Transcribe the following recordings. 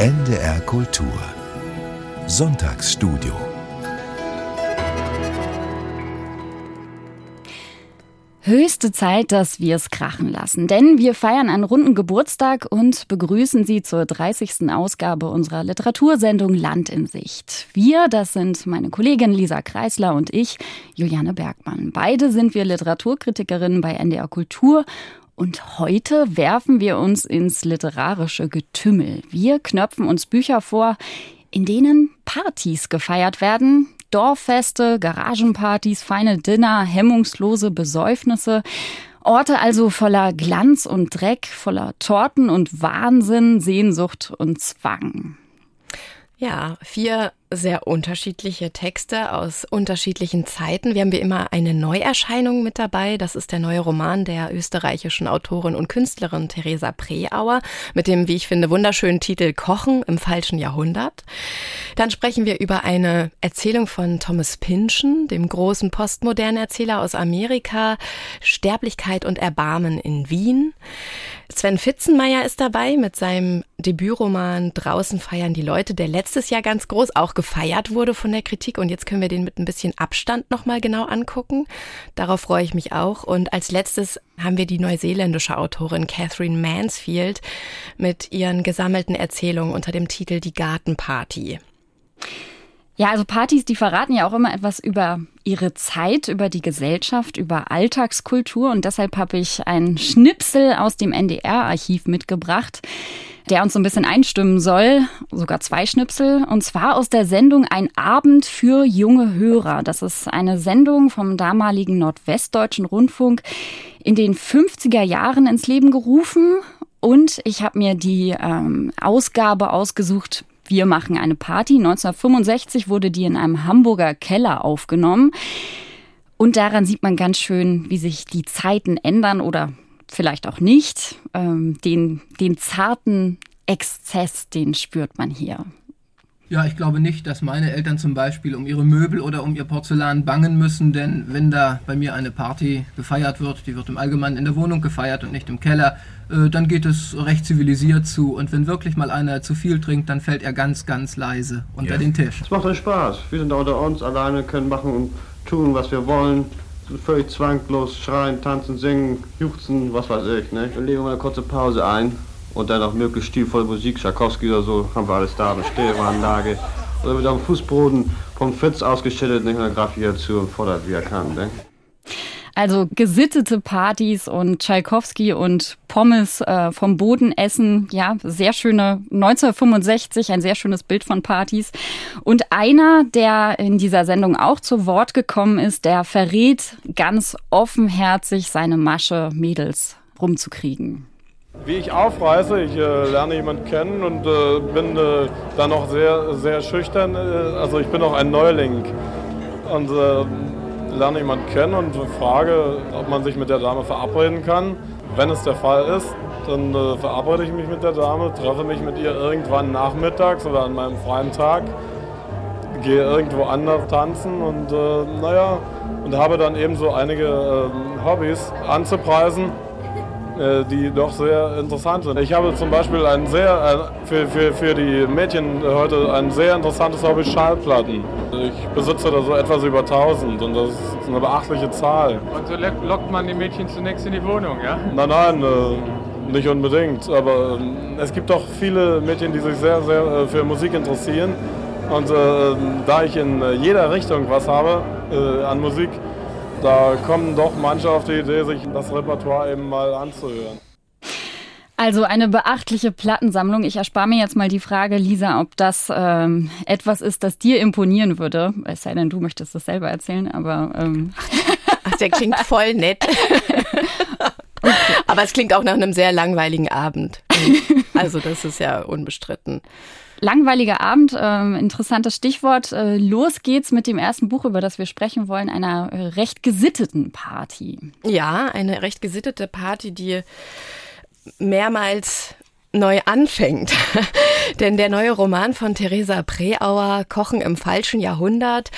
NDR Kultur Sonntagsstudio Höchste Zeit, dass wir es krachen lassen, denn wir feiern einen runden Geburtstag und begrüßen Sie zur 30. Ausgabe unserer Literatursendung Land in Sicht. Wir, das sind meine Kollegin Lisa Kreisler und ich, Juliane Bergmann. Beide sind wir Literaturkritikerinnen bei NDR Kultur und heute werfen wir uns ins literarische Getümmel. Wir knöpfen uns Bücher vor, in denen Partys gefeiert werden, Dorffeste, Garagenpartys, feine Dinner, hemmungslose Besäufnisse. Orte also voller Glanz und Dreck, voller Torten und Wahnsinn, Sehnsucht und Zwang. Ja, vier sehr unterschiedliche Texte aus unterschiedlichen Zeiten. Wir haben wie immer eine Neuerscheinung mit dabei. Das ist der neue Roman der österreichischen Autorin und Künstlerin Theresa Preauer mit dem, wie ich finde, wunderschönen Titel Kochen im falschen Jahrhundert. Dann sprechen wir über eine Erzählung von Thomas Pynchon, dem großen postmodernen Erzähler aus Amerika, Sterblichkeit und Erbarmen in Wien. Sven Fitzenmeier ist dabei mit seinem Debütroman Draußen feiern die Leute, der letztes Jahr ganz groß auch gefeiert wurde von der Kritik. Und jetzt können wir den mit ein bisschen Abstand nochmal genau angucken. Darauf freue ich mich auch. Und als letztes haben wir die neuseeländische Autorin Catherine Mansfield mit ihren gesammelten Erzählungen unter dem Titel Die Gartenparty. Ja, also Partys, die verraten ja auch immer etwas über ihre Zeit, über die Gesellschaft, über Alltagskultur. Und deshalb habe ich einen Schnipsel aus dem NDR-Archiv mitgebracht, der uns so ein bisschen einstimmen soll. Sogar zwei Schnipsel. Und zwar aus der Sendung Ein Abend für junge Hörer. Das ist eine Sendung vom damaligen Nordwestdeutschen Rundfunk in den 50er Jahren ins Leben gerufen. Und ich habe mir die ähm, Ausgabe ausgesucht wir machen eine Party. 1965 wurde die in einem Hamburger Keller aufgenommen. Und daran sieht man ganz schön, wie sich die Zeiten ändern oder vielleicht auch nicht. Ähm, den, den zarten Exzess, den spürt man hier. Ja, ich glaube nicht, dass meine Eltern zum Beispiel um ihre Möbel oder um ihr Porzellan bangen müssen, denn wenn da bei mir eine Party gefeiert wird, die wird im Allgemeinen in der Wohnung gefeiert und nicht im Keller, äh, dann geht es recht zivilisiert zu. Und wenn wirklich mal einer zu viel trinkt, dann fällt er ganz, ganz leise unter ja. den Tisch. Es macht uns Spaß. Wir sind unter uns alleine, können machen und tun, was wir wollen. Völlig zwanglos schreien, tanzen, singen, juchzen, was weiß ich. Ne? Dann legen wir eine kurze Pause ein und dann auch möglichst stilvolle Musik, Tchaikovsky oder so, haben wir alles da, eine Stereoanlage. Oder auf dem Fußboden vom Fritz ausgeschüttet, nicht mehr Graf hier zu und fordert, wie er kann. Ne? Also gesittete Partys und Tchaikovsky und Pommes äh, vom Boden essen. Ja, sehr schöne 1965, ein sehr schönes Bild von Partys. Und einer, der in dieser Sendung auch zu Wort gekommen ist, der verrät ganz offenherzig seine Masche, Mädels rumzukriegen. Wie ich aufreise, ich äh, lerne jemanden kennen und äh, bin äh, dann noch sehr, sehr schüchtern. Äh, also ich bin auch ein Neuling und äh, lerne jemanden kennen und frage, ob man sich mit der Dame verabreden kann. Wenn es der Fall ist, dann äh, verabrede ich mich mit der Dame, treffe mich mit ihr irgendwann nachmittags oder an meinem freien Tag, gehe irgendwo anders tanzen und naja, und habe dann eben so einige Hobbys anzupreisen die doch sehr interessant sind. Ich habe zum Beispiel ein sehr, äh, für, für, für die Mädchen heute ein sehr interessantes Hobby Schallplatten. Ich besitze da so etwas über 1000 und das ist eine beachtliche Zahl. Und so lockt man die Mädchen zunächst in die Wohnung, ja? Nein, nein, äh, nicht unbedingt. Aber es gibt doch viele Mädchen, die sich sehr, sehr für Musik interessieren. Und da ich in jeder Richtung was habe an Musik, da kommen doch manche auf die Idee, sich das Repertoire eben mal anzuhören. Also eine beachtliche Plattensammlung. Ich erspare mir jetzt mal die Frage, Lisa, ob das ähm, etwas ist, das dir imponieren würde. Es sei denn, du möchtest das selber erzählen, aber. Ähm. Ach, der klingt voll nett. Okay. Aber es klingt auch nach einem sehr langweiligen Abend. Also das ist ja unbestritten. Langweiliger Abend, äh, interessantes Stichwort. Äh, los geht's mit dem ersten Buch, über das wir sprechen wollen, einer äh, recht gesitteten Party. Ja, eine recht gesittete Party, die mehrmals neu anfängt. Denn der neue Roman von Theresa Preauer, Kochen im falschen Jahrhundert,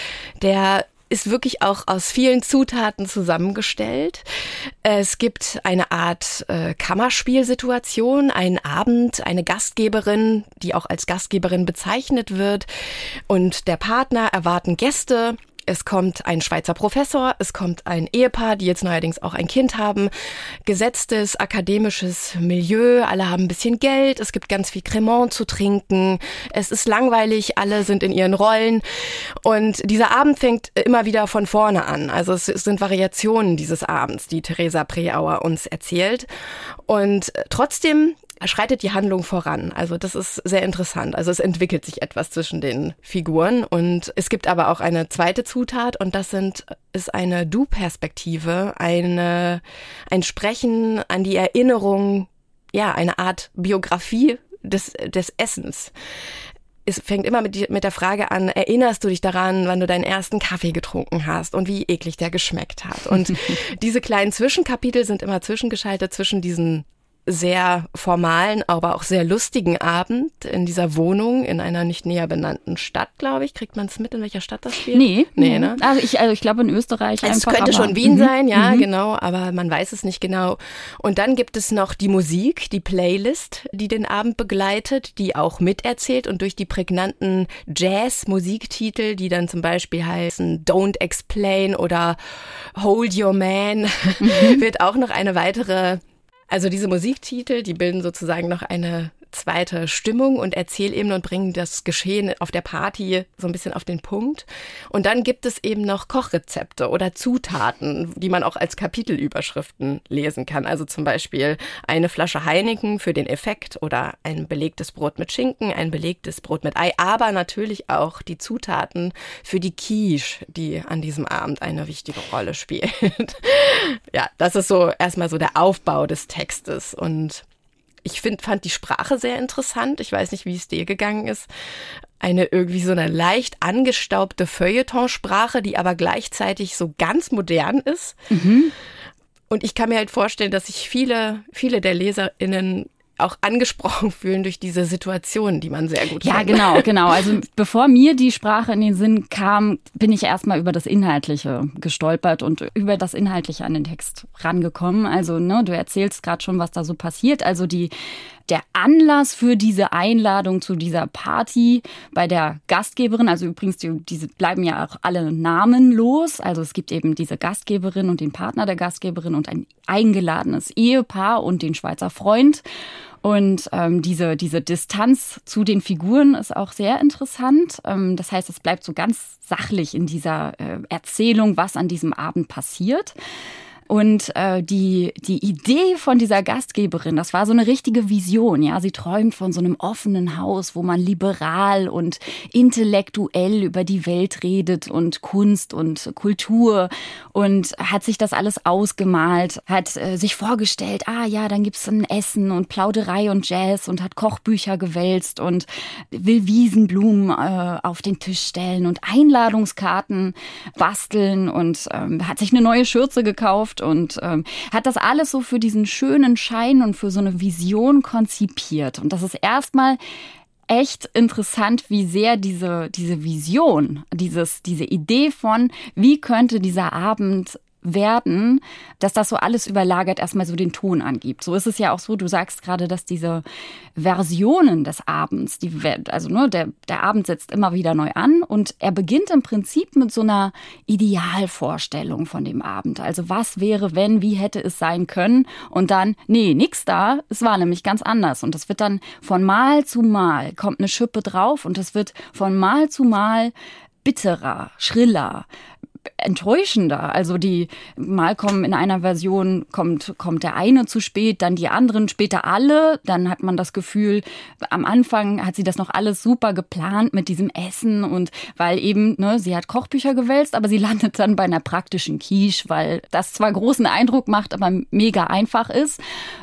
der ist wirklich auch aus vielen Zutaten zusammengestellt. Es gibt eine Art äh, Kammerspielsituation, einen Abend, eine Gastgeberin, die auch als Gastgeberin bezeichnet wird, und der Partner erwarten Gäste es kommt ein Schweizer Professor, es kommt ein Ehepaar, die jetzt neuerdings auch ein Kind haben, gesetztes akademisches Milieu, alle haben ein bisschen Geld, es gibt ganz viel Cremant zu trinken, es ist langweilig, alle sind in ihren Rollen. Und dieser Abend fängt immer wieder von vorne an. Also es sind Variationen dieses Abends, die Theresa Preauer uns erzählt. Und trotzdem schreitet die Handlung voran. Also das ist sehr interessant. Also es entwickelt sich etwas zwischen den Figuren und es gibt aber auch eine zweite Zutat und das sind ist eine Du-Perspektive, eine ein Sprechen an die Erinnerung, ja eine Art Biografie des des Essens es fängt immer mit, mit der Frage an, erinnerst du dich daran, wann du deinen ersten Kaffee getrunken hast und wie eklig der geschmeckt hat? Und diese kleinen Zwischenkapitel sind immer zwischengeschaltet zwischen diesen sehr formalen, aber auch sehr lustigen Abend in dieser Wohnung in einer nicht näher benannten Stadt, glaube ich. Kriegt man es mit, in welcher Stadt das spielt? Nee. Nee, ne? Also ich, also ich glaube in Österreich also einfach. Es könnte schon Wien mhm. sein, ja, mhm. genau, aber man weiß es nicht genau. Und dann gibt es noch die Musik, die Playlist, die den Abend begleitet, die auch miterzählt und durch die prägnanten Jazz-Musiktitel, die dann zum Beispiel heißen Don't Explain oder Hold Your Man, mhm. wird auch noch eine weitere also diese Musiktitel, die bilden sozusagen noch eine zweite Stimmung und Erzählebene und bringen das Geschehen auf der Party so ein bisschen auf den Punkt. Und dann gibt es eben noch Kochrezepte oder Zutaten, die man auch als Kapitelüberschriften lesen kann. Also zum Beispiel eine Flasche Heineken für den Effekt oder ein belegtes Brot mit Schinken, ein belegtes Brot mit Ei, aber natürlich auch die Zutaten für die Quiche, die an diesem Abend eine wichtige Rolle spielt. ja, das ist so erstmal so der Aufbau des Textes und ich find, fand die Sprache sehr interessant. Ich weiß nicht, wie es dir gegangen ist. Eine irgendwie so eine leicht angestaubte Feuilletonsprache, die aber gleichzeitig so ganz modern ist. Mhm. Und ich kann mir halt vorstellen, dass sich viele, viele der LeserInnen auch angesprochen fühlen durch diese Situation, die man sehr gut Ja, kennt. genau, genau. Also bevor mir die Sprache in den Sinn kam, bin ich erstmal über das Inhaltliche gestolpert und über das Inhaltliche an den Text rangekommen. Also, ne, du erzählst gerade schon, was da so passiert. Also die der Anlass für diese Einladung zu dieser Party bei der Gastgeberin, also übrigens, die, diese bleiben ja auch alle namenlos. Also es gibt eben diese Gastgeberin und den Partner der Gastgeberin und ein eingeladenes Ehepaar und den Schweizer Freund. Und ähm, diese, diese Distanz zu den Figuren ist auch sehr interessant. Ähm, das heißt, es bleibt so ganz sachlich in dieser äh, Erzählung, was an diesem Abend passiert. Und äh, die, die Idee von dieser Gastgeberin, das war so eine richtige Vision. Ja, sie träumt von so einem offenen Haus, wo man liberal und intellektuell über die Welt redet und Kunst und Kultur und hat sich das alles ausgemalt, hat äh, sich vorgestellt, ah ja, dann gibt's ein Essen und Plauderei und Jazz und hat Kochbücher gewälzt und will Wiesenblumen äh, auf den Tisch stellen und Einladungskarten basteln und ähm, hat sich eine neue Schürze gekauft und ähm, hat das alles so für diesen schönen Schein und für so eine Vision konzipiert. Und das ist erstmal echt interessant, wie sehr diese, diese Vision, dieses, diese Idee von, wie könnte dieser Abend werden, dass das so alles überlagert erstmal so den Ton angibt. So ist es ja auch so, du sagst gerade, dass diese Versionen des Abends, die, also ne, der, der Abend setzt immer wieder neu an und er beginnt im Prinzip mit so einer Idealvorstellung von dem Abend. Also was wäre, wenn, wie hätte es sein können und dann, nee, nix da, es war nämlich ganz anders und es wird dann von Mal zu Mal kommt eine Schippe drauf und es wird von Mal zu Mal bitterer, schriller, enttäuschender. Also die mal kommen in einer Version kommt kommt der eine zu spät, dann die anderen später alle. Dann hat man das Gefühl, am Anfang hat sie das noch alles super geplant mit diesem Essen und weil eben ne, sie hat Kochbücher gewälzt, aber sie landet dann bei einer praktischen Quiche, weil das zwar großen Eindruck macht, aber mega einfach ist.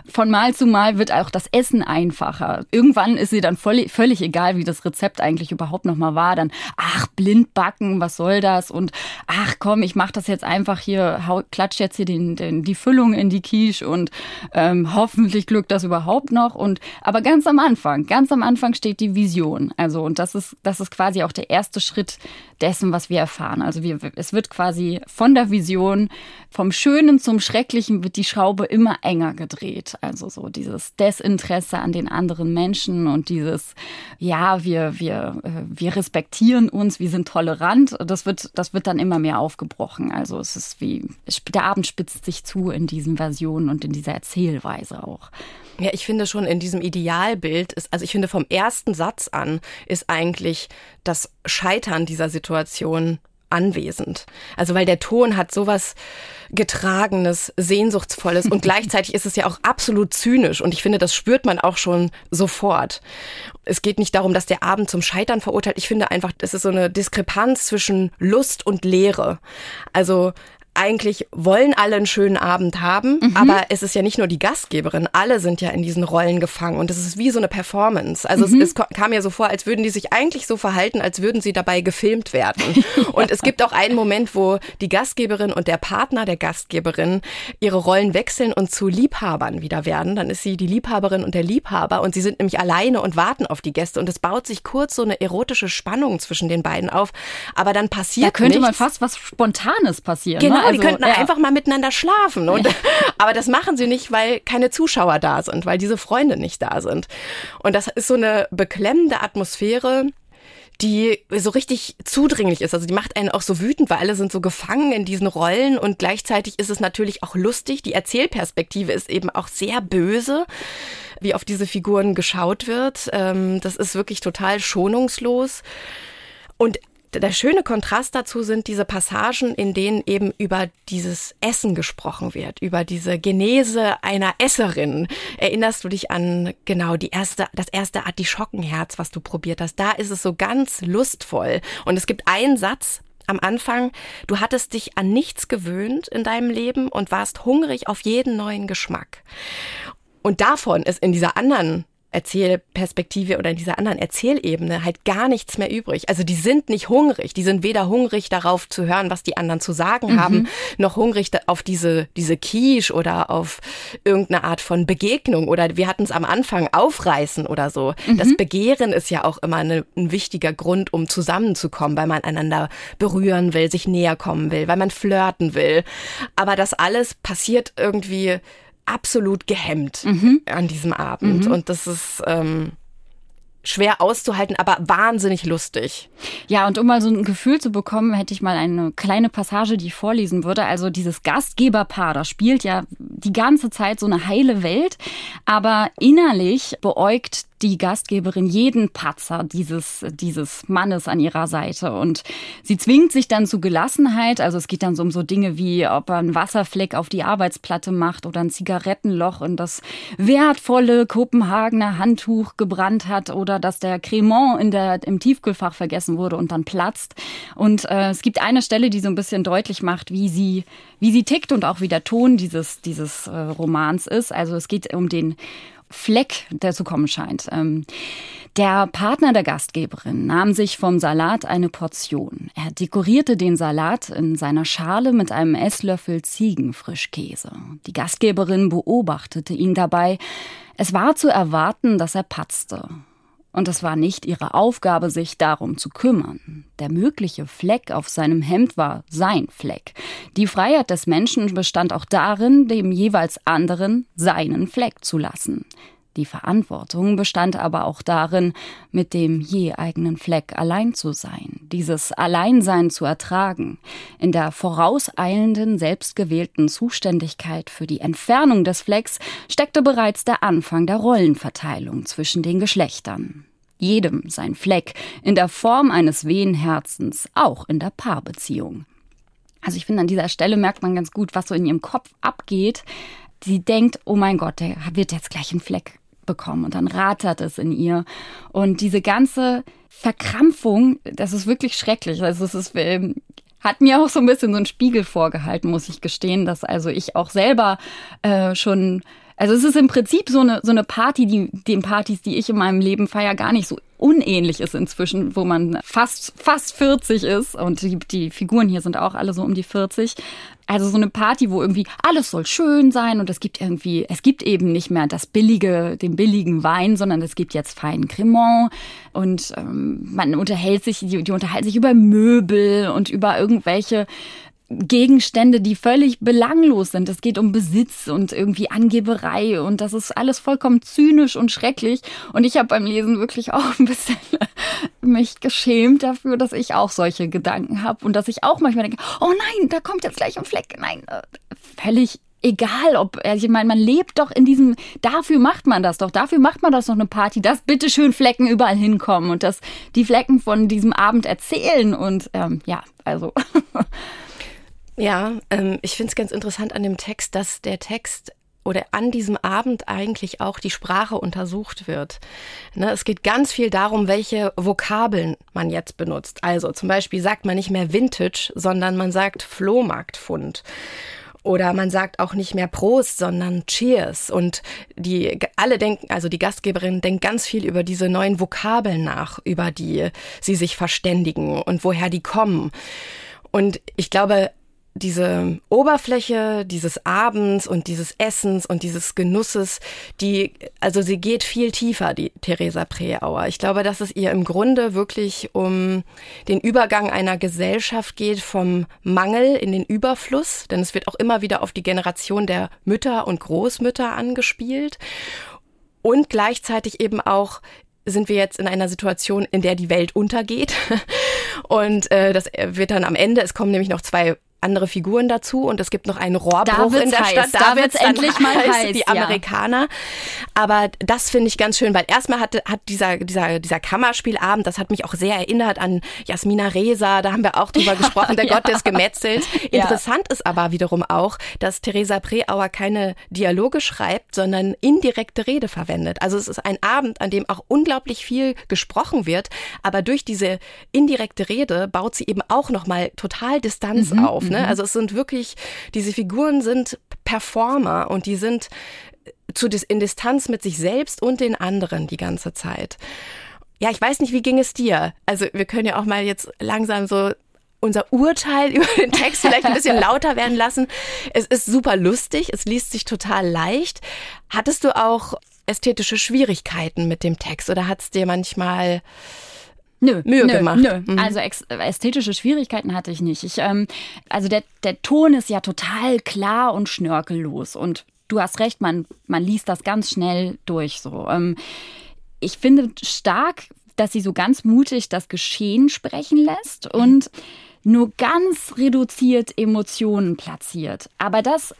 Von Mal zu Mal wird auch das Essen einfacher. Irgendwann ist sie dann voll, völlig egal, wie das Rezept eigentlich überhaupt noch mal war. Dann ach blind backen, was soll das und ach ach komm, ich mach das jetzt einfach hier, hau, klatsch jetzt hier den, den, die Füllung in die Quiche und ähm, hoffentlich glückt das überhaupt noch. Und aber ganz am Anfang, ganz am Anfang steht die Vision. Also und das ist das ist quasi auch der erste Schritt dessen, was wir erfahren. Also wir, es wird quasi von der Vision vom Schönen zum Schrecklichen wird die Schraube immer enger gedreht. Also so dieses Desinteresse an den anderen Menschen und dieses ja wir wir äh, wir respektieren uns, wir sind tolerant. Das wird das wird dann immer mehr aufgebrochen. Also es ist wie der Abend spitzt sich zu in diesen Versionen und in dieser Erzählweise auch. Ja, ich finde schon in diesem Idealbild ist, also ich finde vom ersten Satz an ist eigentlich das Scheitern dieser Situation anwesend. Also weil der Ton hat sowas getragenes, sehnsuchtsvolles und gleichzeitig ist es ja auch absolut zynisch und ich finde, das spürt man auch schon sofort. Es geht nicht darum, dass der Abend zum Scheitern verurteilt. Ich finde einfach, es ist so eine Diskrepanz zwischen Lust und Leere. Also eigentlich wollen alle einen schönen Abend haben, mhm. aber es ist ja nicht nur die Gastgeberin, alle sind ja in diesen Rollen gefangen und es ist wie so eine Performance. Also mhm. es, es, kam mir so vor, als würden die sich eigentlich so verhalten, als würden sie dabei gefilmt werden. und es gibt auch einen Moment, wo die Gastgeberin und der Partner der Gastgeberin ihre Rollen wechseln und zu Liebhabern wieder werden. Dann ist sie die Liebhaberin und der Liebhaber und sie sind nämlich alleine und warten auf die Gäste und es baut sich kurz so eine erotische Spannung zwischen den beiden auf, aber dann passiert Da könnte nichts. man fast was Spontanes passieren. Genau, ne? Also, die könnten ja. einfach mal miteinander schlafen. Und, ja. Aber das machen sie nicht, weil keine Zuschauer da sind, weil diese Freunde nicht da sind. Und das ist so eine beklemmende Atmosphäre, die so richtig zudringlich ist. Also die macht einen auch so wütend, weil alle sind so gefangen in diesen Rollen und gleichzeitig ist es natürlich auch lustig. Die Erzählperspektive ist eben auch sehr böse, wie auf diese Figuren geschaut wird. Ähm, das ist wirklich total schonungslos. Und der schöne Kontrast dazu sind diese Passagen, in denen eben über dieses Essen gesprochen wird, über diese Genese einer Esserin. Erinnerst du dich an genau die erste, das erste Artischockenherz, was du probiert hast? Da ist es so ganz lustvoll. Und es gibt einen Satz, am Anfang, du hattest dich an nichts gewöhnt in deinem Leben und warst hungrig auf jeden neuen Geschmack. Und davon ist in dieser anderen Erzählperspektive oder in dieser anderen Erzählebene halt gar nichts mehr übrig. Also die sind nicht hungrig, die sind weder hungrig darauf zu hören, was die anderen zu sagen mhm. haben, noch hungrig auf diese, diese Quiche oder auf irgendeine Art von Begegnung oder wir hatten es am Anfang aufreißen oder so. Mhm. Das Begehren ist ja auch immer eine, ein wichtiger Grund, um zusammenzukommen, weil man einander berühren will, sich näher kommen will, weil man flirten will. Aber das alles passiert irgendwie absolut gehemmt mhm. an diesem Abend. Mhm. Und das ist ähm, schwer auszuhalten, aber wahnsinnig lustig. Ja, und um mal so ein Gefühl zu bekommen, hätte ich mal eine kleine Passage, die ich vorlesen würde. Also dieses Gastgeberpaar, das spielt ja die ganze Zeit so eine heile Welt, aber innerlich beäugt die Gastgeberin jeden Patzer dieses, dieses Mannes an ihrer Seite. Und sie zwingt sich dann zu Gelassenheit. Also es geht dann so um so Dinge wie, ob er einen Wasserfleck auf die Arbeitsplatte macht oder ein Zigarettenloch in das wertvolle Kopenhagener Handtuch gebrannt hat oder dass der Cremant in der, im Tiefkühlfach vergessen wurde und dann platzt. Und äh, es gibt eine Stelle, die so ein bisschen deutlich macht, wie sie, wie sie tickt und auch wie der Ton dieses, dieses äh, Romans ist. Also es geht um den Fleck, der zu kommen scheint. Ähm, der Partner der Gastgeberin nahm sich vom Salat eine Portion. Er dekorierte den Salat in seiner Schale mit einem Esslöffel Ziegenfrischkäse. Die Gastgeberin beobachtete ihn dabei. Es war zu erwarten, dass er patzte. Und es war nicht ihre Aufgabe, sich darum zu kümmern. Der mögliche Fleck auf seinem Hemd war sein Fleck. Die Freiheit des Menschen bestand auch darin, dem jeweils anderen seinen Fleck zu lassen. Die Verantwortung bestand aber auch darin, mit dem je eigenen Fleck allein zu sein, dieses Alleinsein zu ertragen, in der vorauseilenden, selbstgewählten Zuständigkeit für die Entfernung des Flecks steckte bereits der Anfang der Rollenverteilung zwischen den Geschlechtern. Jedem sein Fleck, in der Form eines Wehenherzens, auch in der Paarbeziehung. Also ich finde, an dieser Stelle merkt man ganz gut, was so in ihrem Kopf abgeht. Sie denkt, oh mein Gott, der wird jetzt gleich einen Fleck bekommen und dann rattert es in ihr. Und diese ganze Verkrampfung, das ist wirklich schrecklich. Also es ist, ähm, hat mir auch so ein bisschen so ein Spiegel vorgehalten, muss ich gestehen, dass also ich auch selber äh, schon also es ist im Prinzip so eine, so eine Party, die den Partys, die ich in meinem Leben feier, gar nicht so unähnlich ist inzwischen, wo man fast, fast 40 ist und die, die Figuren hier sind auch alle so um die 40. Also so eine Party, wo irgendwie alles soll schön sein und es gibt irgendwie, es gibt eben nicht mehr das billige, den billigen Wein, sondern es gibt jetzt feinen Cremant und ähm, man unterhält sich, die, die unterhalten sich über Möbel und über irgendwelche Gegenstände, die völlig belanglos sind. Es geht um Besitz und irgendwie Angeberei und das ist alles vollkommen zynisch und schrecklich. Und ich habe beim Lesen wirklich auch ein bisschen mich geschämt dafür, dass ich auch solche Gedanken habe und dass ich auch manchmal denke, oh nein, da kommt jetzt gleich ein Fleck. Nein, äh, völlig egal, ob, also ich meine, man lebt doch in diesem, dafür macht man das doch, dafür macht man das doch eine Party, dass bitteschön Flecken überall hinkommen und dass die Flecken von diesem Abend erzählen und ähm, ja, also. Ja, ähm, ich finde es ganz interessant an dem Text, dass der Text oder an diesem Abend eigentlich auch die Sprache untersucht wird. Ne, es geht ganz viel darum, welche Vokabeln man jetzt benutzt. Also zum Beispiel sagt man nicht mehr Vintage, sondern man sagt Flohmarktfund. Oder man sagt auch nicht mehr Prost, sondern Cheers. Und die alle denken, also die Gastgeberin denkt ganz viel über diese neuen Vokabeln nach, über die sie sich verständigen und woher die kommen. Und ich glaube, diese Oberfläche dieses Abends und dieses Essens und dieses Genusses, die, also sie geht viel tiefer, die Theresa Preauer. Ich glaube, dass es ihr im Grunde wirklich um den Übergang einer Gesellschaft geht vom Mangel in den Überfluss, denn es wird auch immer wieder auf die Generation der Mütter und Großmütter angespielt und gleichzeitig eben auch sind wir jetzt in einer Situation, in der die Welt untergeht. Und äh, das wird dann am Ende, es kommen nämlich noch zwei andere Figuren dazu und es gibt noch einen Rohrbruch in der heiß. Stadt. Da, da wird es endlich mal heiß, die Amerikaner. Ja. Aber das finde ich ganz schön, weil erstmal hat, hat dieser, dieser, dieser Kammerspielabend, das hat mich auch sehr erinnert an Jasmina Reza, da haben wir auch drüber gesprochen, der ja. Gott des Gemetzels. Interessant ist aber wiederum auch, dass Theresa Preauer keine Dialoge schreibt, sondern indirekte Rede verwendet. Also es ist ein Abend, an dem auch unglaublich viel gesprochen wird, aber durch diese indirekte Rede baut sie eben auch nochmal total Distanz mhm. auf. Ne? Mhm. Also es sind wirklich, diese Figuren sind Performer und die sind zu, in Distanz mit sich selbst und den anderen die ganze Zeit. Ja, ich weiß nicht, wie ging es dir? Also wir können ja auch mal jetzt langsam so unser Urteil über den Text vielleicht ein bisschen lauter werden lassen. Es ist super lustig, es liest sich total leicht. Hattest du auch ästhetische Schwierigkeiten mit dem Text oder hat es dir manchmal Nö, Mühe nö, gemacht. Nö. Mhm. Also ästhetische Schwierigkeiten hatte ich nicht. Ich, ähm, also der, der Ton ist ja total klar und schnörkellos. Und du hast recht, man, man liest das ganz schnell durch. So. Ähm, ich finde stark, dass sie so ganz mutig das Geschehen sprechen lässt und nur ganz reduziert Emotionen platziert. Aber das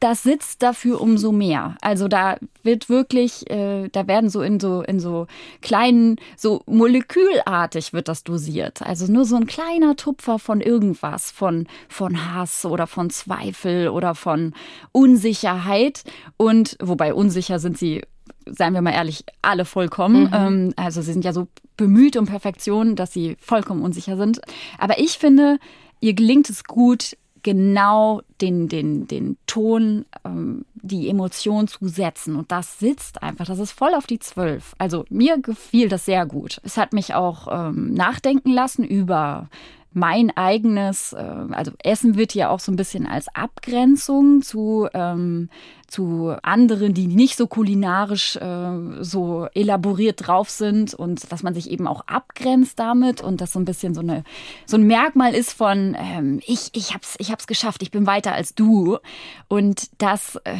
das sitzt dafür umso mehr. Also da wird wirklich, äh, da werden so in so in so kleinen, so molekülartig wird das dosiert. Also nur so ein kleiner Tupfer von irgendwas, von von Hass oder von Zweifel oder von Unsicherheit. Und wobei unsicher sind sie seien wir mal ehrlich, alle vollkommen. Mhm. Ähm, also sie sind ja so bemüht um Perfektion, dass sie vollkommen unsicher sind. Aber ich finde, ihr gelingt es gut, genau den, den, den Ton, ähm, die Emotion zu setzen. Und das sitzt einfach, das ist voll auf die Zwölf. Also mir gefiel das sehr gut. Es hat mich auch ähm, nachdenken lassen über mein eigenes, äh, also Essen wird ja auch so ein bisschen als Abgrenzung zu, ähm, zu anderen, die nicht so kulinarisch äh, so elaboriert drauf sind und dass man sich eben auch abgrenzt damit und das so ein bisschen so, eine, so ein Merkmal ist von ähm, ich, ich hab's, ich hab's geschafft, ich bin weiter als du. Und das, äh,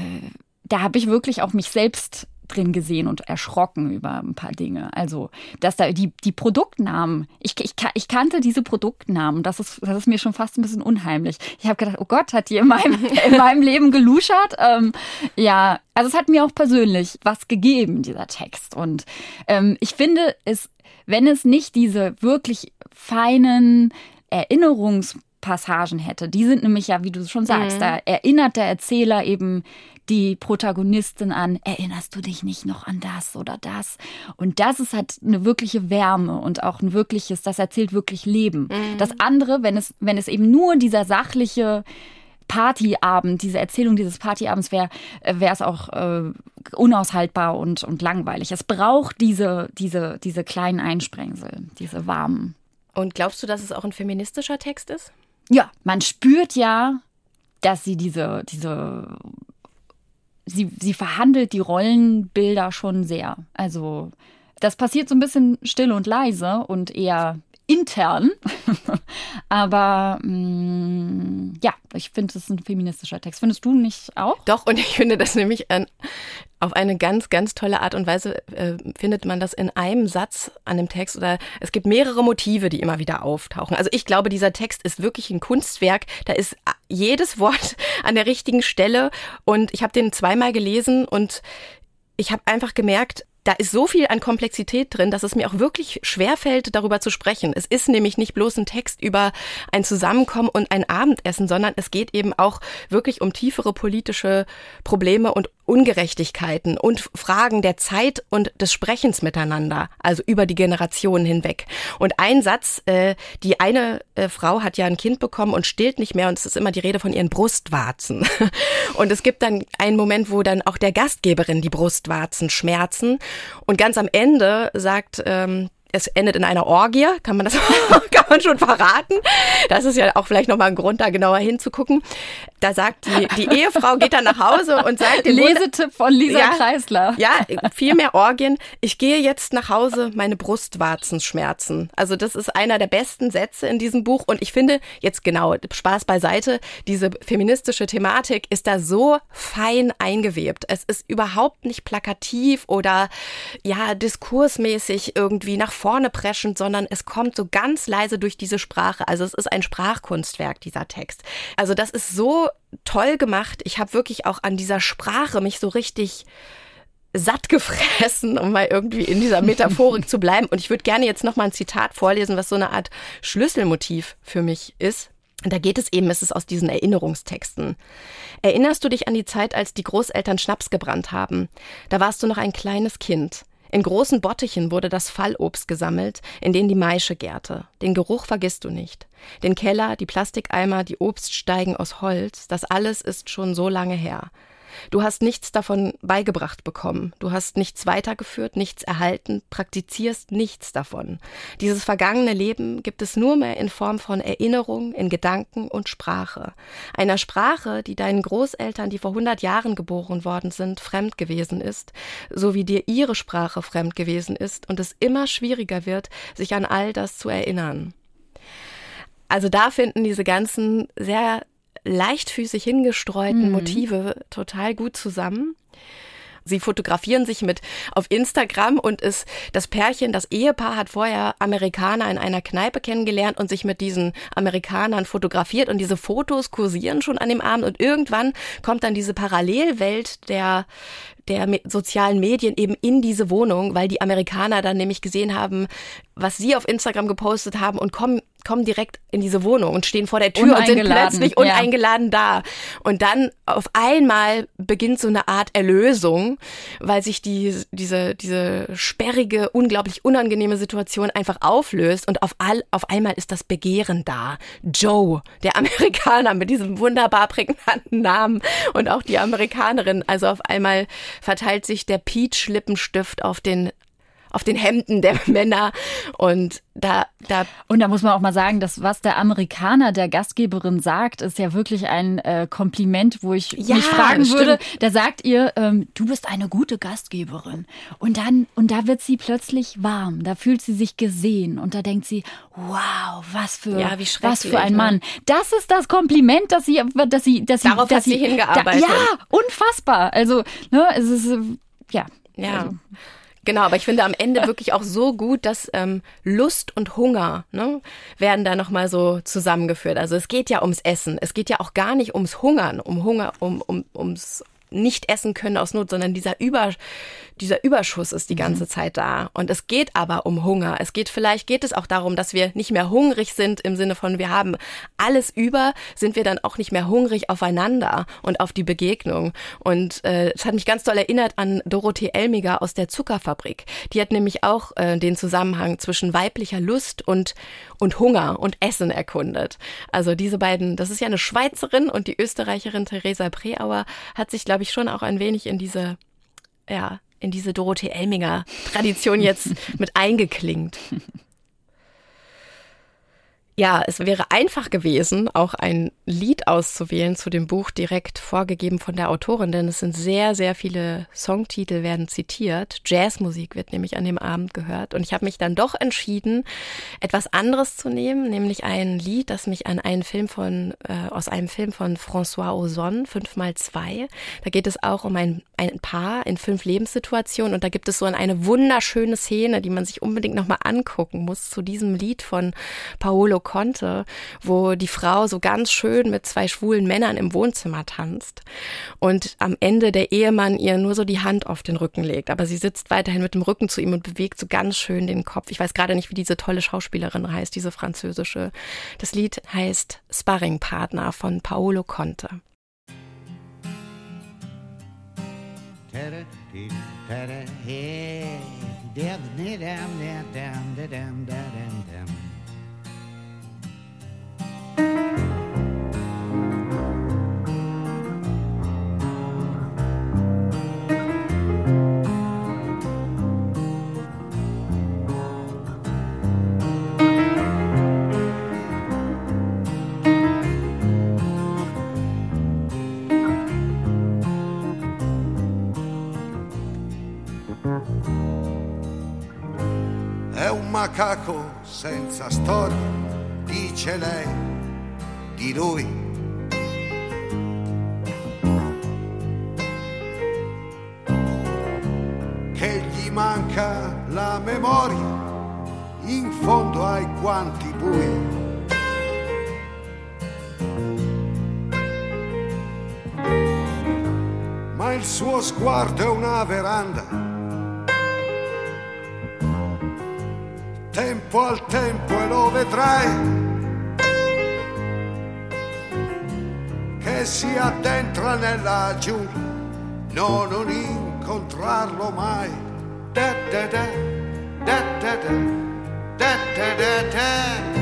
da habe ich wirklich auch mich selbst drin gesehen und erschrocken über ein paar Dinge. Also, dass da die, die Produktnamen, ich, ich, ich kannte diese Produktnamen, das ist, das ist mir schon fast ein bisschen unheimlich. Ich habe gedacht, oh Gott, hat die in meinem, in meinem Leben geluschert? Ähm, ja, also es hat mir auch persönlich was gegeben, dieser Text. Und ähm, ich finde es, wenn es nicht diese wirklich feinen Erinnerungspassagen hätte, die sind nämlich ja, wie du schon sagst, mhm. da erinnert der Erzähler eben die Protagonistin an, erinnerst du dich nicht noch an das oder das? Und das ist halt eine wirkliche Wärme und auch ein wirkliches, das erzählt wirklich Leben. Mhm. Das andere, wenn es, wenn es eben nur dieser sachliche, Partyabend, diese Erzählung dieses Partyabends wäre wäre es auch äh, unaushaltbar und, und langweilig. Es braucht diese, diese, diese kleinen Einsprengsel, diese warmen. Und glaubst du, dass es auch ein feministischer Text ist? Ja, man spürt ja, dass sie diese, diese, sie, sie verhandelt die Rollenbilder schon sehr. Also, das passiert so ein bisschen still und leise und eher intern. Aber mh, mm, ja, ich finde, es ist ein feministischer Text. Findest du nicht auch? Doch, und ich finde das nämlich ein, auf eine ganz, ganz tolle Art und Weise äh, findet man das in einem Satz an dem Text oder es gibt mehrere Motive, die immer wieder auftauchen. Also ich glaube, dieser Text ist wirklich ein Kunstwerk. Da ist jedes Wort an der richtigen Stelle und ich habe den zweimal gelesen und ich habe einfach gemerkt, da ist so viel an Komplexität drin, dass es mir auch wirklich schwerfällt, darüber zu sprechen. Es ist nämlich nicht bloß ein Text über ein Zusammenkommen und ein Abendessen, sondern es geht eben auch wirklich um tiefere politische Probleme und Ungerechtigkeiten und Fragen der Zeit und des Sprechens miteinander, also über die Generationen hinweg. Und ein Satz, äh, die eine äh, Frau hat ja ein Kind bekommen und stillt nicht mehr und es ist immer die Rede von ihren Brustwarzen. Und es gibt dann einen Moment, wo dann auch der Gastgeberin die Brustwarzen schmerzen und ganz am Ende sagt ähm, es endet in einer Orgie, kann man das kann man schon verraten. Das ist ja auch vielleicht nochmal ein Grund, da genauer hinzugucken. Da sagt die, die Ehefrau, geht dann nach Hause und sagt... Lesetipp von Lisa ja, Kreisler. Ja, viel mehr Orgien. Ich gehe jetzt nach Hause, meine Brustwarzen schmerzen. Also das ist einer der besten Sätze in diesem Buch. Und ich finde, jetzt genau, Spaß beiseite, diese feministische Thematik ist da so fein eingewebt. Es ist überhaupt nicht plakativ oder ja, diskursmäßig irgendwie nach vorne preschend, sondern es kommt so ganz leise durch diese Sprache. Also es ist ein Sprachkunstwerk, dieser Text. Also das ist so toll gemacht. Ich habe wirklich auch an dieser Sprache mich so richtig satt gefressen, um mal irgendwie in dieser Metaphorik zu bleiben. Und ich würde gerne jetzt noch mal ein Zitat vorlesen, was so eine Art Schlüsselmotiv für mich ist. Und da geht es eben, es ist aus diesen Erinnerungstexten. Erinnerst du dich an die Zeit, als die Großeltern Schnaps gebrannt haben? Da warst du noch ein kleines Kind. In großen Bottichen wurde das Fallobst gesammelt, in denen die Maische gärte. Den Geruch vergisst du nicht. Den Keller, die Plastikeimer, die Obststeigen aus Holz, das alles ist schon so lange her. Du hast nichts davon beigebracht bekommen. Du hast nichts weitergeführt, nichts erhalten, praktizierst nichts davon. Dieses vergangene Leben gibt es nur mehr in Form von Erinnerung, in Gedanken und Sprache. Einer Sprache, die deinen Großeltern, die vor 100 Jahren geboren worden sind, fremd gewesen ist, so wie dir ihre Sprache fremd gewesen ist und es immer schwieriger wird, sich an all das zu erinnern. Also da finden diese ganzen sehr leichtfüßig hingestreuten mhm. Motive total gut zusammen. Sie fotografieren sich mit auf Instagram und ist das Pärchen, das Ehepaar hat vorher Amerikaner in einer Kneipe kennengelernt und sich mit diesen Amerikanern fotografiert und diese Fotos kursieren schon an dem Abend und irgendwann kommt dann diese Parallelwelt der der sozialen Medien eben in diese Wohnung, weil die Amerikaner dann nämlich gesehen haben, was sie auf Instagram gepostet haben und kommen, kommen direkt in diese Wohnung und stehen vor der Tür und sind plötzlich uneingeladen ja. da. Und dann auf einmal beginnt so eine Art Erlösung, weil sich die, diese, diese sperrige, unglaublich unangenehme Situation einfach auflöst und auf, all, auf einmal ist das Begehren da. Joe, der Amerikaner mit diesem wunderbar prägnanten Namen und auch die Amerikanerin. Also auf einmal verteilt sich der Peach-Lippenstift auf den auf den Hemden der Männer und da, da. Und da muss man auch mal sagen, dass was der Amerikaner der Gastgeberin sagt, ist ja wirklich ein äh, Kompliment, wo ich ja, mich fragen stimmt. würde. Da sagt ihr, ähm, du bist eine gute Gastgeberin. Und dann, und da wird sie plötzlich warm. Da fühlt sie sich gesehen und da denkt sie, wow, was für, ja, was für ein ne? Mann. Das ist das Kompliment, dass sie, dass sie, dass sie, Darauf dass hat sie, hingearbeitet. Da, ja, unfassbar. Also, ne, es ist, ja. Ja. Also. Genau, aber ich finde am Ende wirklich auch so gut, dass ähm, Lust und Hunger ne, werden da nochmal so zusammengeführt. Also es geht ja ums Essen. Es geht ja auch gar nicht ums Hungern, um Hunger, um, um, ums nicht essen können aus Not, sondern dieser über, dieser Überschuss ist die ganze mhm. Zeit da. Und es geht aber um Hunger. Es geht vielleicht, geht es auch darum, dass wir nicht mehr hungrig sind im Sinne von, wir haben alles über, sind wir dann auch nicht mehr hungrig aufeinander und auf die Begegnung. Und äh, es hat mich ganz toll erinnert an Dorothee Elmiger aus der Zuckerfabrik. Die hat nämlich auch äh, den Zusammenhang zwischen weiblicher Lust und, und Hunger und Essen erkundet. Also diese beiden, das ist ja eine Schweizerin und die Österreicherin Theresa Preauer hat sich, glaube ich, schon auch ein wenig in diese ja, in diese Dorothee Elminger Tradition jetzt mit eingeklingt. Ja, es wäre einfach gewesen, auch ein Lied auszuwählen zu dem Buch direkt vorgegeben von der Autorin, denn es sind sehr, sehr viele Songtitel werden zitiert. Jazzmusik wird nämlich an dem Abend gehört. Und ich habe mich dann doch entschieden, etwas anderes zu nehmen, nämlich ein Lied, das mich an einen Film von, äh, aus einem Film von François Ozon, 5x2. Da geht es auch um ein, ein Paar in fünf Lebenssituationen und da gibt es so eine wunderschöne Szene, die man sich unbedingt nochmal angucken muss zu diesem Lied von Paolo konnte, wo die Frau so ganz schön mit zwei schwulen Männern im Wohnzimmer tanzt und am Ende der Ehemann ihr nur so die Hand auf den Rücken legt. Aber sie sitzt weiterhin mit dem Rücken zu ihm und bewegt so ganz schön den Kopf. Ich weiß gerade nicht, wie diese tolle Schauspielerin heißt, diese französische. Das Lied heißt Sparringpartner von Paolo Conte. È un macaco senza storia, dice lei di lui. Che gli manca la memoria in fondo ai guanti bui. Ma il suo sguardo è una veranda tempo al tempo e lo vedrai si addentra nella giungla no non incontrarlo mai. Da da da da da da da da da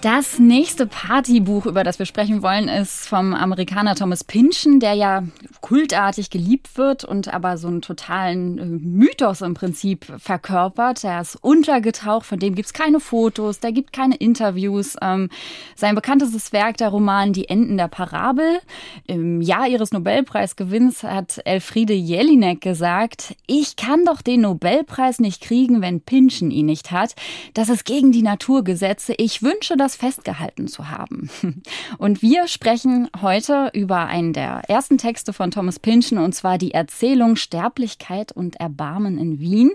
Das nächste Partybuch, über das wir sprechen wollen, ist vom Amerikaner Thomas Pynchon, der ja kultartig geliebt wird und aber so einen totalen äh, Mythos im Prinzip verkörpert. Er ist untergetaucht, von dem gibt es keine Fotos, da gibt keine Interviews. Ähm, sein bekanntestes Werk, der Roman Die Enden der Parabel. Im Jahr ihres Nobelpreisgewinns hat Elfriede Jelinek gesagt, ich kann doch den Nobelpreis nicht kriegen, wenn Pynchon ihn nicht hat. Das ist gegen die Naturgesetze. Ich wünsche, das festgehalten zu haben. Und wir sprechen heute über einen der ersten Texte von Thomas Pynchon, und zwar die Erzählung Sterblichkeit und Erbarmen in Wien.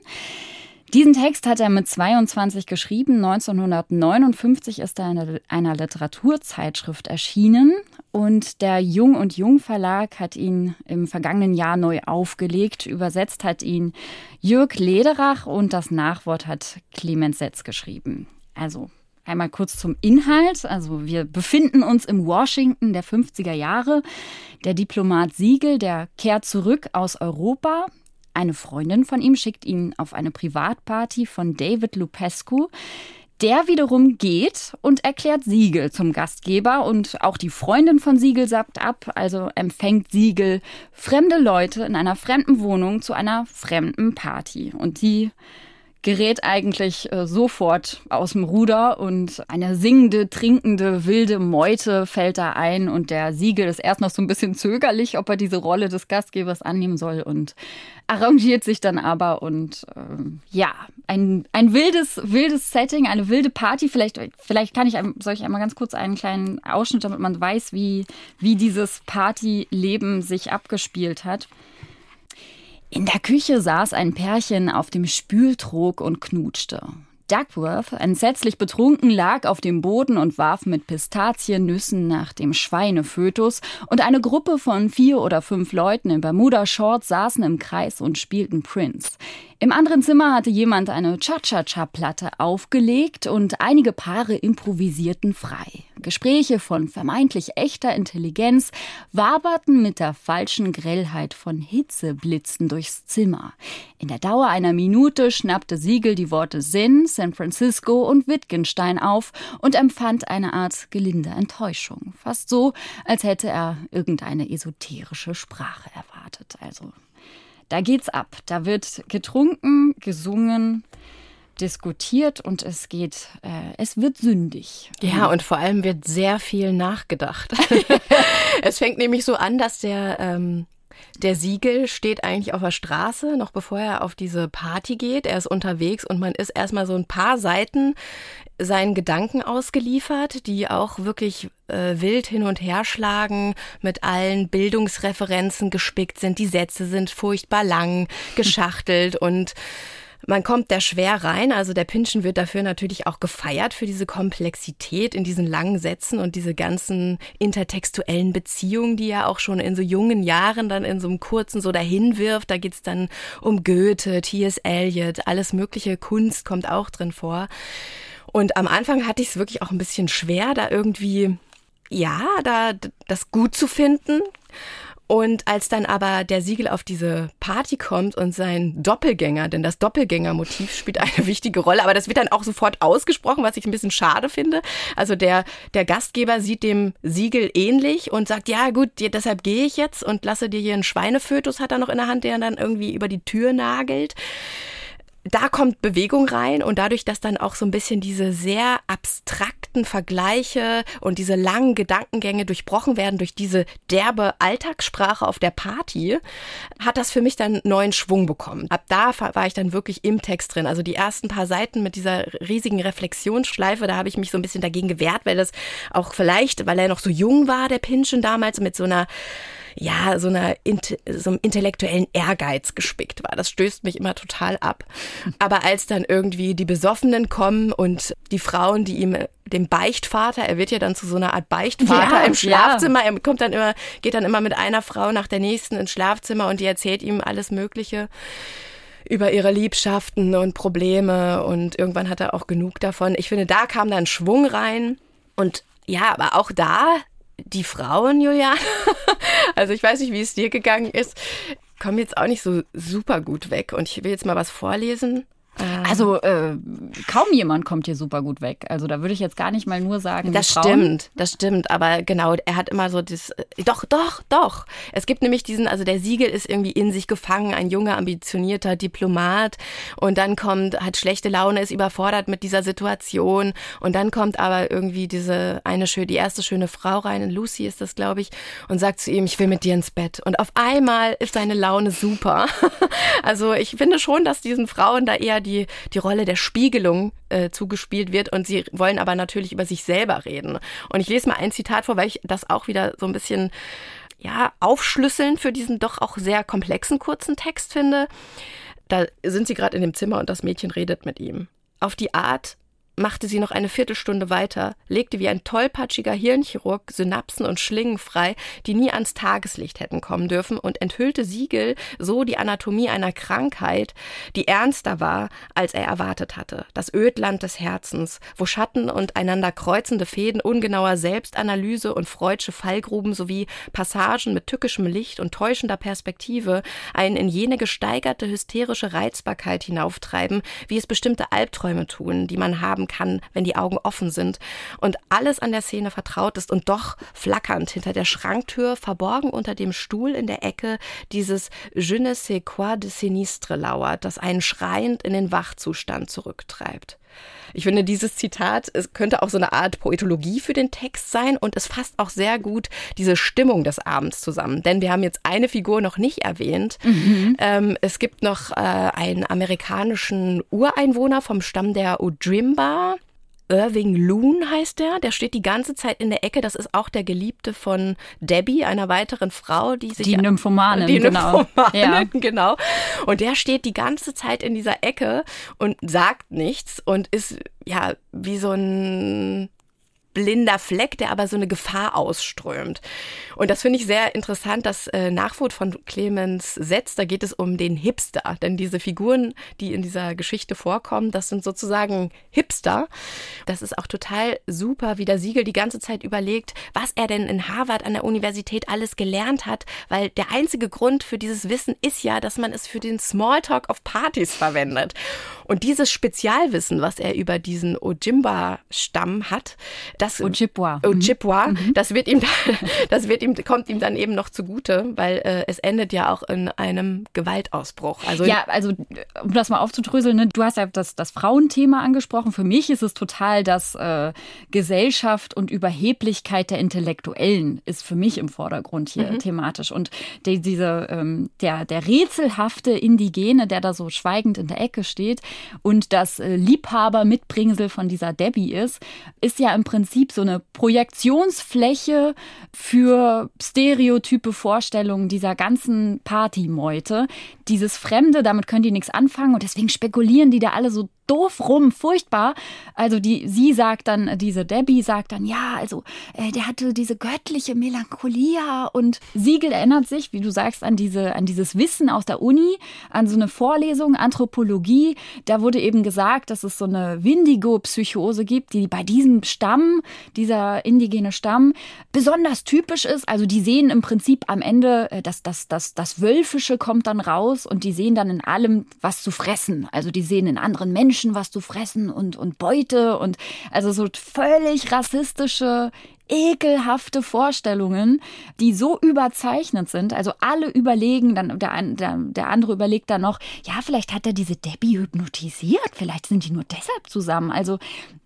Diesen Text hat er mit 22 geschrieben. 1959 ist er in einer Literaturzeitschrift erschienen. Und der Jung und Jung Verlag hat ihn im vergangenen Jahr neu aufgelegt. Übersetzt hat ihn Jörg Lederach und das Nachwort hat Clemens Setz geschrieben. Also Einmal kurz zum Inhalt. Also wir befinden uns im Washington der 50er Jahre. Der Diplomat Siegel, der kehrt zurück aus Europa. Eine Freundin von ihm schickt ihn auf eine Privatparty von David Lupescu. Der wiederum geht und erklärt Siegel zum Gastgeber und auch die Freundin von Siegel sagt ab, also empfängt Siegel fremde Leute in einer fremden Wohnung zu einer fremden Party. Und die gerät eigentlich äh, sofort aus dem Ruder und eine singende, trinkende, wilde Meute fällt da ein und der Siegel ist erst noch so ein bisschen zögerlich, ob er diese Rolle des Gastgebers annehmen soll und arrangiert sich dann aber und äh, ja, ein, ein wildes, wildes Setting, eine wilde Party. Vielleicht, vielleicht kann ich, soll ich einmal ganz kurz einen kleinen Ausschnitt, damit man weiß, wie, wie dieses Partyleben sich abgespielt hat. In der Küche saß ein Pärchen auf dem Spültrog und knutschte. Duckworth, entsetzlich betrunken, lag auf dem Boden und warf mit Pistaziennüssen nach dem Schweinefötus, und eine Gruppe von vier oder fünf Leuten in Bermuda-Shorts saßen im Kreis und spielten Prince. Im anderen Zimmer hatte jemand eine Cha-Cha-Cha-Platte aufgelegt und einige Paare improvisierten frei. Gespräche von vermeintlich echter Intelligenz waberten mit der falschen Grellheit von Hitzeblitzen durchs Zimmer. In der Dauer einer Minute schnappte Siegel die Worte Sinn, San Francisco und Wittgenstein auf und empfand eine Art gelinde Enttäuschung. Fast so, als hätte er irgendeine esoterische Sprache erwartet. Also da geht's ab. Da wird getrunken, gesungen, diskutiert und es geht, äh, es wird sündig. Ja, und vor allem wird sehr viel nachgedacht. es fängt nämlich so an, dass der ähm, der Siegel steht eigentlich auf der Straße, noch bevor er auf diese Party geht. Er ist unterwegs und man ist erstmal so ein paar Seiten seinen Gedanken ausgeliefert, die auch wirklich äh, wild hin und her schlagen, mit allen Bildungsreferenzen gespickt sind. Die Sätze sind furchtbar lang, geschachtelt und man kommt da schwer rein. Also der Pinschen wird dafür natürlich auch gefeiert für diese Komplexität in diesen langen Sätzen und diese ganzen intertextuellen Beziehungen, die er auch schon in so jungen Jahren dann in so einem kurzen so dahin wirft. Da geht's dann um Goethe, T.S. Eliot, alles mögliche Kunst kommt auch drin vor. Und am Anfang hatte ich es wirklich auch ein bisschen schwer, da irgendwie, ja, da das gut zu finden. Und als dann aber der Siegel auf diese Party kommt und sein Doppelgänger, denn das Doppelgängermotiv spielt eine wichtige Rolle, aber das wird dann auch sofort ausgesprochen, was ich ein bisschen schade finde. Also der, der Gastgeber sieht dem Siegel ähnlich und sagt, ja gut, deshalb gehe ich jetzt und lasse dir hier einen Schweinefötus, hat er noch in der Hand, der dann irgendwie über die Tür nagelt da kommt Bewegung rein und dadurch, dass dann auch so ein bisschen diese sehr abstrakten Vergleiche und diese langen Gedankengänge durchbrochen werden durch diese derbe Alltagssprache auf der Party, hat das für mich dann neuen Schwung bekommen. Ab da war ich dann wirklich im Text drin. Also die ersten paar Seiten mit dieser riesigen Reflexionsschleife, da habe ich mich so ein bisschen dagegen gewehrt, weil das auch vielleicht, weil er noch so jung war, der Pinschen damals, mit so einer ja, so einer so einem intellektuellen Ehrgeiz gespickt war. Das stößt mich immer total ab. Aber als dann irgendwie die Besoffenen kommen und die Frauen, die ihm dem Beichtvater, er wird ja dann zu so einer Art Beichtvater ja, im Schlafzimmer, er kommt dann immer, geht dann immer mit einer Frau nach der nächsten ins Schlafzimmer und die erzählt ihm alles Mögliche über ihre Liebschaften und Probleme und irgendwann hat er auch genug davon. Ich finde, da kam dann Schwung rein und ja, aber auch da die Frauen, Julian, also ich weiß nicht, wie es dir gegangen ist, kommen jetzt auch nicht so super gut weg. Und ich will jetzt mal was vorlesen. Ähm. Also äh, kaum jemand kommt hier super gut weg. Also da würde ich jetzt gar nicht mal nur sagen. Das stimmt, das stimmt. Aber genau, er hat immer so das. Äh, doch, doch, doch. Es gibt nämlich diesen, also der Siegel ist irgendwie in sich gefangen, ein junger, ambitionierter Diplomat. Und dann kommt, hat schlechte Laune, ist überfordert mit dieser Situation. Und dann kommt aber irgendwie diese eine schöne, die erste schöne Frau rein, Lucy ist das, glaube ich, und sagt zu ihm, ich will mit dir ins Bett. Und auf einmal ist seine Laune super. also ich finde schon, dass diesen Frauen da eher die, die Rolle der Spiegelung äh, zugespielt wird und sie wollen aber natürlich über sich selber reden. Und ich lese mal ein Zitat vor, weil ich das auch wieder so ein bisschen ja, aufschlüsseln für diesen doch auch sehr komplexen kurzen Text finde. Da sind sie gerade in dem Zimmer und das Mädchen redet mit ihm. Auf die Art, machte sie noch eine Viertelstunde weiter, legte wie ein tollpatschiger Hirnchirurg Synapsen und Schlingen frei, die nie ans Tageslicht hätten kommen dürfen, und enthüllte Siegel so die Anatomie einer Krankheit, die ernster war, als er erwartet hatte. Das Ödland des Herzens, wo Schatten und einander kreuzende Fäden ungenauer Selbstanalyse und freudsche Fallgruben sowie Passagen mit tückischem Licht und täuschender Perspektive einen in jene gesteigerte hysterische Reizbarkeit hinauftreiben, wie es bestimmte Albträume tun, die man haben haben kann, wenn die Augen offen sind und alles an der Szene vertraut ist und doch flackernd hinter der Schranktür, verborgen unter dem Stuhl in der Ecke, dieses Je ne sais quoi de sinistre lauert, das einen schreiend in den Wachzustand zurücktreibt. Ich finde, dieses Zitat es könnte auch so eine Art Poetologie für den Text sein und es fasst auch sehr gut diese Stimmung des Abends zusammen. Denn wir haben jetzt eine Figur noch nicht erwähnt. Mhm. Ähm, es gibt noch äh, einen amerikanischen Ureinwohner vom Stamm der Ojimba. Irving Loon heißt der. Der steht die ganze Zeit in der Ecke. Das ist auch der Geliebte von Debbie, einer weiteren Frau, die sich. Die Nymphomanin, die genau. Nymphomanin, ja. genau. Und der steht die ganze Zeit in dieser Ecke und sagt nichts und ist ja wie so ein blinder Fleck, der aber so eine Gefahr ausströmt. Und das finde ich sehr interessant, das äh, Nachwort von Clemens Setz, da geht es um den Hipster. Denn diese Figuren, die in dieser Geschichte vorkommen, das sind sozusagen Hipster. Das ist auch total super, wie der Siegel die ganze Zeit überlegt, was er denn in Harvard an der Universität alles gelernt hat, weil der einzige Grund für dieses Wissen ist ja, dass man es für den Smalltalk auf Partys verwendet. Und dieses Spezialwissen, was er über diesen Ojimba-Stamm hat, das Ojibwa, Ojibwa, mhm. mhm. das wird ihm, das wird ihm, kommt ihm dann eben noch zugute, weil äh, es endet ja auch in einem Gewaltausbruch. Also ja, also um das mal aufzudröseln, ne, du hast ja das, das Frauenthema angesprochen. Für mich ist es total das äh, Gesellschaft und Überheblichkeit der Intellektuellen ist für mich im Vordergrund hier mhm. thematisch und die, diese ähm, der der rätselhafte Indigene, der da so schweigend in der Ecke steht, und das äh, Liebhaber-Mitbringsel von dieser Debbie ist, ist ja im Prinzip so eine Projektionsfläche für stereotype Vorstellungen dieser ganzen Partymeute. Dieses Fremde, damit können die nichts anfangen und deswegen spekulieren die da alle so doof rum, furchtbar. Also die, sie sagt dann, diese Debbie sagt dann, ja, also äh, der hatte diese göttliche Melancholia und Siegel erinnert sich, wie du sagst, an diese, an dieses Wissen aus der Uni, an so eine Vorlesung Anthropologie. Da wurde eben gesagt, dass es so eine Windigo-Psychose gibt, die bei diesem Stamm, dieser indigene Stamm, besonders typisch ist. Also die sehen im Prinzip am Ende, äh, dass das, das, das Wölfische kommt dann raus und die sehen dann in allem was zu fressen. Also die sehen in anderen Menschen Menschen was zu fressen und, und Beute und also so völlig rassistische, ekelhafte Vorstellungen, die so überzeichnet sind. Also alle überlegen, dann der, der, der andere überlegt dann noch, ja, vielleicht hat er diese Debbie hypnotisiert, vielleicht sind die nur deshalb zusammen. Also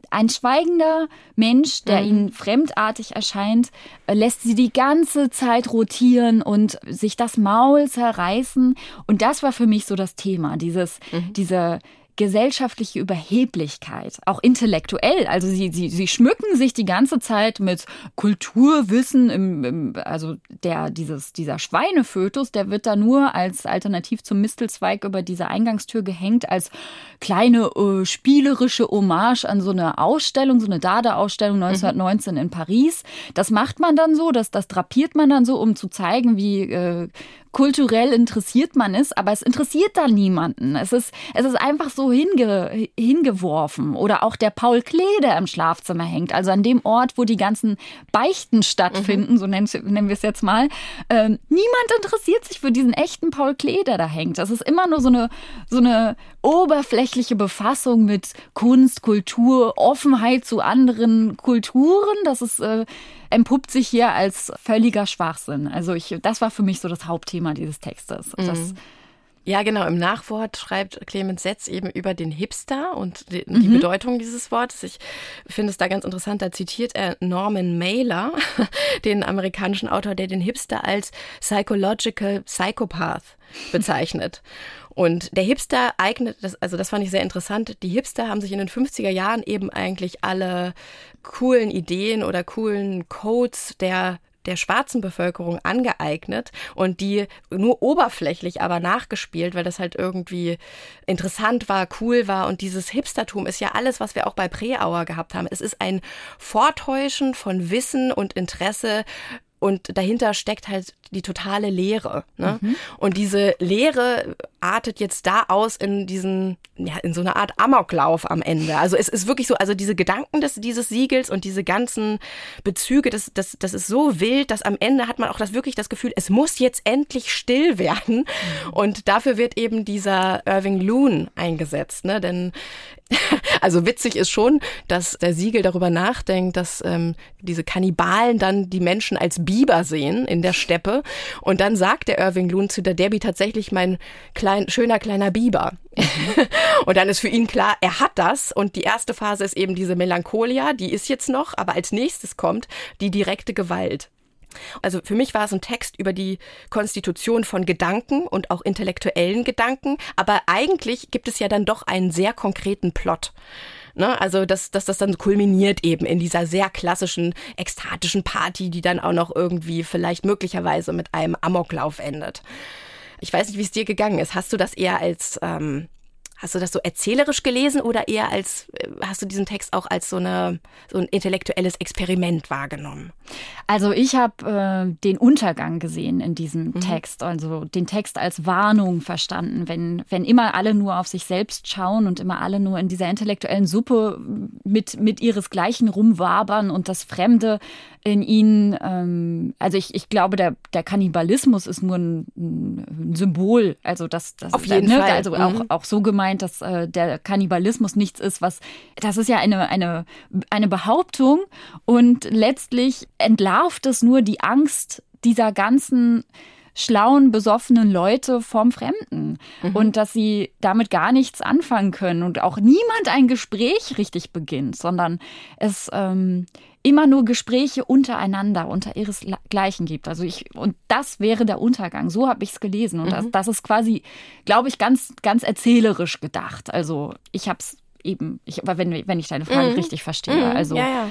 ein schweigender Mensch, der mhm. ihnen fremdartig erscheint, äh, lässt sie die ganze Zeit rotieren und sich das Maul zerreißen. Und das war für mich so das Thema, dieses, mhm. diese gesellschaftliche Überheblichkeit, auch intellektuell. Also sie, sie, sie schmücken sich die ganze Zeit mit Kulturwissen, im, im, also der, dieses, dieser Schweinefötus, der wird da nur als Alternativ zum Mistelzweig über diese Eingangstür gehängt, als kleine äh, spielerische Hommage an so eine Ausstellung, so eine Dada-Ausstellung 1919 mhm. in Paris. Das macht man dann so, das, das drapiert man dann so, um zu zeigen, wie äh, kulturell interessiert man ist, aber es interessiert da niemanden. Es ist, es ist einfach so hinge, hingeworfen. Oder auch der Paul Klee, der im Schlafzimmer hängt, also an dem Ort, wo die ganzen Beichten stattfinden, mhm. so nennen, nennen wir es jetzt mal. Ähm, niemand interessiert sich für diesen echten Paul Klee, der da hängt. Das ist immer nur so eine, so eine oberflächliche Befassung mit Kunst, Kultur, Offenheit zu anderen Kulturen. Das ist äh, entpuppt sich hier als völliger Schwachsinn. Also ich, das war für mich so das Hauptthema dieses Textes. Mhm. Ja, genau. Im Nachwort schreibt Clemens Setz eben über den Hipster und die, mhm. die Bedeutung dieses Wortes. Ich finde es da ganz interessant. Da zitiert er Norman Mailer, den amerikanischen Autor, der den Hipster als Psychological Psychopath bezeichnet. Und der Hipster eignet, das, also das fand ich sehr interessant, die Hipster haben sich in den 50er Jahren eben eigentlich alle coolen Ideen oder coolen Codes der der schwarzen Bevölkerung angeeignet und die nur oberflächlich aber nachgespielt, weil das halt irgendwie interessant war, cool war. Und dieses Hipstertum ist ja alles, was wir auch bei Preauer gehabt haben. Es ist ein Vortäuschen von Wissen und Interesse und dahinter steckt halt die totale Leere. Ne? Mhm. Und diese Leere artet jetzt da aus in diesen, ja, in so eine Art Amoklauf am Ende. Also es ist wirklich so, also diese Gedanken des, dieses Siegels und diese ganzen Bezüge, das, das, das ist so wild, dass am Ende hat man auch das wirklich das Gefühl, es muss jetzt endlich still werden. Mhm. Und dafür wird eben dieser Irving Loon eingesetzt. Ne? Denn also witzig ist schon, dass der Siegel darüber nachdenkt, dass ähm, diese Kannibalen dann die Menschen als Biber sehen in der Steppe. Und dann sagt der Irving Loon zu der Debbie tatsächlich mein klein, schöner kleiner Biber. und dann ist für ihn klar, er hat das. Und die erste Phase ist eben diese Melancholia, die ist jetzt noch, aber als nächstes kommt die direkte Gewalt. Also für mich war es ein Text über die Konstitution von Gedanken und auch intellektuellen Gedanken, aber eigentlich gibt es ja dann doch einen sehr konkreten Plot. Ne? Also, dass, dass das dann kulminiert eben in dieser sehr klassischen, ekstatischen Party, die dann auch noch irgendwie vielleicht möglicherweise mit einem Amoklauf endet. Ich weiß nicht, wie es dir gegangen ist. Hast du das eher als ähm, Hast du das so erzählerisch gelesen oder eher als, äh, hast du diesen Text auch als so, eine, so ein intellektuelles Experiment wahrgenommen? Also ich habe äh, den Untergang gesehen in diesem mhm. Text, also den Text als Warnung verstanden. Wenn, wenn immer alle nur auf sich selbst schauen und immer alle nur in dieser intellektuellen Suppe mit, mit ihresgleichen rumwabern und das Fremde in ihnen, ähm, also ich, ich glaube, der, der Kannibalismus ist nur ein, ein Symbol. Also das, das auf jeden ne, Fall. Also mhm. auch, auch so gemeint, dass äh, der Kannibalismus nichts ist, was das ist ja eine, eine, eine Behauptung und letztlich entlarvt es nur die Angst dieser ganzen schlauen, besoffenen Leute vom Fremden mhm. und dass sie damit gar nichts anfangen können und auch niemand ein Gespräch richtig beginnt, sondern es ähm, immer nur Gespräche untereinander, unter ihresgleichen gibt. Also ich, und das wäre der Untergang. So habe ich es gelesen. Und mhm. das, das ist quasi, glaube ich, ganz, ganz erzählerisch gedacht. Also ich habe es eben, ich, wenn, wenn ich deine Frage mhm. richtig verstehe. Mhm. Also ja, ja.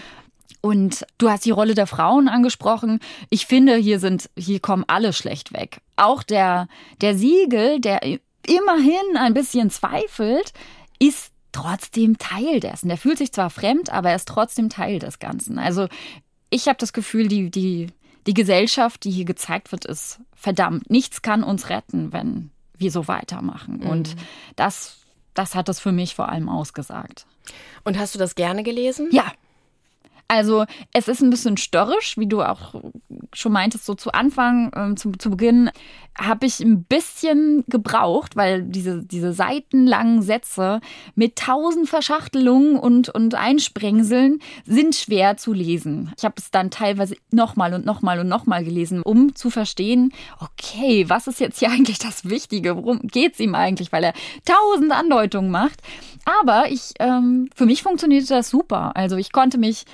Und du hast die Rolle der Frauen angesprochen. Ich finde, hier sind, hier kommen alle schlecht weg. Auch der, der Siegel, der immerhin ein bisschen zweifelt, ist trotzdem Teil dessen. Der fühlt sich zwar fremd, aber er ist trotzdem Teil des Ganzen. Also ich habe das Gefühl, die, die, die Gesellschaft, die hier gezeigt wird, ist verdammt. Nichts kann uns retten, wenn wir so weitermachen. Mhm. Und das, das hat es für mich vor allem ausgesagt. Und hast du das gerne gelesen? Ja, also es ist ein bisschen störrisch, wie du auch schon meintest, so zu Anfang, ähm, zu, zu Beginn habe ich ein bisschen gebraucht, weil diese, diese seitenlangen Sätze mit tausend Verschachtelungen und, und Einsprengseln sind schwer zu lesen. Ich habe es dann teilweise nochmal und nochmal und nochmal gelesen, um zu verstehen, okay, was ist jetzt hier eigentlich das Wichtige? Worum geht es ihm eigentlich? Weil er tausend Andeutungen macht. Aber ich, ähm, für mich funktionierte das super. Also ich konnte mich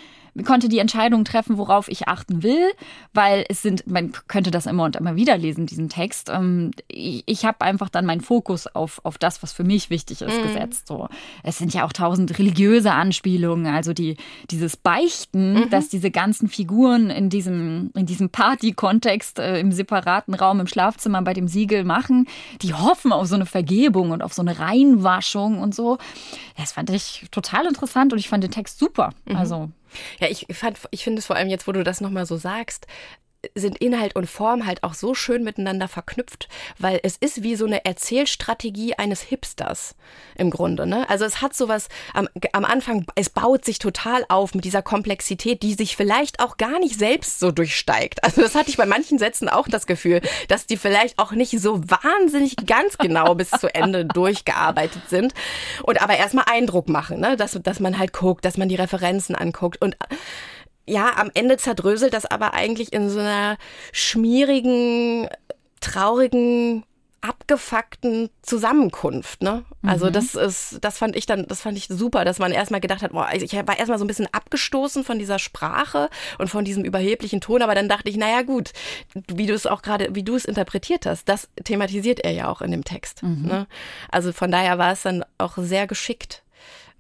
konnte die Entscheidung treffen, worauf ich achten will, weil es sind, man könnte das immer und immer wieder lesen, diesen Text. Ähm, ich, ich habe einfach dann meinen Fokus auf, auf das, was für mich wichtig ist, mhm. gesetzt. So, es sind ja auch tausend religiöse Anspielungen, also die, dieses Beichten, mhm. dass diese ganzen Figuren in diesem, in diesem Party-Kontext äh, im separaten Raum im Schlafzimmer bei dem Siegel machen, die hoffen auf so eine Vergebung und auf so eine Reinwaschung und so. Das fand ich total interessant und ich fand den Text super. Mhm. Also ja, ich fand, ich finde es vor allem jetzt, wo du das nochmal so sagst, sind Inhalt und Form halt auch so schön miteinander verknüpft, weil es ist wie so eine Erzählstrategie eines Hipsters im Grunde. Ne? Also es hat sowas am, am Anfang, es baut sich total auf mit dieser Komplexität, die sich vielleicht auch gar nicht selbst so durchsteigt. Also das hatte ich bei manchen Sätzen auch das Gefühl, dass die vielleicht auch nicht so wahnsinnig ganz genau bis zu Ende durchgearbeitet sind und aber erstmal Eindruck machen, ne? dass, dass man halt guckt, dass man die Referenzen anguckt und ja, am Ende zerdröselt das aber eigentlich in so einer schmierigen, traurigen, abgefuckten Zusammenkunft, ne? Also mhm. das ist, das fand ich dann, das fand ich super, dass man erstmal gedacht hat, boah, ich war erstmal so ein bisschen abgestoßen von dieser Sprache und von diesem überheblichen Ton, aber dann dachte ich, naja gut, wie du es auch gerade, wie du es interpretiert hast, das thematisiert er ja auch in dem Text. Mhm. Ne? Also von daher war es dann auch sehr geschickt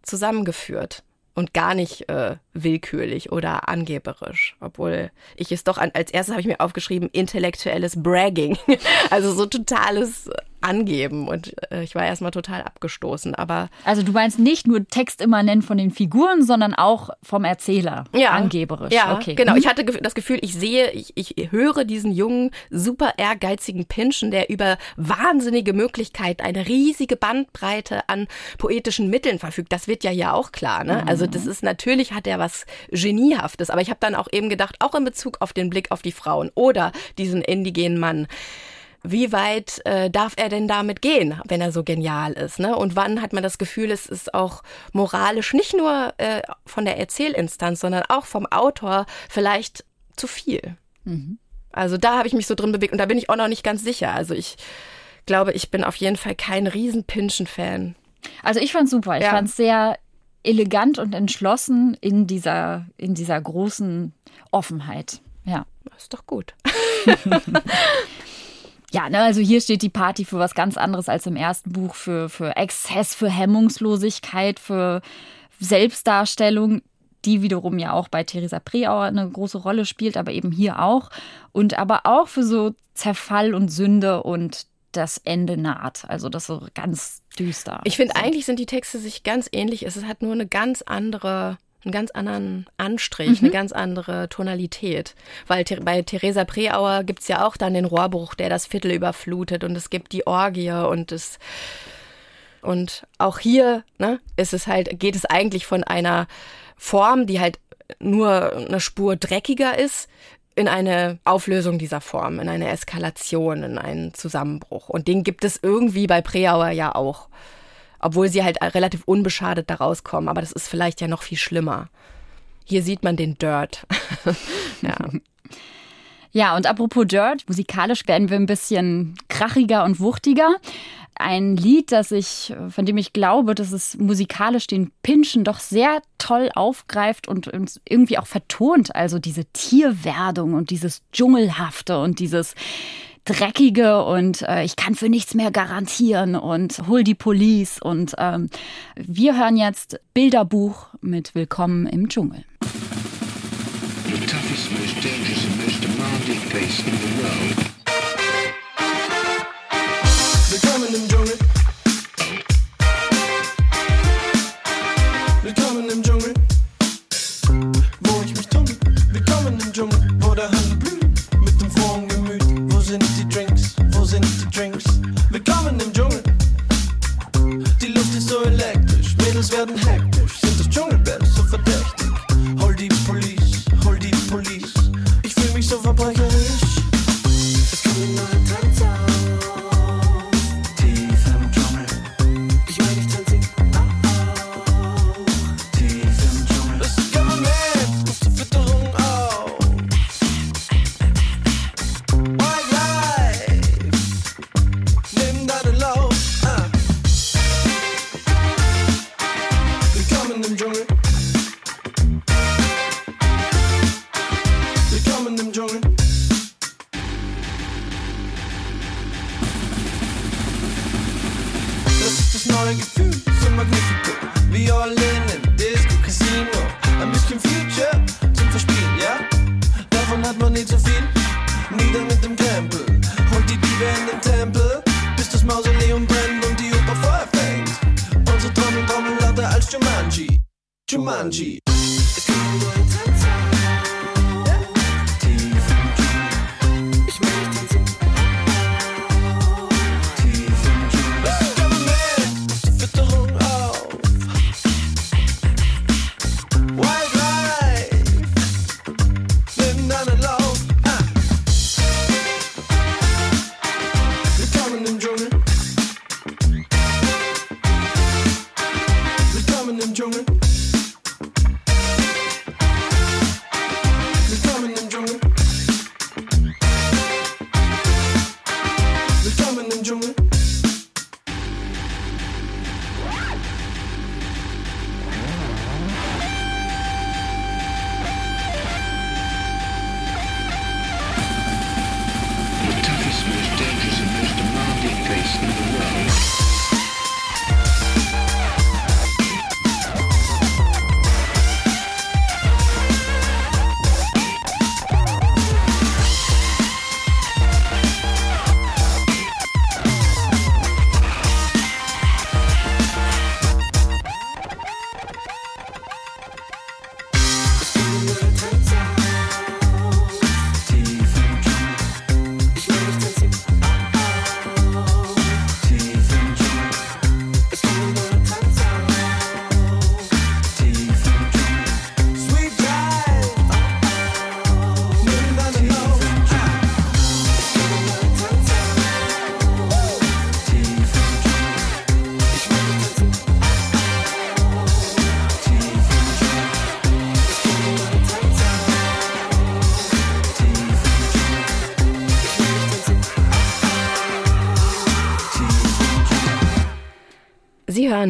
zusammengeführt und gar nicht äh, willkürlich oder angeberisch, obwohl ich es doch an, als erstes habe ich mir aufgeschrieben intellektuelles Bragging, also so totales angeben und äh, ich war erstmal total abgestoßen, aber Also du meinst nicht nur textimmanent von den Figuren, sondern auch vom Erzähler ja, angeberisch. Ja, okay. genau. Ich hatte das Gefühl, ich sehe, ich, ich höre diesen jungen, super ehrgeizigen Pinschen, der über wahnsinnige Möglichkeit, eine riesige Bandbreite an poetischen Mitteln verfügt. Das wird ja hier auch klar, ne? Also das ist natürlich hat er was geniehaftes, aber ich habe dann auch eben gedacht, auch in Bezug auf den Blick auf die Frauen oder diesen indigenen Mann wie weit äh, darf er denn damit gehen, wenn er so genial ist? Ne? Und wann hat man das Gefühl, es ist auch moralisch nicht nur äh, von der Erzählinstanz, sondern auch vom Autor vielleicht zu viel? Mhm. Also da habe ich mich so drin bewegt und da bin ich auch noch nicht ganz sicher. Also ich glaube, ich bin auf jeden Fall kein Riesenpinschen-Fan. Also ich fand super. Ich ja. fand es sehr elegant und entschlossen in dieser, in dieser großen Offenheit. Ja. Das ist doch gut. Ja, ne, also hier steht die Party für was ganz anderes als im ersten Buch, für, für Exzess, für Hemmungslosigkeit, für Selbstdarstellung, die wiederum ja auch bei Theresa Preauer eine große Rolle spielt, aber eben hier auch. Und aber auch für so Zerfall und Sünde und das Ende naht. Also das so ganz düster. Ich finde, eigentlich sind die Texte sich ganz ähnlich. Es hat nur eine ganz andere einen ganz anderen Anstrich, mhm. eine ganz andere Tonalität. Weil bei Theresa Preauer gibt es ja auch dann den Rohrbruch, der das Viertel überflutet und es gibt die Orgie und es und auch hier ne, ist es halt, geht es eigentlich von einer Form, die halt nur eine Spur dreckiger ist, in eine Auflösung dieser Form, in eine Eskalation, in einen Zusammenbruch. Und den gibt es irgendwie bei Preauer ja auch obwohl sie halt relativ unbeschadet da rauskommen. Aber das ist vielleicht ja noch viel schlimmer. Hier sieht man den Dirt. ja. Ja, und apropos Dirt, musikalisch werden wir ein bisschen krachiger und wuchtiger. Ein Lied, das ich, von dem ich glaube, dass es musikalisch den Pinschen doch sehr toll aufgreift und irgendwie auch vertont. Also diese Tierwerdung und dieses Dschungelhafte und dieses Dreckige und äh, ich kann für nichts mehr garantieren und hol die Police. Und ähm, wir hören jetzt Bilderbuch mit Willkommen im Dschungel. The toughest, most dangerous and most demanding place in the world. Willkommen im Dschungel. Wo ich mich tummel. Willkommen im Dschungel, wo der Handel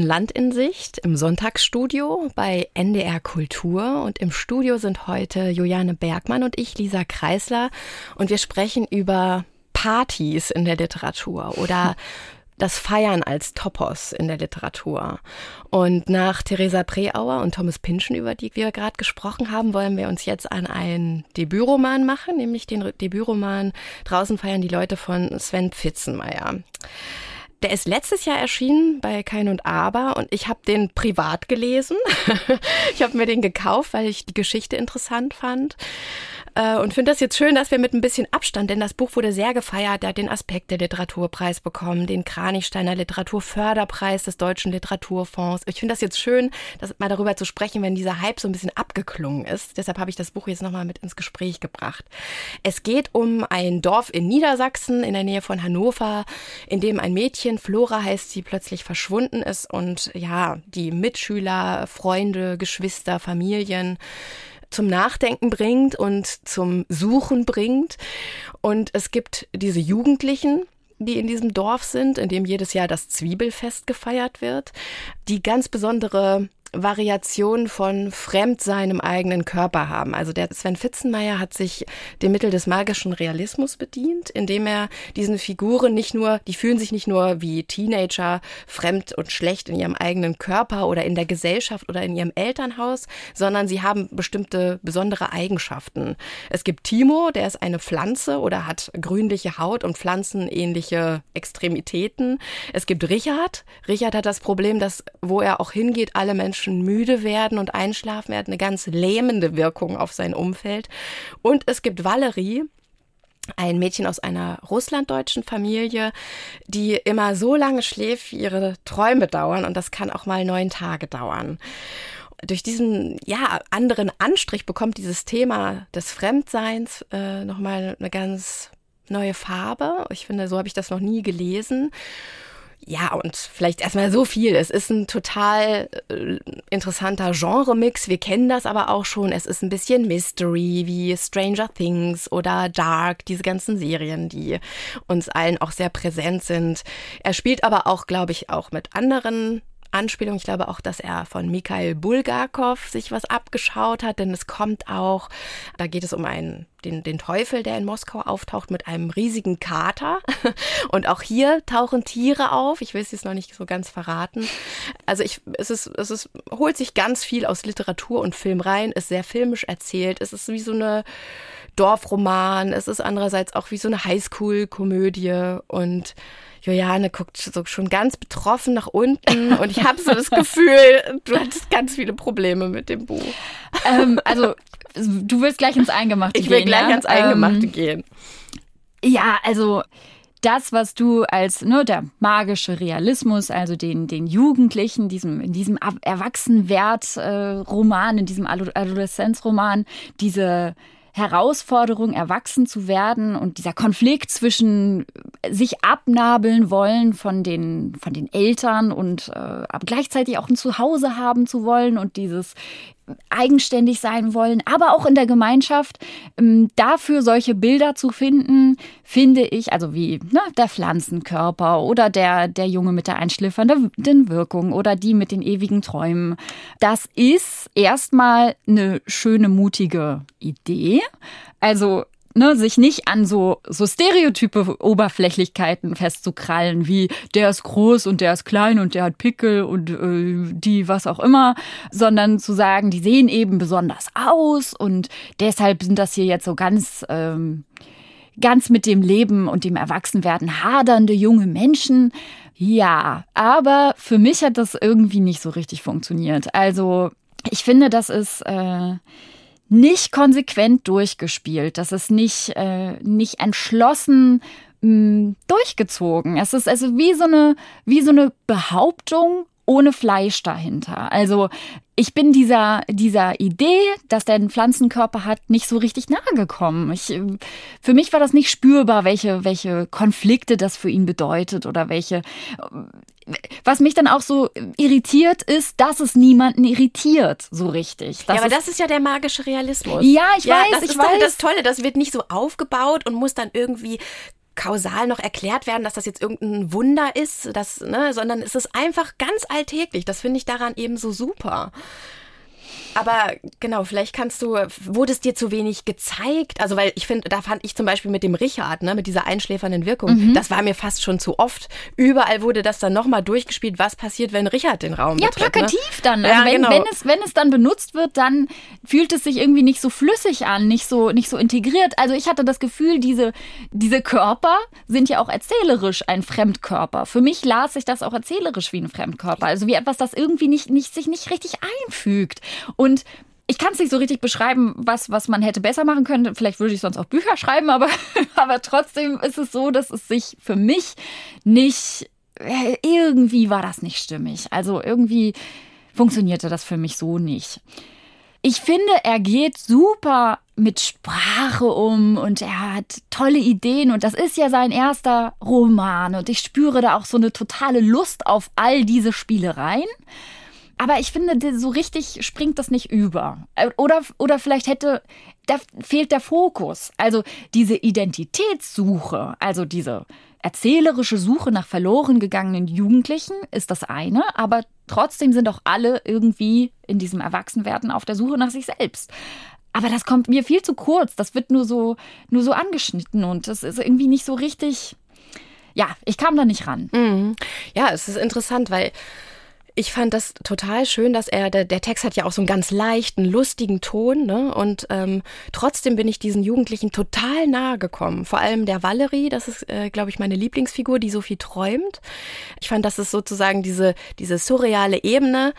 Hören Land in Sicht im Sonntagsstudio bei NDR Kultur und im Studio sind heute Juliane Bergmann und ich, Lisa Kreisler, und wir sprechen über Partys in der Literatur oder das Feiern als Topos in der Literatur. Und nach Theresa Preauer und Thomas Pynchon, über die wir gerade gesprochen haben, wollen wir uns jetzt an einen Debütroman machen, nämlich den Debütroman Draußen feiern die Leute von Sven Pfitzenmeier. Der ist letztes Jahr erschienen bei Kein und Aber und ich habe den privat gelesen. ich habe mir den gekauft, weil ich die Geschichte interessant fand. Äh, Und finde das jetzt schön, dass wir mit ein bisschen Abstand, denn das Buch wurde sehr gefeiert, der hat den Aspekt der Literaturpreis bekommen, den Kranichsteiner Literaturförderpreis des Deutschen Literaturfonds. Ich finde das jetzt schön, das mal darüber zu sprechen, wenn dieser Hype so ein bisschen abgeklungen ist. Deshalb habe ich das Buch jetzt nochmal mit ins Gespräch gebracht. Es geht um ein Dorf in Niedersachsen in der Nähe von Hannover, in dem ein Mädchen, Flora heißt sie, plötzlich verschwunden ist und ja, die Mitschüler, Freunde, Geschwister, Familien zum Nachdenken bringt und zum Suchen bringt. Und es gibt diese Jugendlichen, die in diesem Dorf sind, in dem jedes Jahr das Zwiebelfest gefeiert wird, die ganz besondere Variation von Fremdsein im eigenen Körper haben. Also der Sven Fitzenmeier hat sich dem Mittel des magischen Realismus bedient, indem er diesen Figuren nicht nur, die fühlen sich nicht nur wie Teenager fremd und schlecht in ihrem eigenen Körper oder in der Gesellschaft oder in ihrem Elternhaus, sondern sie haben bestimmte besondere Eigenschaften. Es gibt Timo, der ist eine Pflanze oder hat grünliche Haut und pflanzenähnliche Extremitäten. Es gibt Richard. Richard hat das Problem, dass wo er auch hingeht, alle Menschen müde werden und einschlafen. Er hat eine ganz lähmende Wirkung auf sein Umfeld. Und es gibt Valerie, ein Mädchen aus einer russlanddeutschen Familie, die immer so lange schläft, wie ihre Träume dauern. Und das kann auch mal neun Tage dauern. Durch diesen ja anderen Anstrich bekommt dieses Thema des Fremdseins äh, nochmal eine ganz neue Farbe. Ich finde, so habe ich das noch nie gelesen. Ja, und vielleicht erstmal so viel. Es ist ein total äh, interessanter Genre-Mix. Wir kennen das aber auch schon. Es ist ein bisschen Mystery wie Stranger Things oder Dark, diese ganzen Serien, die uns allen auch sehr präsent sind. Er spielt aber auch, glaube ich, auch mit anderen Anspielung. Ich glaube auch, dass er von Mikhail Bulgakov sich was abgeschaut hat, denn es kommt auch, da geht es um einen den, den Teufel, der in Moskau auftaucht, mit einem riesigen Kater. Und auch hier tauchen Tiere auf. Ich will es jetzt noch nicht so ganz verraten. Also ich, es ist, es ist, holt sich ganz viel aus Literatur und Film rein, ist sehr filmisch erzählt. Es ist wie so eine Dorfroman. Es ist andererseits auch wie so eine Highschool-Komödie und Juliane guckt so schon ganz betroffen nach unten und ich habe so das Gefühl, du hattest ganz viele Probleme mit dem Buch. Ähm, also du willst gleich ins Eingemachte ich gehen. will gleich ja? ins Eingemachte ähm, gehen. Ja, also das, was du als ne, der magische Realismus, also den, den Jugendlichen, diesem, in diesem Erwachsenwert-Roman, in diesem Adoleszenzroman, diese Herausforderung, erwachsen zu werden und dieser Konflikt zwischen sich abnabeln wollen von den, von den Eltern und äh, aber gleichzeitig auch ein Zuhause haben zu wollen und dieses eigenständig sein wollen, aber auch in der Gemeinschaft. Ähm, dafür solche Bilder zu finden, finde ich, also wie ne, der Pflanzenkörper oder der, der Junge mit der einschläfernden Wirkung oder die mit den ewigen Träumen. Das ist erstmal eine schöne, mutige Idee. Also ne, sich nicht an so, so Stereotype Oberflächlichkeiten festzukrallen, wie der ist groß und der ist klein und der hat Pickel und äh, die was auch immer, sondern zu sagen, die sehen eben besonders aus und deshalb sind das hier jetzt so ganz, ähm, ganz mit dem Leben und dem Erwachsenwerden hadernde junge Menschen. Ja, aber für mich hat das irgendwie nicht so richtig funktioniert. Also ich finde, das ist äh, nicht konsequent durchgespielt. Das ist nicht, äh, nicht entschlossen mh, durchgezogen. Es ist also wie so eine, wie so eine Behauptung ohne Fleisch dahinter. Also ich bin dieser, dieser Idee, dass der einen Pflanzenkörper hat, nicht so richtig nahe gekommen. Ich, für mich war das nicht spürbar, welche, welche Konflikte das für ihn bedeutet oder welche. Was mich dann auch so irritiert, ist, dass es niemanden irritiert, so richtig. ja, aber das ist ja der magische Realismus. Ja, ich ja, weiß, das ich ist weiß. das Tolle, das wird nicht so aufgebaut und muss dann irgendwie kausal noch erklärt werden, dass das jetzt irgendein Wunder ist, das, ne, sondern es ist einfach ganz alltäglich. Das finde ich daran eben so super. Aber genau, vielleicht kannst du, wurde es dir zu wenig gezeigt? Also, weil ich finde, da fand ich zum Beispiel mit dem Richard, ne, mit dieser einschläfernden Wirkung, Mhm. das war mir fast schon zu oft. Überall wurde das dann nochmal durchgespielt, was passiert, wenn Richard den Raum Ja, betritt. plakativ dann. Ne? Also Ja, wenn, genau. wenn, es, wenn es dann benutzt wird, dann fühlt es sich irgendwie nicht so flüssig an, nicht so, nicht so integriert. Also ich hatte das Gefühl, diese, diese Körper sind ja auch erzählerisch ein Fremdkörper. Für mich las sich das auch erzählerisch wie ein Fremdkörper. Also wie etwas, das irgendwie nicht, nicht, sich nicht richtig einfügt. Und ich kann es nicht so richtig beschreiben, was, was man hätte besser machen können. Vielleicht würde ich sonst auch Bücher schreiben, aber, aber trotzdem ist es so, dass es sich für mich nicht, äh, irgendwie war das nicht stimmig. Also irgendwie funktionierte das für mich so nicht. Ich finde, er geht super mit Sprache um und er hat tolle Ideen und das ist ja sein erster Roman und ich spüre da auch so eine totale Lust auf all diese Spielereien. Aber ich finde, so richtig springt das nicht über. Äh, Oder, oder vielleicht hätte, da fehlt der Fokus. Also diese Identitätssuche, also diese erzählerische Suche nach verloren gegangenen Jugendlichen ist das eine, aber trotzdem sind auch alle irgendwie in diesem Erwachsenwerden auf der Suche nach sich selbst. Aber das kommt mir viel zu kurz. Das wird nur so, nur so angeschnitten und das ist irgendwie nicht so richtig. Ja, ich kam da nicht ran. Mhm. Ja, es ist interessant, weil ich fand das total schön, dass er, der, der Text hat ja auch so einen ganz leichten, lustigen Ton, ne? Und ähm, trotzdem bin ich diesen Jugendlichen total nahe gekommen. Vor allem der Valerie, das ist, äh, glaube ich, meine Lieblingsfigur, die so viel träumt. Ich fand, das ist sozusagen diese, diese surreale Ebene,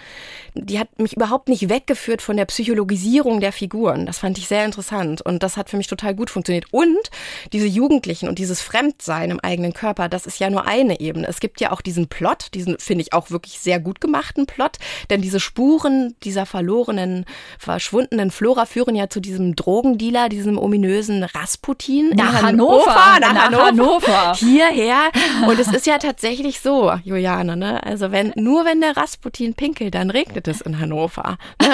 die hat mich überhaupt nicht weggeführt von der Psychologisierung der Figuren. Das fand ich sehr interessant und das hat für mich total gut funktioniert. Und diese Jugendlichen und dieses Fremdsein im eigenen Körper, das ist ja nur eine Ebene. Es gibt ja auch diesen Plot, diesen finde ich auch wirklich sehr gut gemachten Plot, denn diese Spuren dieser verlorenen, verschwundenen Flora führen ja zu diesem Drogendealer, diesem ominösen Rasputin in Nach Hannover. nach, Nach Hannover, Hannover. hierher. Und es ist ja tatsächlich so, Juliane, ne? Also wenn nur wenn der Rasputin pinkelt, dann regnet es in Hannover. Ne?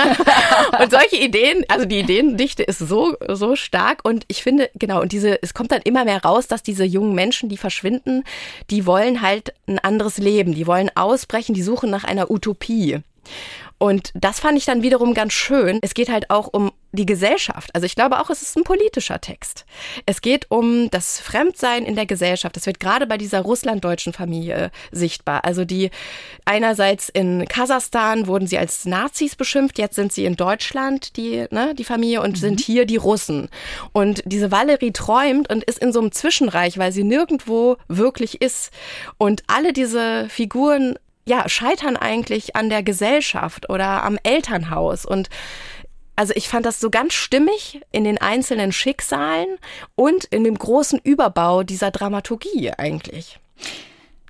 Und solche Ideen, also die Ideendichte ist so so stark und ich finde genau und diese, es kommt dann immer mehr raus, dass diese jungen Menschen, die verschwinden, die wollen halt ein anderes Leben, die wollen ausbrechen, die suchen nach einer Utopie. Und das fand ich dann wiederum ganz schön. Es geht halt auch um die Gesellschaft. Also ich glaube auch, es ist ein politischer Text. Es geht um das Fremdsein in der Gesellschaft. Das wird gerade bei dieser russlanddeutschen Familie sichtbar. Also die einerseits in Kasachstan wurden sie als Nazis beschimpft, jetzt sind sie in Deutschland, die, ne, die Familie, und mhm. sind hier die Russen. Und diese Valerie träumt und ist in so einem Zwischenreich, weil sie nirgendwo wirklich ist. Und alle diese Figuren ja, scheitern eigentlich an der Gesellschaft oder am Elternhaus. Und also ich fand das so ganz stimmig in den einzelnen Schicksalen und in dem großen Überbau dieser Dramaturgie eigentlich.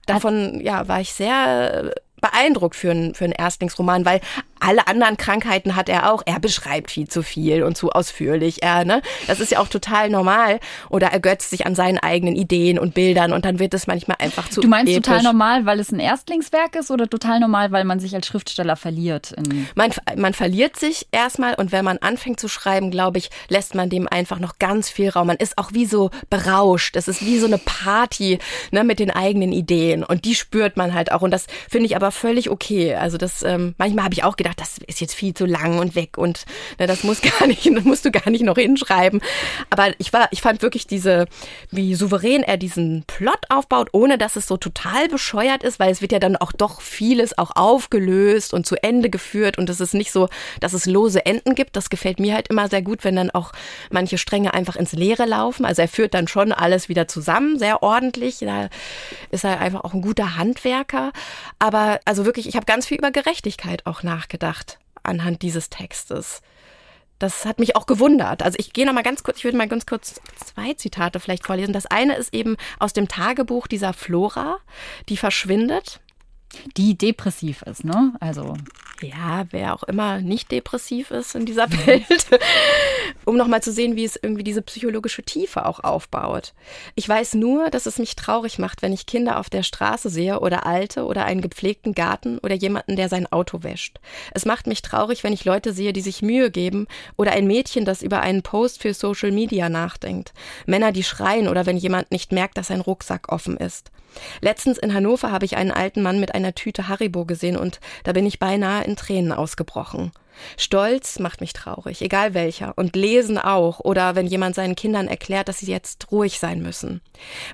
Davon ja, war ich sehr beeindruckt für einen, für einen Erstlingsroman, weil alle anderen Krankheiten hat er auch. Er beschreibt viel zu viel und zu ausführlich. Er, ne? Das ist ja auch total normal. Oder er götzt sich an seinen eigenen Ideen und Bildern und dann wird es manchmal einfach zu. Du meinst episch. total normal, weil es ein Erstlingswerk ist oder total normal, weil man sich als Schriftsteller verliert? man, man verliert sich erstmal und wenn man anfängt zu schreiben, glaube ich, lässt man dem einfach noch ganz viel Raum. Man ist auch wie so berauscht. Es ist wie so eine Party ne, mit den eigenen Ideen und die spürt man halt auch. Und das finde ich aber völlig okay. Also das, ähm, manchmal habe ich auch gedacht, gedacht, das ist jetzt viel zu lang und weg und ne, das muss gar nicht, das musst du gar nicht noch hinschreiben. Aber ich war, ich fand wirklich diese, wie souverän er diesen Plot aufbaut, ohne dass es so total bescheuert ist, weil es wird ja dann auch doch vieles auch aufgelöst und zu Ende geführt und es ist nicht so, dass es lose Enden gibt. Das gefällt mir halt immer sehr gut, wenn dann auch manche Stränge einfach ins Leere laufen. Also er führt dann schon alles wieder zusammen, sehr ordentlich. Da ist er einfach auch ein guter Handwerker. Aber also wirklich, ich habe ganz viel über Gerechtigkeit auch nachgedacht nachgedacht anhand dieses Textes. Das hat mich auch gewundert. Also ich gehe noch mal ganz kurz, ich würde mal ganz kurz zwei Zitate vielleicht vorlesen. Das eine ist eben aus dem Tagebuch dieser Flora, die verschwindet. Die depressiv ist, ne? Also ja, wer auch immer nicht depressiv ist in dieser Welt, um nochmal zu sehen, wie es irgendwie diese psychologische Tiefe auch aufbaut. Ich weiß nur, dass es mich traurig macht, wenn ich Kinder auf der Straße sehe oder Alte oder einen gepflegten Garten oder jemanden, der sein Auto wäscht. Es macht mich traurig, wenn ich Leute sehe, die sich Mühe geben oder ein Mädchen, das über einen Post für Social Media nachdenkt. Männer, die schreien oder wenn jemand nicht merkt, dass sein Rucksack offen ist. Letztens in Hannover habe ich einen alten Mann mit einer Tüte Haribo gesehen und da bin ich beinahe in Tränen ausgebrochen. Stolz macht mich traurig, egal welcher, und Lesen auch, oder wenn jemand seinen Kindern erklärt, dass sie jetzt ruhig sein müssen.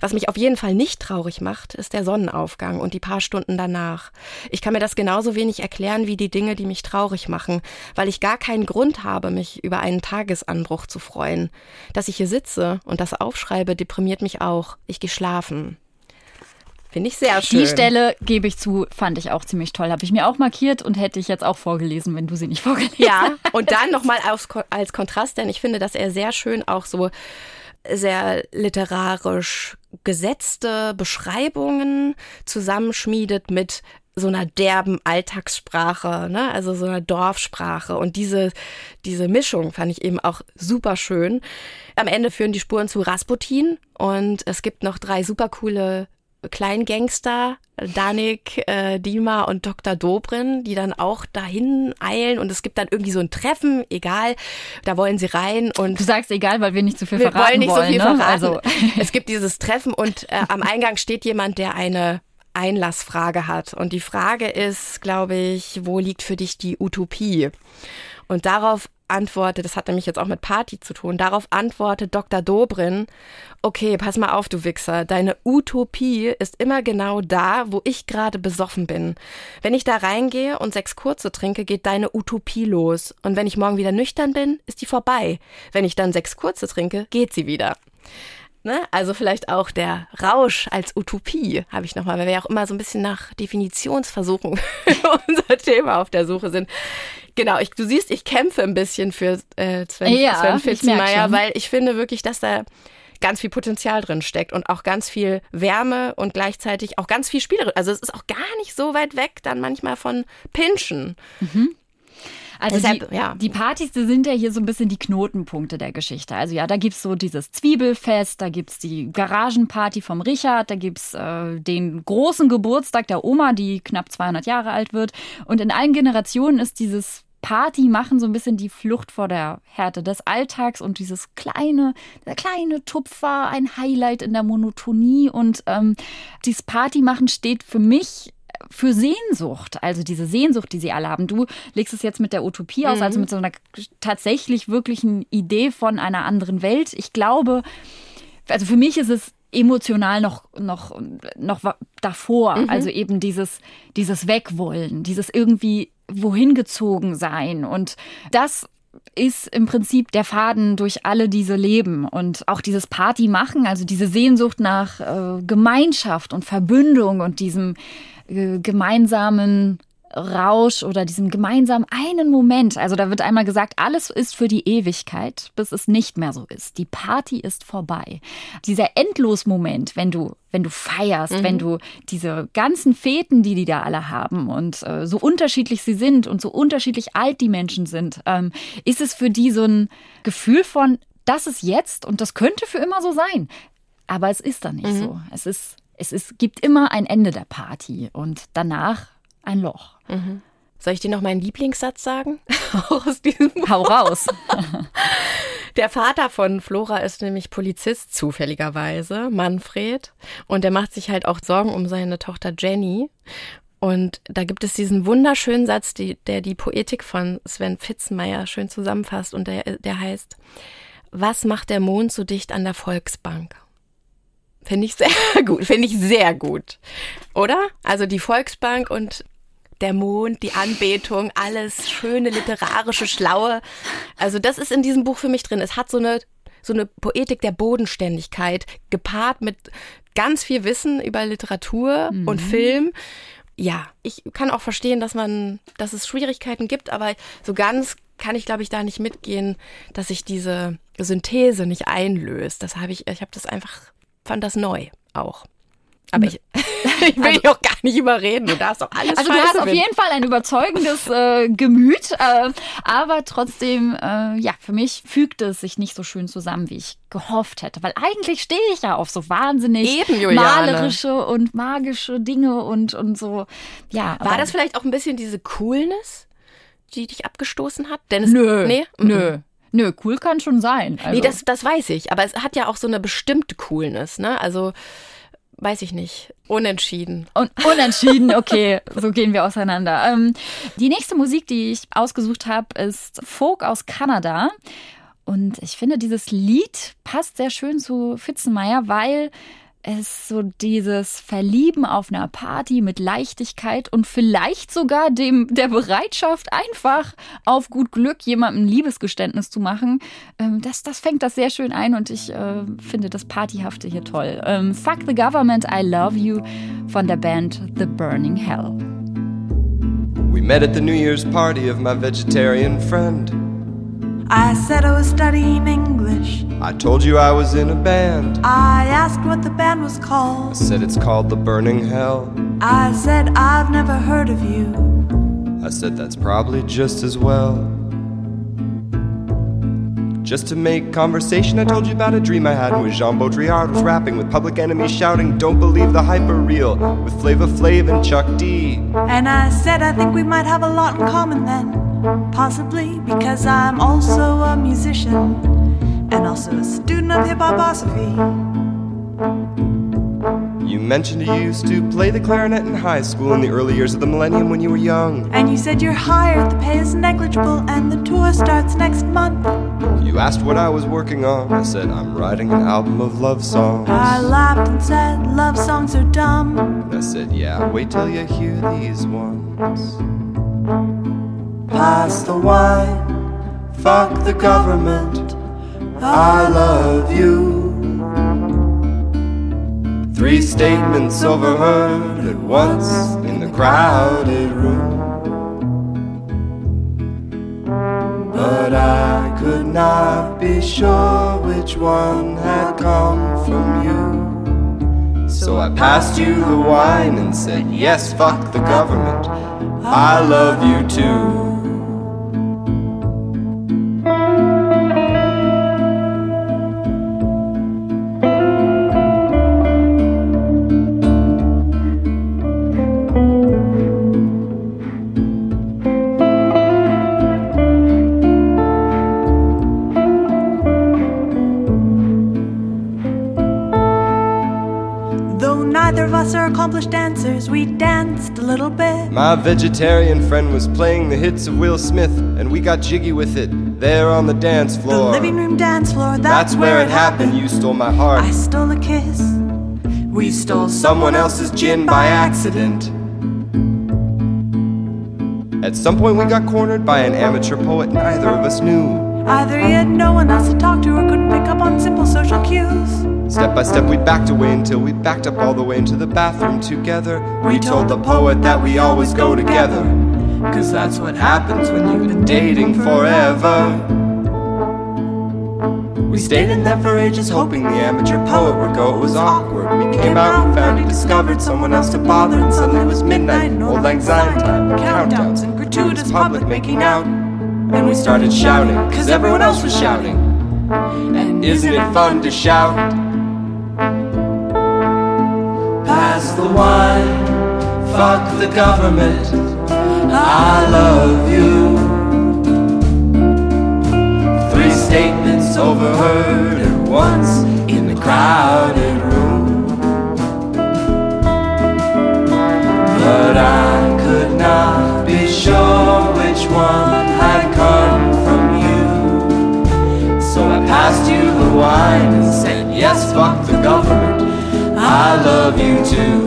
Was mich auf jeden Fall nicht traurig macht, ist der Sonnenaufgang und die paar Stunden danach. Ich kann mir das genauso wenig erklären wie die Dinge, die mich traurig machen, weil ich gar keinen Grund habe, mich über einen Tagesanbruch zu freuen. Dass ich hier sitze und das aufschreibe, deprimiert mich auch. Ich gehe schlafen. Finde ich sehr schön. Die Stelle, gebe ich zu, fand ich auch ziemlich toll. Habe ich mir auch markiert und hätte ich jetzt auch vorgelesen, wenn du sie nicht vorgelesen hast. Ja, und dann nochmal als Kontrast, denn ich finde, dass er sehr schön auch so sehr literarisch gesetzte Beschreibungen zusammenschmiedet mit so einer derben Alltagssprache, ne? also so einer Dorfsprache. Und diese, diese Mischung fand ich eben auch super schön. Am Ende führen die Spuren zu Rasputin und es gibt noch drei super coole Kleingangster, Danik, äh, Dima und Dr. Dobrin, die dann auch dahin eilen und es gibt dann irgendwie so ein Treffen, egal, da wollen sie rein und du sagst egal, weil wir nicht zu viel verraten wollen. Wir wollen nicht wollen, so viel ne? verraten. Also es gibt dieses Treffen und äh, am Eingang steht jemand, der eine Einlassfrage hat und die Frage ist, glaube ich, wo liegt für dich die Utopie? Und darauf antwortet, das hat nämlich jetzt auch mit Party zu tun, darauf antwortet Dr. Dobrin, okay, pass mal auf, du Wichser, deine Utopie ist immer genau da, wo ich gerade besoffen bin. Wenn ich da reingehe und sechs kurze trinke, geht deine Utopie los. Und wenn ich morgen wieder nüchtern bin, ist die vorbei. Wenn ich dann sechs kurze trinke, geht sie wieder. Ne? Also vielleicht auch der Rausch als Utopie habe ich nochmal, weil wir ja auch immer so ein bisschen nach Definitionsversuchen für unser Thema auf der Suche sind. Genau, ich, du siehst, ich kämpfe ein bisschen für äh, Sven, ja, Sven Fitzenmeier, weil ich finde wirklich, dass da ganz viel Potenzial drin steckt und auch ganz viel Wärme und gleichzeitig auch ganz viel Spielerin. Also es ist auch gar nicht so weit weg dann manchmal von Pinschen. Mhm. Also Deshalb, die, ja. die Partys, die sind ja hier so ein bisschen die Knotenpunkte der Geschichte. Also ja, da gibt's so dieses Zwiebelfest, da gibt's die Garagenparty vom Richard, da gibt's äh, den großen Geburtstag der Oma, die knapp 200 Jahre alt wird. Und in allen Generationen ist dieses Party machen so ein bisschen die Flucht vor der Härte des Alltags und dieses kleine, der kleine Tupfer, ein Highlight in der Monotonie und ähm, dieses Party machen steht für mich für Sehnsucht, also diese Sehnsucht, die sie alle haben. Du legst es jetzt mit der Utopie aus, also mit so einer tatsächlich wirklichen Idee von einer anderen Welt. Ich glaube, also für mich ist es emotional noch, noch, noch davor. Also eben dieses, dieses Wegwollen, dieses irgendwie wohin gezogen sein. Und das ist im Prinzip der Faden durch alle diese Leben und auch dieses Party machen, also diese Sehnsucht nach äh, Gemeinschaft und Verbündung und diesem äh, gemeinsamen Rausch oder diesem gemeinsamen einen Moment. Also da wird einmal gesagt, alles ist für die Ewigkeit, bis es nicht mehr so ist. Die Party ist vorbei. Dieser Endlosmoment, wenn du, wenn du feierst, wenn du diese ganzen Feten, die die da alle haben und äh, so unterschiedlich sie sind und so unterschiedlich alt die Menschen sind, ähm, ist es für die so ein Gefühl von, das ist jetzt und das könnte für immer so sein. Aber es ist dann nicht so. Es ist, es ist, gibt immer ein Ende der Party und danach ein Loch. Soll ich dir noch meinen Lieblingssatz sagen? Aus diesem Buch? Hau raus. Der Vater von Flora ist nämlich Polizist, zufälligerweise, Manfred. Und der macht sich halt auch Sorgen um seine Tochter Jenny. Und da gibt es diesen wunderschönen Satz, die, der die Poetik von Sven Pfitzmeier schön zusammenfasst. Und der, der heißt, was macht der Mond so dicht an der Volksbank? Finde ich sehr gut, finde ich sehr gut. Oder? Also die Volksbank und der Mond, die Anbetung, alles schöne, literarische, schlaue. Also das ist in diesem Buch für mich drin. Es hat so eine, so eine Poetik der Bodenständigkeit, gepaart mit ganz viel Wissen über Literatur und Film. Ja, ich kann auch verstehen, dass man, dass es Schwierigkeiten gibt, aber so ganz kann ich, glaube ich, da nicht mitgehen, dass sich diese Synthese nicht einlöst. Das habe ich, ich habe das einfach, fand das neu auch. Aber ich, ich will dich auch gar nicht überreden. Du darfst auch alles Also du hast auf jeden Fall ein überzeugendes äh, Gemüt, äh, aber trotzdem, äh, ja, für mich fügt es sich nicht so schön zusammen, wie ich gehofft hätte. Weil eigentlich stehe ich ja auf so wahnsinnig Eben, malerische und magische Dinge und, und so. Ja, War das vielleicht auch ein bisschen diese Coolness, die dich abgestoßen hat? Denn es, Nö, Nee? nö. Nö, cool kann schon sein. Also, Nee, das, das weiß ich. Aber es hat ja auch so eine bestimmte Coolness, ne? Also, weiß ich nicht. Unentschieden. Und unentschieden, okay, so gehen wir auseinander. Ähm, die nächste Musik, die ich ausgesucht habe, ist Folk aus Kanada. Und ich finde, dieses Lied passt sehr schön zu Fitzenmeier, weil es so dieses Verlieben auf einer Party mit Leichtigkeit und vielleicht sogar dem der Bereitschaft, einfach auf gut Glück jemandem ein Liebesgeständnis zu machen, ähm, das, das fängt das sehr schön ein und ich äh, finde das Partyhafte hier toll. Ähm, Fuck the Government, I Love You von der Band The Burning Hell. We met at the New Year's party of my vegetarian friend. I said I was studying English. I told you I was in a band. I asked what the band was called. I said it's called The Burning Hell. I said I've never heard of you. I said that's probably just as well. Just to make conversation, I told you about a dream I had in which Jean Baudrillard was rapping with public enemies shouting, Don't believe the hyper real, with Flava Flav and Chuck D. And I said I think we might have a lot in common then. Possibly because I'm also a musician and also a student of hip hoposophy. You mentioned you used to play the clarinet in high school in the early years of the millennium when you were young. And you said you're hired, the pay is negligible, and the tour starts next month. You asked what I was working on. I said, I'm writing an album of love songs. I laughed and said love songs are dumb. And I said, Yeah, wait till you hear these ones. Pass the wine, fuck the government. I love you. Three statements overheard at once in the crowded room. But I could not be sure which one had come from you. So I passed you the wine and said, Yes, fuck the government. I love you too. Danced a little bit. My vegetarian friend was playing the hits of Will Smith, and we got jiggy with it there on the dance floor. The living room dance floor, that's, That's where it happened. You stole my heart. I stole a kiss. We stole someone else's gin by accident. At some point, we got cornered by an amateur poet neither of us knew. Either he had no one else to talk to or couldn't pick up on simple social cues. Step by step, we backed away until we backed up all the way into the bathroom together. We told the poet that we always go together. Cause that's what happens when you've been dating forever. We stayed in there for ages, hoping the amateur poet would go. It was awkward. We came out and found he discovered someone else to bother, and suddenly it was midnight. and Old Syne time, countdowns, and gratuitous public making out. And we started shouting, cause everyone else was shouting. And isn't it fun to shout? The wine, fuck the government. I love you. Three statements overheard at once in the crowded room. But I could not be sure which one had come from you. So I passed you the wine and said, Yes, fuck the government. I love you too.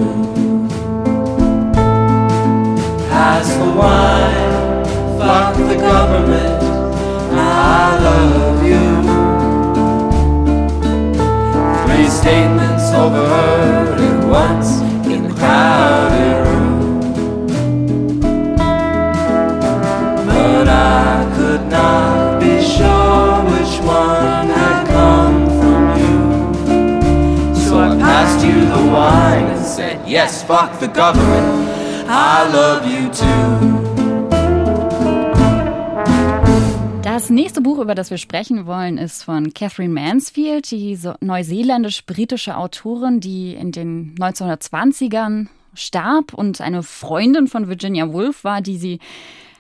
Pass the wine, fuck the government. I love you. Three statements overheard at once in the crowded Yes, fuck the government. I love you too. Das nächste Buch, über das wir sprechen wollen, ist von Catherine Mansfield, die neuseeländisch-britische Autorin, die in den 1920ern starb und eine Freundin von Virginia Woolf war, die sie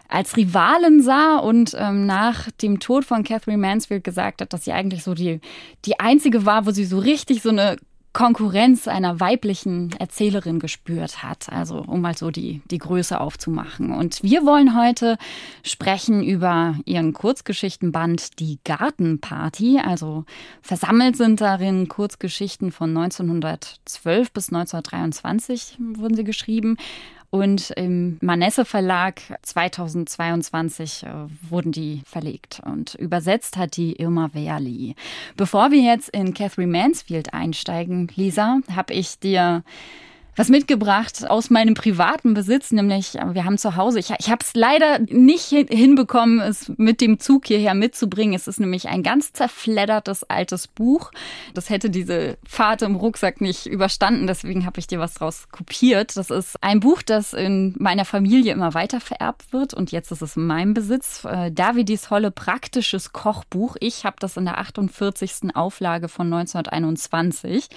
als Rivalin sah und ähm, nach dem Tod von Catherine Mansfield gesagt hat, dass sie eigentlich so die, die einzige war, wo sie so richtig so eine Konkurrenz einer weiblichen Erzählerin gespürt hat. Also um mal so die, die Größe aufzumachen. Und wir wollen heute sprechen über ihren Kurzgeschichtenband Die Gartenparty. Also versammelt sind darin Kurzgeschichten von 1912 bis 1923 wurden sie geschrieben. Und im Manesse Verlag 2022 äh, wurden die verlegt und übersetzt hat die Irma Wehrli. Bevor wir jetzt in Catherine Mansfield einsteigen, Lisa, habe ich dir was mitgebracht aus meinem privaten Besitz, nämlich wir haben zu Hause, ich, ich habe es leider nicht hinbekommen, es mit dem Zug hierher mitzubringen. Es ist nämlich ein ganz zerfleddertes altes Buch. Das hätte diese Fahrt im Rucksack nicht überstanden, deswegen habe ich dir was draus kopiert. Das ist ein Buch, das in meiner Familie immer weiter vererbt wird und jetzt ist es in meinem Besitz. Äh, Davidis Holle praktisches Kochbuch. Ich habe das in der 48. Auflage von 1921.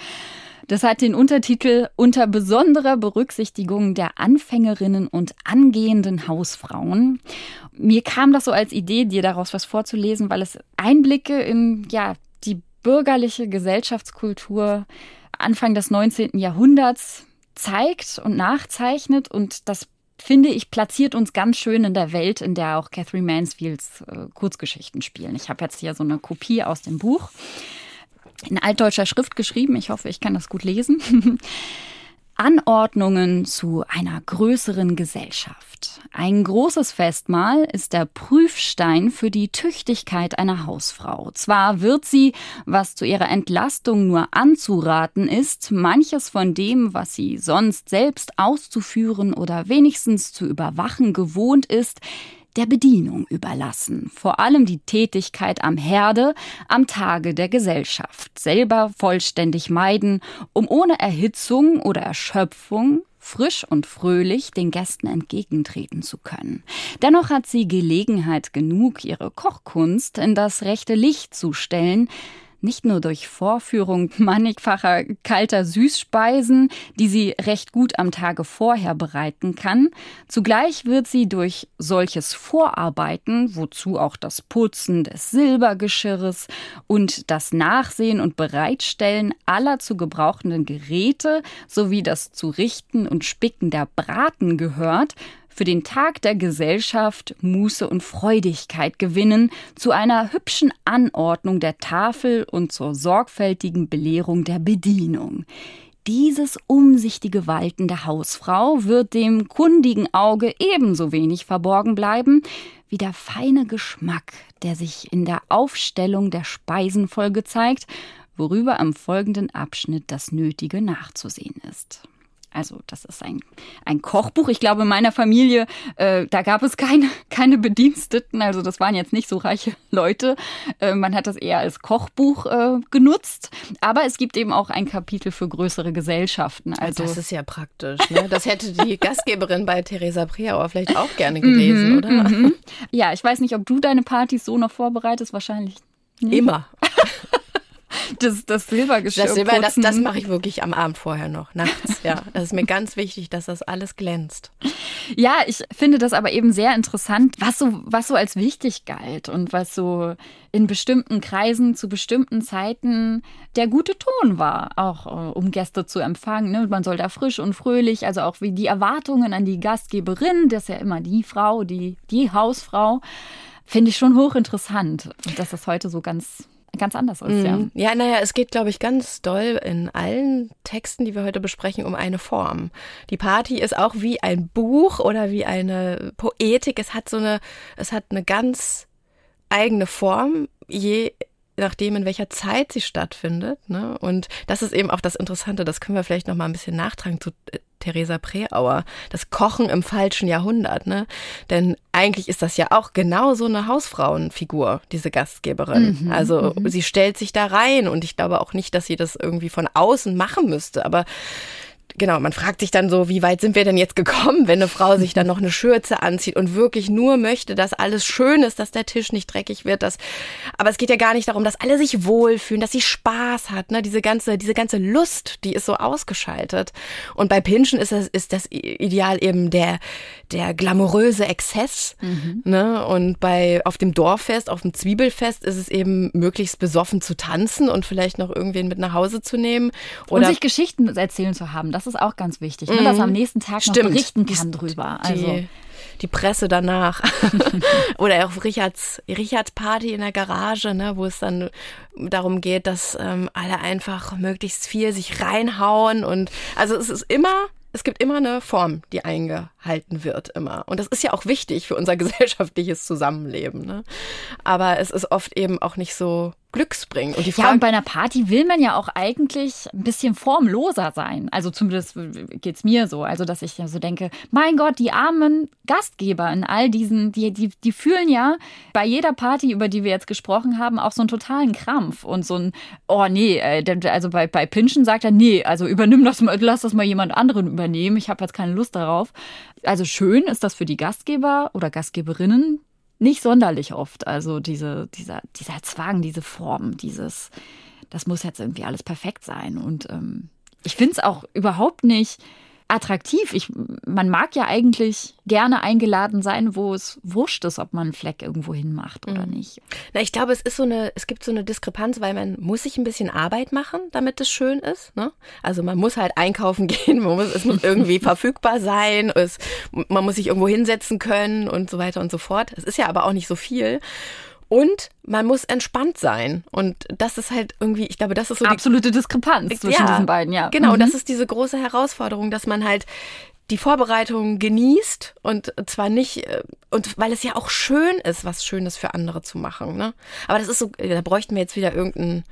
Das hat den Untertitel Unter besonderer Berücksichtigung der Anfängerinnen und angehenden Hausfrauen. Mir kam das so als Idee, dir daraus was vorzulesen, weil es Einblicke in ja, die bürgerliche Gesellschaftskultur Anfang des 19. Jahrhunderts zeigt und nachzeichnet und das finde ich, platziert uns ganz schön in der Welt, in der auch Catherine Mansfields äh, Kurzgeschichten spielen. Ich habe jetzt hier so eine Kopie aus dem Buch in altdeutscher Schrift geschrieben. Ich hoffe, ich kann das gut lesen. Anordnungen zu einer größeren Gesellschaft. Ein großes Festmahl ist der Prüfstein für die Tüchtigkeit einer Hausfrau. Zwar wird sie, was zu ihrer Entlastung nur anzuraten ist, manches von dem, was sie sonst selbst auszuführen oder wenigstens zu überwachen gewohnt ist, der Bedienung überlassen, vor allem die Tätigkeit am Herde am Tage der Gesellschaft, selber vollständig meiden, um ohne Erhitzung oder Erschöpfung frisch und fröhlich den Gästen entgegentreten zu können. Dennoch hat sie Gelegenheit genug, ihre Kochkunst in das rechte Licht zu stellen, Nicht nur durch Vorführung mannigfacher kalter Süßspeisen, die sie recht gut am Tage vorher bereiten kann, zugleich wird sie durch solches Vorarbeiten, wozu auch das Putzen des Silbergeschirres und das Nachsehen und Bereitstellen aller zu gebrauchenden Geräte sowie das Zurichten und Spicken der Braten gehört, für den Tag der Gesellschaft Muße und Freudigkeit gewinnen, zu einer hübschen Anordnung der Tafel und zur sorgfältigen Belehrung der Bedienung. Dieses umsichtige Walten der Hausfrau wird dem kundigen Auge ebenso wenig verborgen bleiben wie der feine Geschmack, der sich in der Aufstellung der Speisenfolge zeigt, worüber am folgenden Abschnitt das Nötige nachzusehen ist. Also das ist ein, ein Kochbuch. Ich glaube, in meiner Familie, äh, da gab es keine, keine Bediensteten. Also das waren jetzt nicht so reiche Leute. Äh, man hat das eher als Kochbuch äh, genutzt. Aber es gibt eben auch ein Kapitel für größere Gesellschaften. Also das ist ja praktisch. Ne? Das hätte die Gastgeberin bei Theresa Preauer vielleicht auch gerne gelesen, Mhm, oder? mhm. Ja, ich weiß nicht, ob du deine Partys so noch vorbereitest. Wahrscheinlich. nicht. Immer. Das, das Silbergeschirr Das, Silber, das, putzen. das mache ich wirklich am Abend vorher noch, nachts. Ja, das ist mir ganz wichtig, dass das alles glänzt. Ja, ich finde das aber eben sehr interessant, was so, was so als wichtig galt und was so in bestimmten Kreisen zu bestimmten Zeiten der gute Ton war, auch äh, um Gäste zu empfangen. Ne? Man soll da frisch und fröhlich, also auch wie die Erwartungen an die Gastgeberin, das ist ja immer die Frau, die, die Hausfrau, finde ich schon hochinteressant. Und dass das heute so ganz, ganz anders ist, ja. Mhm. Ja, naja, es geht, glaube ich, ganz doll in allen Texten, die wir heute besprechen, um eine Form. Die Party ist auch wie ein Buch oder wie eine Poetik. Es hat so eine, es hat eine ganz eigene Form, je nachdem, in welcher Zeit sie stattfindet. Ne? Und das ist eben auch das Interessante, das können wir vielleicht noch mal ein bisschen nachtragen zu äh, Theresa Preauer, das Kochen im falschen Jahrhundert. Ne? Denn eigentlich ist das ja auch genau so eine Hausfrauenfigur, diese Gastgeberin. Mhm, also mhm. sie stellt sich da rein und ich glaube auch nicht, dass sie das irgendwie von außen machen müsste, aber Genau, man fragt sich dann so, wie weit sind wir denn jetzt gekommen, wenn eine Frau sich dann noch eine Schürze anzieht und wirklich nur möchte, dass alles schön ist, dass der Tisch nicht dreckig wird. Dass, aber es geht ja gar nicht darum, dass alle sich wohlfühlen, dass sie Spaß hat. Ne? Diese ganze, diese ganze Lust, die ist so ausgeschaltet. Und bei Pinschen ist das, ist das Ideal eben der, der glamouröse Exzess. Ne? Und bei auf dem Dorffest, auf dem Zwiebelfest ist es eben möglichst besoffen zu tanzen und vielleicht noch irgendwen mit nach Hause zu nehmen. Und Oder sich Geschichten erzählen zu haben, das ist auch ganz wichtig, ne? dass man am nächsten Tag Stimmt. noch berichten kann drüber. Also, die, die Presse danach. Oder auch Richards, Richards Party in der Garage, ne, wo es dann darum geht, dass ähm, alle einfach möglichst viel sich reinhauen. Und also es ist immer, es gibt immer eine Form, die eingehalten wird, immer. Und das ist ja auch wichtig für unser gesellschaftliches Zusammenleben. Ne? Aber es ist oft eben auch nicht so glücksbringend. Und die ja, Frage, und bei einer Party will man ja auch eigentlich ein bisschen formloser sein. Also zumindest geht's mir so. Also, dass ich so denke, mein Gott, die armen Gastgeber in all diesen, die, die, die fühlen ja bei jeder Party, über die wir jetzt gesprochen haben, auch so einen totalen Krampf und so ein, oh nee, äh, also bei, bei Pinschen sagt er, nee, also übernimm das mal, lass das mal jemand anderen übernehmen. Ich habe jetzt keine Lust darauf. Also schön ist das für die Gastgeber oder Gastgeberinnen nicht sonderlich oft. Also diese, dieser, dieser Zwang, diese Form, dieses, das muss jetzt irgendwie alles perfekt sein. Und ähm, ich finde es auch überhaupt nicht attraktiv. Ich, man mag ja eigentlich gerne eingeladen sein, wo es wurscht ist, ob man einen Fleck irgendwo hinmacht oder nicht. Na, ich glaube, es ist so eine, es gibt so eine Diskrepanz, weil man muss sich ein bisschen Arbeit machen, damit es schön ist. Ne? Also man muss halt einkaufen gehen, man muss, es muss irgendwie verfügbar sein, es, man muss sich irgendwo hinsetzen können und so weiter und so fort. Es ist ja aber auch nicht so viel. Und man muss entspannt sein. Und das ist halt irgendwie, ich glaube, das ist so die Absolute Diskrepanz zwischen diesen beiden, ja. Genau, Mhm. das ist diese große Herausforderung, dass man halt die Vorbereitung genießt und zwar nicht, äh, und weil es ja auch schön ist, was Schönes für andere zu machen. Ne? Aber das ist so, da bräuchten wir jetzt wieder irgendeinen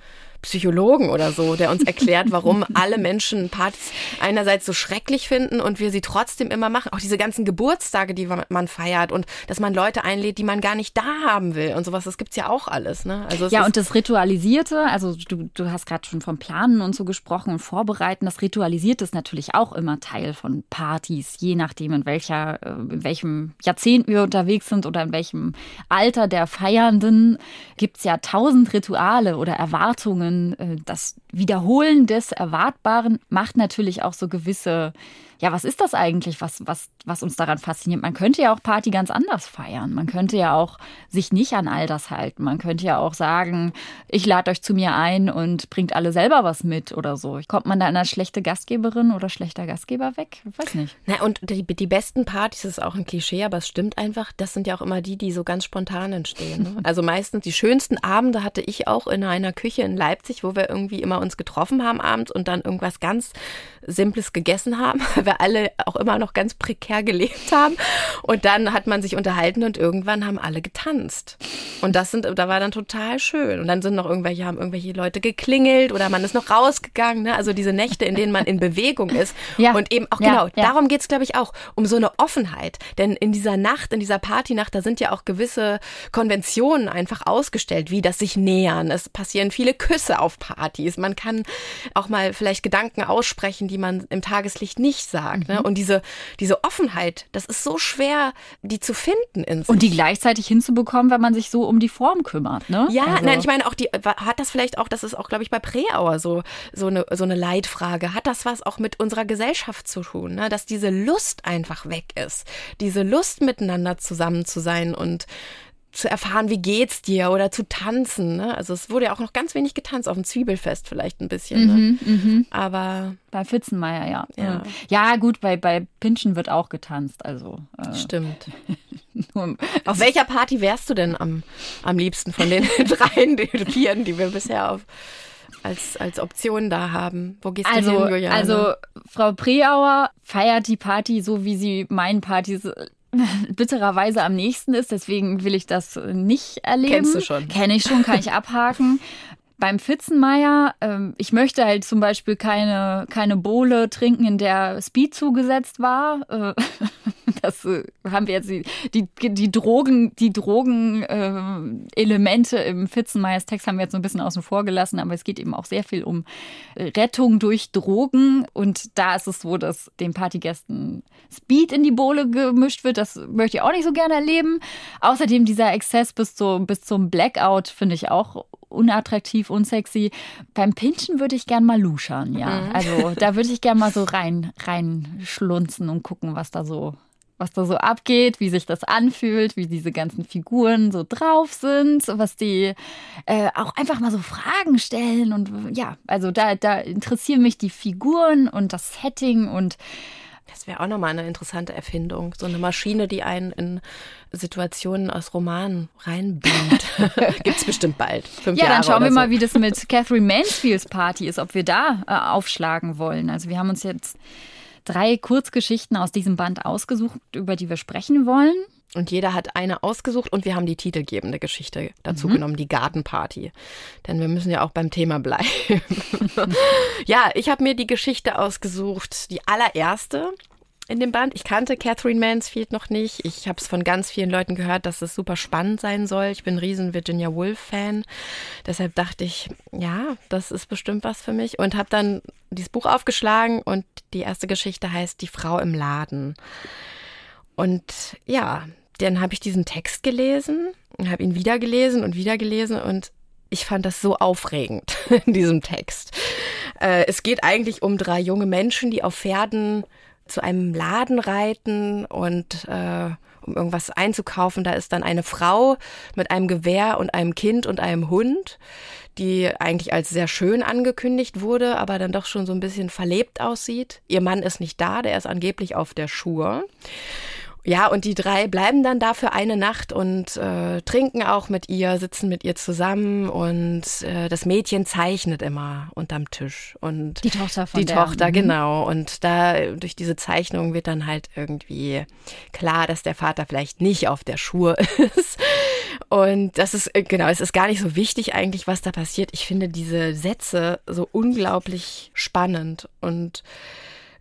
Psychologen oder so, der uns erklärt, warum alle Menschen Partys einerseits so schrecklich finden und wir sie trotzdem immer machen. Auch diese ganzen Geburtstage, die man feiert und dass man Leute einlädt, die man gar nicht da haben will und sowas. Das gibt's ja auch alles. Ne? Also ja, und das Ritualisierte, also du, du hast gerade schon vom Planen und so gesprochen und Vorbereiten, das Ritualisierte ist natürlich auch immer Teil von Partys, je nachdem, in, welcher, äh, in welchem Jahrzehnt wir unterwegs sind oder in welchem Alter der Feiernden, gibt's ja tausend Rituale oder Erwartungen. Äh, das Wiederholen des Erwartbaren macht natürlich auch so gewisse ja, was ist das eigentlich, was, was, was uns daran fasziniert? Man könnte ja auch Party ganz anders feiern. Man könnte ja auch sich nicht an all das halten. Man könnte ja auch sagen, ich lade euch zu mir ein und bringt alle selber was mit oder so. Kommt man da in als schlechte Gastgeberin oder schlechter Gastgeber weg? Ich weiß nicht. Na, und die, die besten Partys ist auch ein Klischee, aber es stimmt einfach, das sind ja auch immer die, die so ganz spontan entstehen. Ne? Also meistens die schönsten Abende hatte ich auch in einer Küche in Leipzig, wo wir irgendwie immer uns getroffen haben abends und dann irgendwas ganz Simples gegessen haben, wir alle auch immer noch ganz prekär gelebt haben. Und dann hat man sich unterhalten und irgendwann haben alle getanzt. Und das sind, da war dann total schön. Und dann sind noch irgendwelche, haben irgendwelche Leute geklingelt oder man ist noch rausgegangen. Ne? Also diese Nächte, in denen man in Bewegung ist. Ja. Und eben auch, ja, genau, ja. darum geht's glaube ich, auch, um so eine Offenheit. Denn in dieser Nacht, in dieser Partynacht, da sind ja auch gewisse Konventionen einfach ausgestellt, wie das sich nähern. Es passieren viele Küsse auf Partys. Man kann auch mal vielleicht Gedanken aussprechen, die man im Tageslicht nicht sagt. Ne? Mhm. Ne? Und diese, diese Offenheit, das ist so schwer, die zu finden in sich. Und die gleichzeitig hinzubekommen, wenn man sich so um die Form kümmert. Ne? Ja, also. nein, ich meine auch, die hat das vielleicht auch, das ist auch, glaube ich, bei Preauer so, so, eine, so eine Leitfrage. Hat das was auch mit unserer Gesellschaft zu tun? Ne? Dass diese Lust einfach weg ist. Diese Lust, miteinander zusammen zu sein und zu erfahren, wie geht's dir oder zu tanzen. Ne? Also es wurde ja auch noch ganz wenig getanzt, auf dem Zwiebelfest vielleicht ein bisschen. Ne? Mhm, mhm. Aber bei Pfitzenmeier, ja. ja. Ja, gut, bei, bei Pinschen wird auch getanzt. Also äh. stimmt. auf welcher Party wärst du denn am, am liebsten von den dreien, den vieren, die wir bisher auf als, als Option da haben. Wo gehst also, du hin, Juliane? Also Frau Preauer feiert die Party so, wie sie meinen Partys bittererweise am nächsten ist. Deswegen will ich das nicht erleben. Kennst du schon? Kenne ich schon, kann ich abhaken. Beim Pfitzenmeier, ähm, ich möchte halt zum Beispiel keine, keine Bohle trinken, in der Speed zugesetzt war. Äh, das äh, haben wir jetzt die, die, die Drogen, die Drogen-Elemente äh, im Pfitzenmeiers Text haben wir jetzt so ein bisschen außen vor gelassen, aber es geht eben auch sehr viel um Rettung durch Drogen. Und da ist es so, dass den Partygästen Speed in die Bohle gemischt wird. Das möchte ich auch nicht so gerne erleben. Außerdem dieser Exzess bis, zu, bis zum Blackout finde ich auch unattraktiv, unsexy. Beim Pinchen würde ich gern mal luschern, ja. Mhm. Also da würde ich gern mal so rein, reinschlunzen und gucken, was da so was da so abgeht, wie sich das anfühlt, wie diese ganzen Figuren so drauf sind, was die äh, auch einfach mal so Fragen stellen und ja, also da, da interessieren mich die Figuren und das Setting und das wäre auch nochmal eine interessante Erfindung. So eine Maschine, die einen in Situationen aus Romanen reinbeamt. Gibt es bestimmt bald. Fünf ja, Jahre dann schauen wir so. mal, wie das mit Catherine Mansfields Party ist, ob wir da äh, aufschlagen wollen. Also wir haben uns jetzt drei Kurzgeschichten aus diesem Band ausgesucht, über die wir sprechen wollen. Und jeder hat eine ausgesucht und wir haben die titelgebende Geschichte dazu mhm. genommen, die Gartenparty. Denn wir müssen ja auch beim Thema bleiben. ja, ich habe mir die Geschichte ausgesucht, die allererste in dem Band. Ich kannte Catherine Mansfield noch nicht. Ich habe es von ganz vielen Leuten gehört, dass es super spannend sein soll. Ich bin ein riesen Virginia Woolf-Fan. Deshalb dachte ich, ja, das ist bestimmt was für mich. Und habe dann dieses Buch aufgeschlagen und die erste Geschichte heißt Die Frau im Laden. Und ja, dann habe ich diesen Text gelesen und habe ihn wieder gelesen und wieder gelesen und ich fand das so aufregend in diesem Text. Äh, es geht eigentlich um drei junge Menschen, die auf Pferden zu einem Laden reiten und äh, um irgendwas einzukaufen. Da ist dann eine Frau mit einem Gewehr und einem Kind und einem Hund, die eigentlich als sehr schön angekündigt wurde, aber dann doch schon so ein bisschen verlebt aussieht. Ihr Mann ist nicht da, der ist angeblich auf der Schur. Ja, und die drei bleiben dann da für eine Nacht und äh, trinken auch mit ihr, sitzen mit ihr zusammen und äh, das Mädchen zeichnet immer unterm Tisch. Und die Tochter von Die der, Tochter, mhm. genau. Und da durch diese Zeichnung wird dann halt irgendwie klar, dass der Vater vielleicht nicht auf der Schur ist. Und das ist, äh, genau, es ist gar nicht so wichtig eigentlich, was da passiert. Ich finde diese Sätze so unglaublich spannend und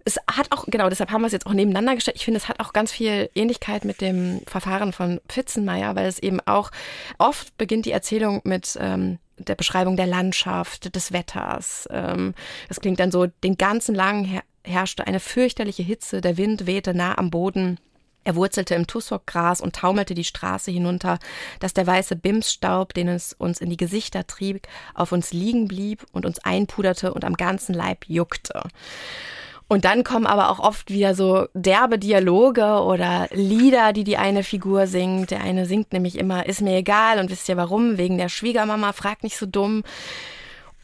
es hat auch, genau, deshalb haben wir es jetzt auch nebeneinander gestellt. Ich finde, es hat auch ganz viel Ähnlichkeit mit dem Verfahren von Pfitzenmeier, weil es eben auch oft beginnt die Erzählung mit ähm, der Beschreibung der Landschaft, des Wetters. Ähm, das klingt dann so, den ganzen langen her herrschte eine fürchterliche Hitze, der Wind wehte nah am Boden. Er wurzelte im Tussockgras und taumelte die Straße hinunter, dass der weiße Bimsstaub, den es uns in die Gesichter trieb, auf uns liegen blieb und uns einpuderte und am ganzen Leib juckte. Und dann kommen aber auch oft wieder so derbe Dialoge oder Lieder, die die eine Figur singt. Der eine singt nämlich immer, ist mir egal und wisst ihr warum? Wegen der Schwiegermama, fragt nicht so dumm.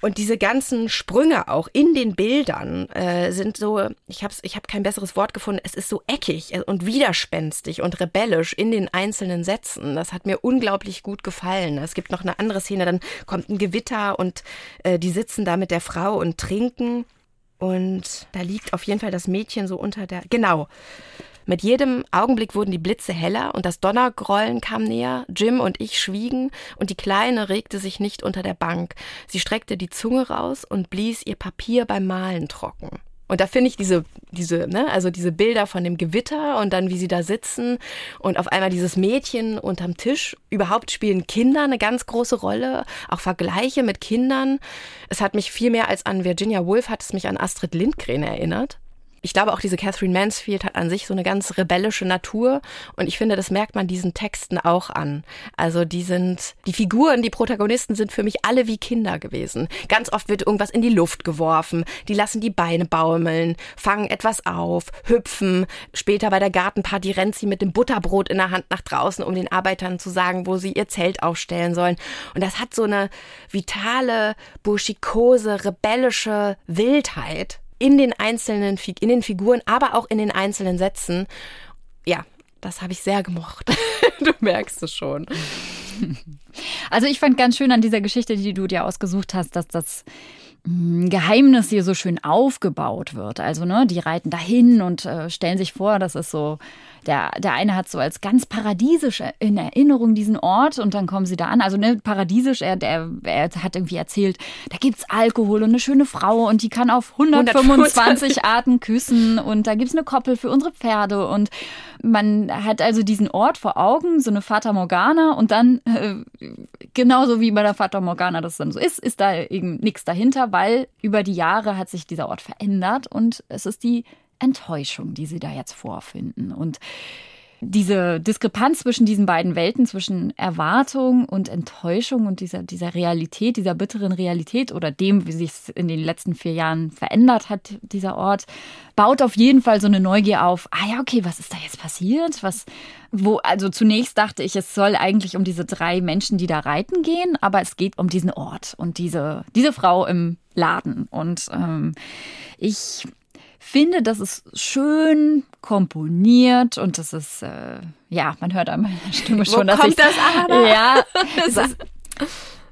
Und diese ganzen Sprünge auch in den Bildern äh, sind so, ich habe ich hab kein besseres Wort gefunden, es ist so eckig und widerspenstig und rebellisch in den einzelnen Sätzen. Das hat mir unglaublich gut gefallen. Es gibt noch eine andere Szene, dann kommt ein Gewitter und äh, die sitzen da mit der Frau und trinken. Und da liegt auf jeden Fall das Mädchen so unter der. Genau. Mit jedem Augenblick wurden die Blitze heller und das Donnergrollen kam näher. Jim und ich schwiegen und die Kleine regte sich nicht unter der Bank. Sie streckte die Zunge raus und blies ihr Papier beim Malen trocken. Und da finde ich diese, diese, ne, also diese Bilder von dem Gewitter und dann wie sie da sitzen und auf einmal dieses Mädchen unterm Tisch. Überhaupt spielen Kinder eine ganz große Rolle, auch Vergleiche mit Kindern. Es hat mich viel mehr als an Virginia Woolf hat es mich an Astrid Lindgren erinnert ich glaube auch diese Catherine Mansfield hat an sich so eine ganz rebellische Natur und ich finde, das merkt man diesen Texten auch an. Also die sind, die Figuren, die Protagonisten sind für mich alle wie Kinder gewesen. Ganz oft wird irgendwas in die Luft geworfen, die lassen die Beine baumeln, fangen etwas auf, hüpfen. Später bei der Gartenparty rennt sie mit dem Butterbrot in der Hand nach draußen, um den Arbeitern zu sagen, wo sie ihr Zelt aufstellen sollen. Und das hat so eine vitale, burschikose, rebellische Wildheit in den einzelnen, in den Figuren, aber auch in den einzelnen Sätzen. Ja, das habe ich sehr gemocht. du merkst es schon. Also ich fand ganz schön an dieser Geschichte, die du dir ausgesucht hast, dass das hm, Geheimnis hier so schön aufgebaut wird. Also, ne, die reiten dahin und äh, stellen sich vor, das ist so der, der eine hat so als ganz paradiesisch in Erinnerung diesen Ort und dann kommen sie da an. Also ne, paradiesisch, er, der, er hat irgendwie erzählt, da gibt es Alkohol und eine schöne Frau und die kann auf 125 125. Arten küssen und da gibt es eine Koppel für unsere Pferde und man hat also diesen Ort vor Augen, so eine Fata Morgana und dann, äh, genauso wie bei der Fata Morgana das dann so ist, ist da eben nichts dahinter, weil über die Jahre hat sich dieser Ort verändert und es ist die Enttäuschung, die sie da jetzt vorfinden. Und diese Diskrepanz zwischen diesen beiden Welten, zwischen Erwartung und Enttäuschung und dieser, dieser Realität, dieser bitteren Realität oder dem, wie sich es in den letzten vier Jahren verändert hat, dieser Ort, baut auf jeden Fall so eine Neugier auf. Ah ja, okay, was ist da jetzt passiert? Was, wo, also zunächst dachte ich, es soll eigentlich um diese drei Menschen, die da reiten gehen, aber es geht um diesen Ort und diese, diese Frau im Laden. Und ähm, ich finde, das ist schön komponiert und das ist, äh, ja, man hört an meiner Stimme schon, Wo dass kommt ich, das aber? Ja, ist,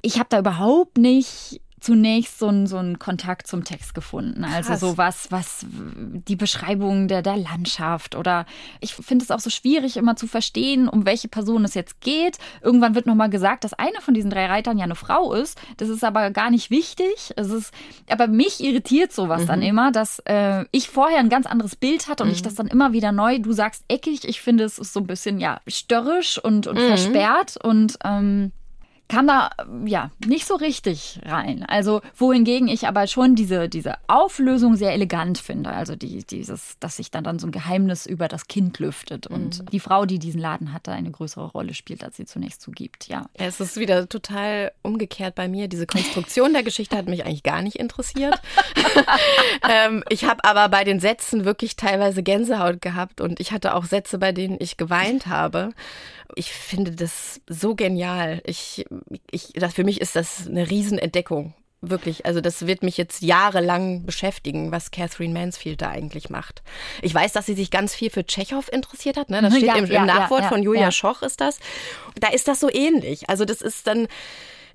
ich habe da überhaupt nicht zunächst so einen, so einen Kontakt zum Text gefunden. Also Krass. so was, was die Beschreibung der, der Landschaft oder ich finde es auch so schwierig immer zu verstehen, um welche Person es jetzt geht. Irgendwann wird nochmal gesagt, dass eine von diesen drei Reitern ja eine Frau ist. Das ist aber gar nicht wichtig. Es ist, aber mich irritiert sowas mhm. dann immer, dass äh, ich vorher ein ganz anderes Bild hatte und mhm. ich das dann immer wieder neu, du sagst eckig, ich finde es ist so ein bisschen ja störrisch und, und mhm. versperrt und ähm, kam da ja nicht so richtig rein. Also wohingegen ich aber schon diese, diese Auflösung sehr elegant finde. Also die, dieses, dass sich dann, dann so ein Geheimnis über das Kind lüftet und mhm. die Frau, die diesen Laden hatte, eine größere Rolle spielt, als sie zunächst zugibt. Ja. ja. Es ist wieder total umgekehrt bei mir. Diese Konstruktion der Geschichte hat mich eigentlich gar nicht interessiert. ähm, ich habe aber bei den Sätzen wirklich teilweise Gänsehaut gehabt und ich hatte auch Sätze, bei denen ich geweint habe. Ich finde das so genial. Ich, ich, das, für mich ist das eine Riesenentdeckung. Wirklich, also das wird mich jetzt jahrelang beschäftigen, was Catherine Mansfield da eigentlich macht. Ich weiß, dass sie sich ganz viel für Tschechow interessiert hat. Ne? Das steht ja, im, im ja, Nachwort ja, von Julia Schoch ist das. Da ist das so ähnlich. Also das ist dann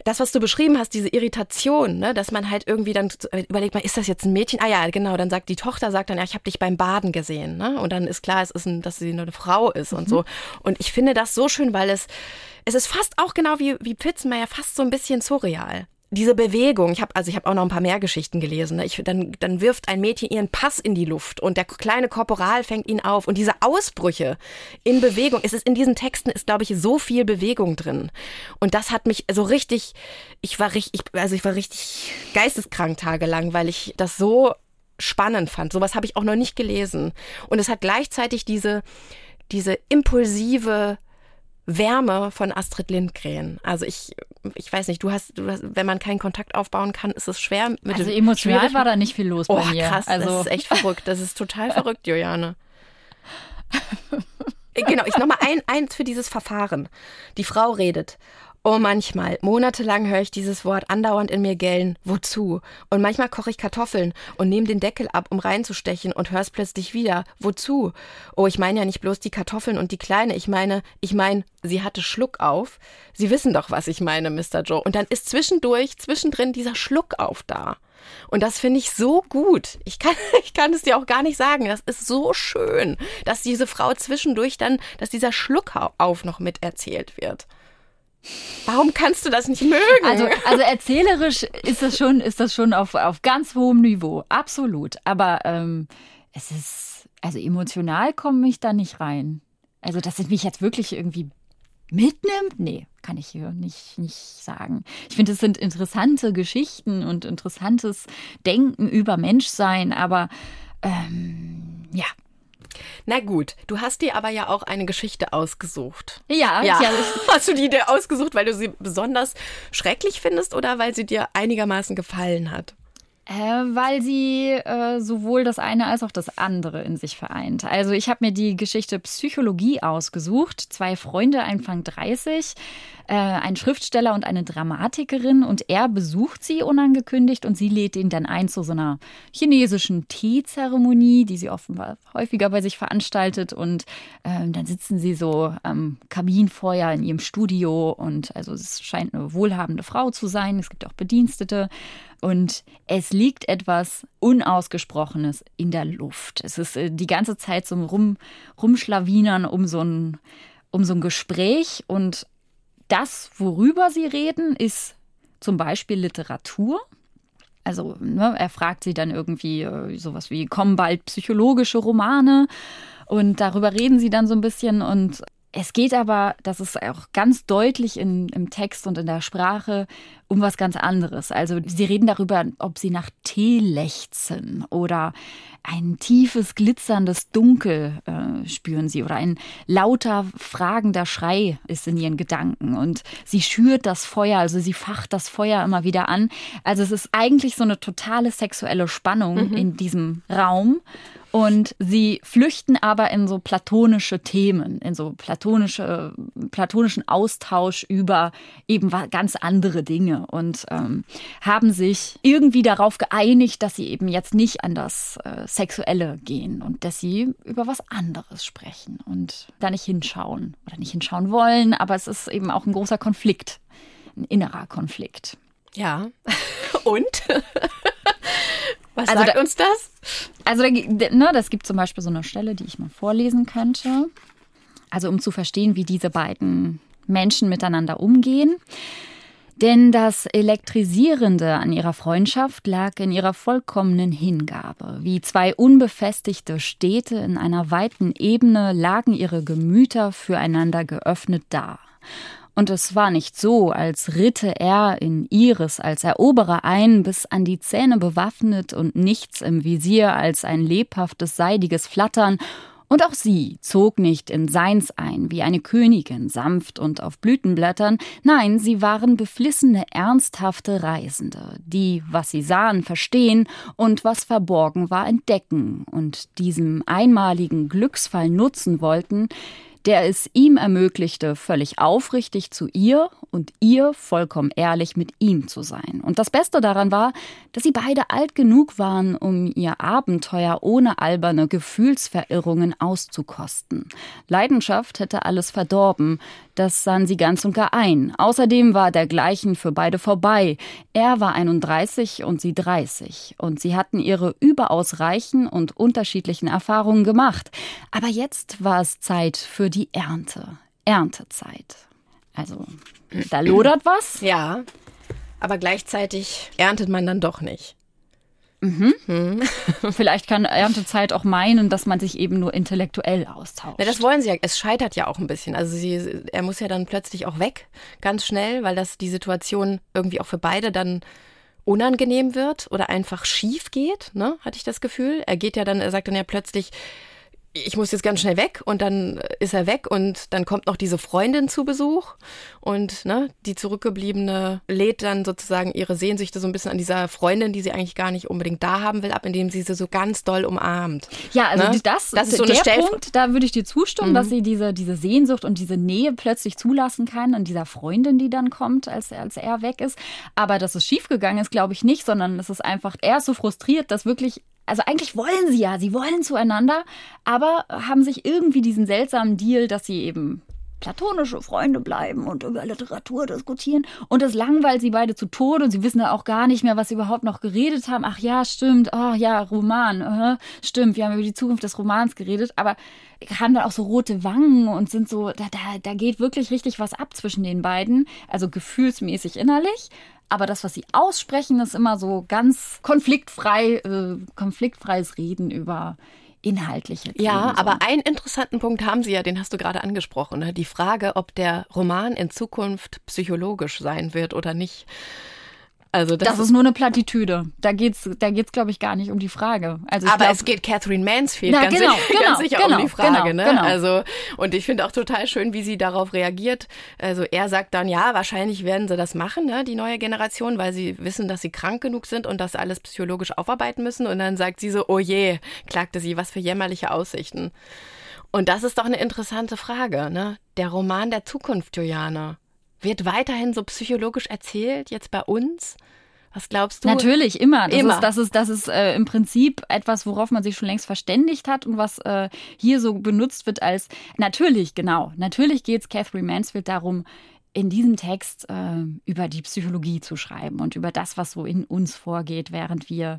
das, was du beschrieben hast, diese Irritation, ne, dass man halt irgendwie dann überlegt, man, ist das jetzt ein Mädchen? Ah ja, genau, dann sagt die Tochter, sagt dann, ja, ich habe dich beim Baden gesehen. Ne? Und dann ist klar, es ist ein, dass sie nur eine Frau ist mhm. und so. Und ich finde das so schön, weil es, es ist fast auch genau wie, wie Pizzenmeier, fast so ein bisschen surreal diese Bewegung, ich habe also ich habe auch noch ein paar mehr Geschichten gelesen. Ne? Ich, dann, dann wirft ein Mädchen ihren Pass in die Luft und der kleine Korporal fängt ihn auf und diese Ausbrüche in Bewegung. Es ist in diesen Texten ist glaube ich so viel Bewegung drin und das hat mich so richtig. Ich war richtig, also ich war richtig geisteskrank tagelang, weil ich das so spannend fand. Sowas habe ich auch noch nicht gelesen und es hat gleichzeitig diese diese impulsive Wärme von Astrid Lindgren. Also ich, ich weiß nicht, du hast, du hast, wenn man keinen Kontakt aufbauen kann, ist es schwer. Mit also emotional war da nicht viel los oh, bei mir. krass, also das ist echt verrückt. Das ist total verrückt, Juliane. genau, ich nochmal ein, eins für dieses Verfahren. Die Frau redet Oh, manchmal. Monatelang höre ich dieses Wort andauernd in mir gellen. Wozu? Und manchmal koche ich Kartoffeln und nehme den Deckel ab, um reinzustechen und höre es plötzlich wieder. Wozu? Oh, ich meine ja nicht bloß die Kartoffeln und die Kleine. Ich meine, ich meine, sie hatte Schluck auf. Sie wissen doch, was ich meine, Mr. Joe. Und dann ist zwischendurch, zwischendrin dieser Schluck auf da. Und das finde ich so gut. Ich kann, ich kann es dir auch gar nicht sagen. Das ist so schön, dass diese Frau zwischendurch dann, dass dieser Schluck auf noch miterzählt wird. Warum kannst du das nicht mögen? Also, also erzählerisch ist das schon, ist das schon auf, auf ganz hohem Niveau, absolut. Aber ähm, es ist, also emotional komme ich da nicht rein. Also, dass es mich jetzt wirklich irgendwie mitnimmt? Nee, kann ich hier nicht, nicht sagen. Ich finde, es sind interessante Geschichten und interessantes Denken über Menschsein, aber ähm, ja, na gut, du hast dir aber ja auch eine Geschichte ausgesucht. Ja, ja. ja. Hast du die dir ausgesucht, weil du sie besonders schrecklich findest oder weil sie dir einigermaßen gefallen hat? Äh, weil sie äh, sowohl das eine als auch das andere in sich vereint. Also ich habe mir die Geschichte Psychologie ausgesucht. Zwei Freunde, Anfang 30, äh, ein Schriftsteller und eine Dramatikerin. Und er besucht sie unangekündigt und sie lädt ihn dann ein zu so einer chinesischen Teezeremonie, die sie offenbar häufiger bei sich veranstaltet. Und äh, dann sitzen sie so am Kaminfeuer in ihrem Studio. Und also es scheint eine wohlhabende Frau zu sein, es gibt auch Bedienstete und es liegt etwas Unausgesprochenes in der Luft. Es ist äh, die ganze Zeit so ein Rum, Rumschlawinern um so ein um so ein Gespräch und das, worüber sie reden, ist zum Beispiel Literatur. Also ne, er fragt sie dann irgendwie äh, sowas wie, kommen bald psychologische Romane? Und darüber reden sie dann so ein bisschen und es geht aber, das ist auch ganz deutlich in, im Text und in der Sprache, um was ganz anderes. Also sie reden darüber, ob sie nach Tee lechzen oder ein tiefes, glitzerndes Dunkel äh, spüren sie oder ein lauter, fragender Schrei ist in ihren Gedanken und sie schürt das Feuer, also sie facht das Feuer immer wieder an. Also es ist eigentlich so eine totale sexuelle Spannung mhm. in diesem Raum und sie flüchten aber in so platonische Themen, in so platonische, platonischen Austausch über eben ganz andere Dinge und ähm, haben sich irgendwie darauf geeinigt, dass sie eben jetzt nicht an das äh, Sexuelle gehen und dass sie über was anderes sprechen und da nicht hinschauen oder nicht hinschauen wollen. Aber es ist eben auch ein großer Konflikt, ein innerer Konflikt. Ja. Und? Was also sagt da, uns das? Also da, ne, das gibt zum Beispiel so eine Stelle, die ich mal vorlesen könnte. Also um zu verstehen, wie diese beiden Menschen miteinander umgehen. Denn das Elektrisierende an ihrer Freundschaft lag in ihrer vollkommenen Hingabe. Wie zwei unbefestigte Städte in einer weiten Ebene lagen ihre Gemüter füreinander geöffnet da. Und es war nicht so, als ritte er in Iris als Eroberer ein, bis an die Zähne bewaffnet und nichts im Visier als ein lebhaftes, seidiges Flattern und auch sie zog nicht in Seins ein, wie eine Königin, sanft und auf Blütenblättern. Nein, sie waren beflissene, ernsthafte Reisende, die, was sie sahen, verstehen und was verborgen war, entdecken und diesem einmaligen Glücksfall nutzen wollten, der es ihm ermöglichte, völlig aufrichtig zu ihr und ihr vollkommen ehrlich mit ihm zu sein. Und das Beste daran war, dass sie beide alt genug waren, um ihr Abenteuer ohne alberne Gefühlsverirrungen auszukosten. Leidenschaft hätte alles verdorben, Das sahen sie ganz und gar ein. Außerdem war dergleichen für beide vorbei. Er war 31 und sie 30. Und sie hatten ihre überaus reichen und unterschiedlichen Erfahrungen gemacht. Aber jetzt war es Zeit für die Ernte. Erntezeit. Also, da lodert was. Ja, aber gleichzeitig erntet man dann doch nicht. Mhm. Vielleicht kann Erntezeit auch meinen, dass man sich eben nur intellektuell austauscht. Ja, das wollen sie ja. Es scheitert ja auch ein bisschen. Also sie, er muss ja dann plötzlich auch weg, ganz schnell, weil das die Situation irgendwie auch für beide dann unangenehm wird oder einfach schief geht, ne, hatte ich das Gefühl. Er geht ja dann, er sagt dann ja plötzlich, ich muss jetzt ganz schnell weg und dann ist er weg und dann kommt noch diese Freundin zu Besuch und ne, die zurückgebliebene lädt dann sozusagen ihre Sehnsüchte so ein bisschen an dieser Freundin, die sie eigentlich gar nicht unbedingt da haben will, ab, indem sie sie so ganz doll umarmt. Ja, also Ne? das, Das ist so der Stellver- Punkt, da würde ich dir zustimmen, Mhm. dass sie diese, diese Sehnsucht und diese Nähe plötzlich zulassen kann an dieser Freundin, die dann kommt, als, als er weg ist. Aber dass es schiefgegangen ist, glaube ich nicht, sondern es ist einfach, er ist so frustriert, dass wirklich also eigentlich wollen sie ja, sie wollen zueinander, aber haben sich irgendwie diesen seltsamen Deal, dass sie eben platonische Freunde bleiben und über Literatur diskutieren. Und das langweilt sie beide zu Tode und sie wissen ja auch gar nicht mehr, was sie überhaupt noch geredet haben. Ach ja, stimmt. Oh ja, Roman. aha, stimmt, wir haben über die Zukunft des Romans geredet, aber haben dann auch so rote Wangen und sind so, da, da, da geht wirklich richtig was ab zwischen den beiden. Also gefühlsmäßig innerlich. Aber das, was sie aussprechen, ist immer so ganz konfliktfrei, äh, konfliktfreies Reden über inhaltliche Themen. Ja, aber einen interessanten Punkt haben Sie ja, den hast du gerade angesprochen. Ne? Die Frage, ob der Roman in Zukunft psychologisch sein wird oder nicht. Also das, Das ist nur eine Plattitüde. Da geht's, da geht's, glaube ich, gar nicht um die Frage. Also aber glaub, es geht Catherine Mansfield Na, ganz, genau, sicher, genau, ganz sicher genau, um die Frage. genau, ne? genau. Also und ich finde auch total schön, wie sie darauf reagiert. Also er sagt dann, ja, wahrscheinlich werden sie das machen, ne, die neue Generation, weil sie wissen, dass sie krank genug sind und das alles psychologisch aufarbeiten müssen. Und dann sagt sie so, oh je, klagte sie, was für jämmerliche Aussichten. Und das ist doch eine interessante Frage, ne? Der Roman der Zukunft, Juliane, wird weiterhin so psychologisch erzählt, jetzt bei uns? Was glaubst du? Natürlich, immer. Das Immer. ist, das ist, das ist äh, im Prinzip etwas, worauf man sich schon längst verständigt hat und was äh, hier so benutzt wird als natürlich, genau. Natürlich geht es Catherine Mansfield darum, in diesem Text äh, über die Psychologie zu schreiben und über das, was so in uns vorgeht, während wir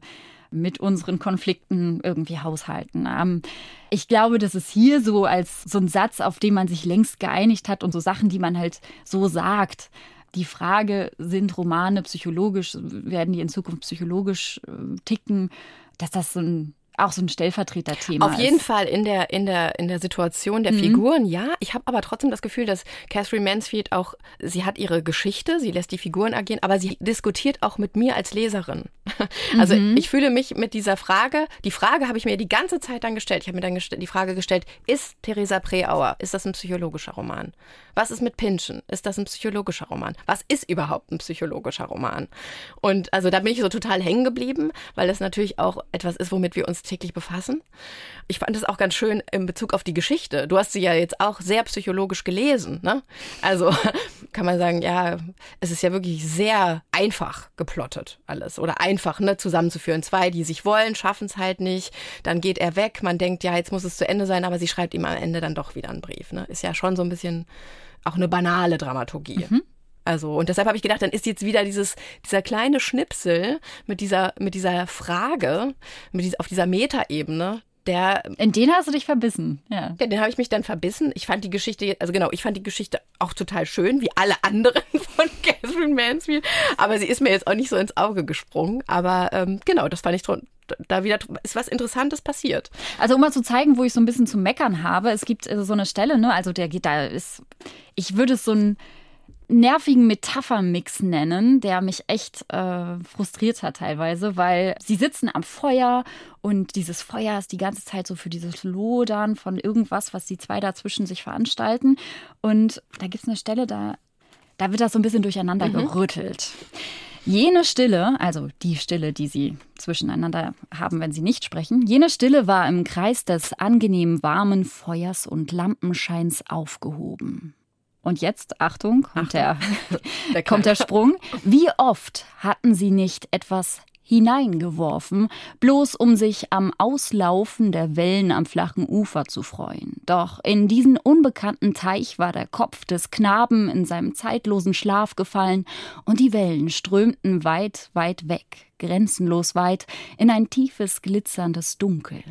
mit unseren Konflikten irgendwie haushalten. Ähm, ich glaube, das ist hier so als so ein Satz, auf den man sich längst geeinigt hat und so Sachen, die man halt so sagt. Die Frage, sind Romane psychologisch, werden die in Zukunft psychologisch äh, ticken, dass das so ein, auch so ein Stellvertreterthema Auf ist. jeden Fall in der, in der, in der Situation der Mhm. Figuren, ja. Ich habe aber trotzdem das Gefühl, dass Catherine Mansfield auch, sie hat ihre Geschichte, sie lässt die Figuren agieren, aber sie diskutiert auch mit mir als Leserin. Also Mhm. ich fühle mich mit dieser Frage, die Frage habe ich mir die ganze Zeit dann gestellt. Ich habe mir dann die Frage gestellt, ist Theresa Preauer, ist das ein psychologischer Roman? Was ist mit Pinchen? Ist das ein psychologischer Roman? Was ist überhaupt ein psychologischer Roman? Und also da bin ich so total hängen geblieben, weil das natürlich auch etwas ist, womit wir uns täglich befassen. Ich fand es auch ganz schön in Bezug auf die Geschichte. Du hast sie ja jetzt auch sehr psychologisch gelesen, ne? Also kann man sagen, ja, es ist ja wirklich sehr einfach geplottet alles oder einfach, ne, zusammenzuführen. Zwei, die sich wollen, schaffen es halt nicht. Dann geht er weg. Man denkt, ja, jetzt muss es zu Ende sein, aber sie schreibt ihm am Ende dann doch wieder einen Brief. Ne? Ist ja schon so ein bisschen auch eine banale Dramaturgie. Also, und deshalb habe ich gedacht, dann ist jetzt wieder dieses, dieser kleine Schnipsel mit dieser, mit dieser Frage, mit dieser, auf dieser Metaebene, der. In den hast du dich verbissen, ja. Ja, den habe ich mich dann verbissen. Ich fand die Geschichte, also genau, ich fand die Geschichte auch total schön, wie alle anderen von Catherine Mansfield. Aber sie ist mir jetzt auch nicht so ins Auge gesprungen. Aber ähm, genau, das fand ich da wieder ist was Interessantes passiert. Also um mal zu zeigen, wo ich so ein bisschen zu meckern habe, es gibt äh, so eine Stelle, ne, also der geht da ist, ich würde es so einen nervigen Metaphermix nennen, der mich echt äh, frustriert hat teilweise, weil sie sitzen am Feuer und dieses Feuer ist die ganze Zeit so für dieses Lodern von irgendwas, was die zwei da zwischen sich veranstalten. Und da gibt es eine Stelle, da, da wird das so ein bisschen durcheinander Mhm. gerüttelt. Jene Stille, also die Stille, die sie zwischeneinander haben, wenn sie nicht sprechen, jene Stille war im Kreis des angenehm warmen Feuers und Lampenscheins aufgehoben. Und jetzt, Achtung, kommt, Der, Der kommt der. Sprung. Wie oft hatten sie nicht etwas hineingeworfen, bloß um sich am Auslaufen der Wellen am flachen Ufer zu freuen. Doch in diesen unbekannten Teich war der Kopf des Knaben in seinem zeitlosen Schlaf gefallen, und die Wellen strömten weit, weit weg, grenzenlos weit, in ein tiefes, glitzerndes Dunkel.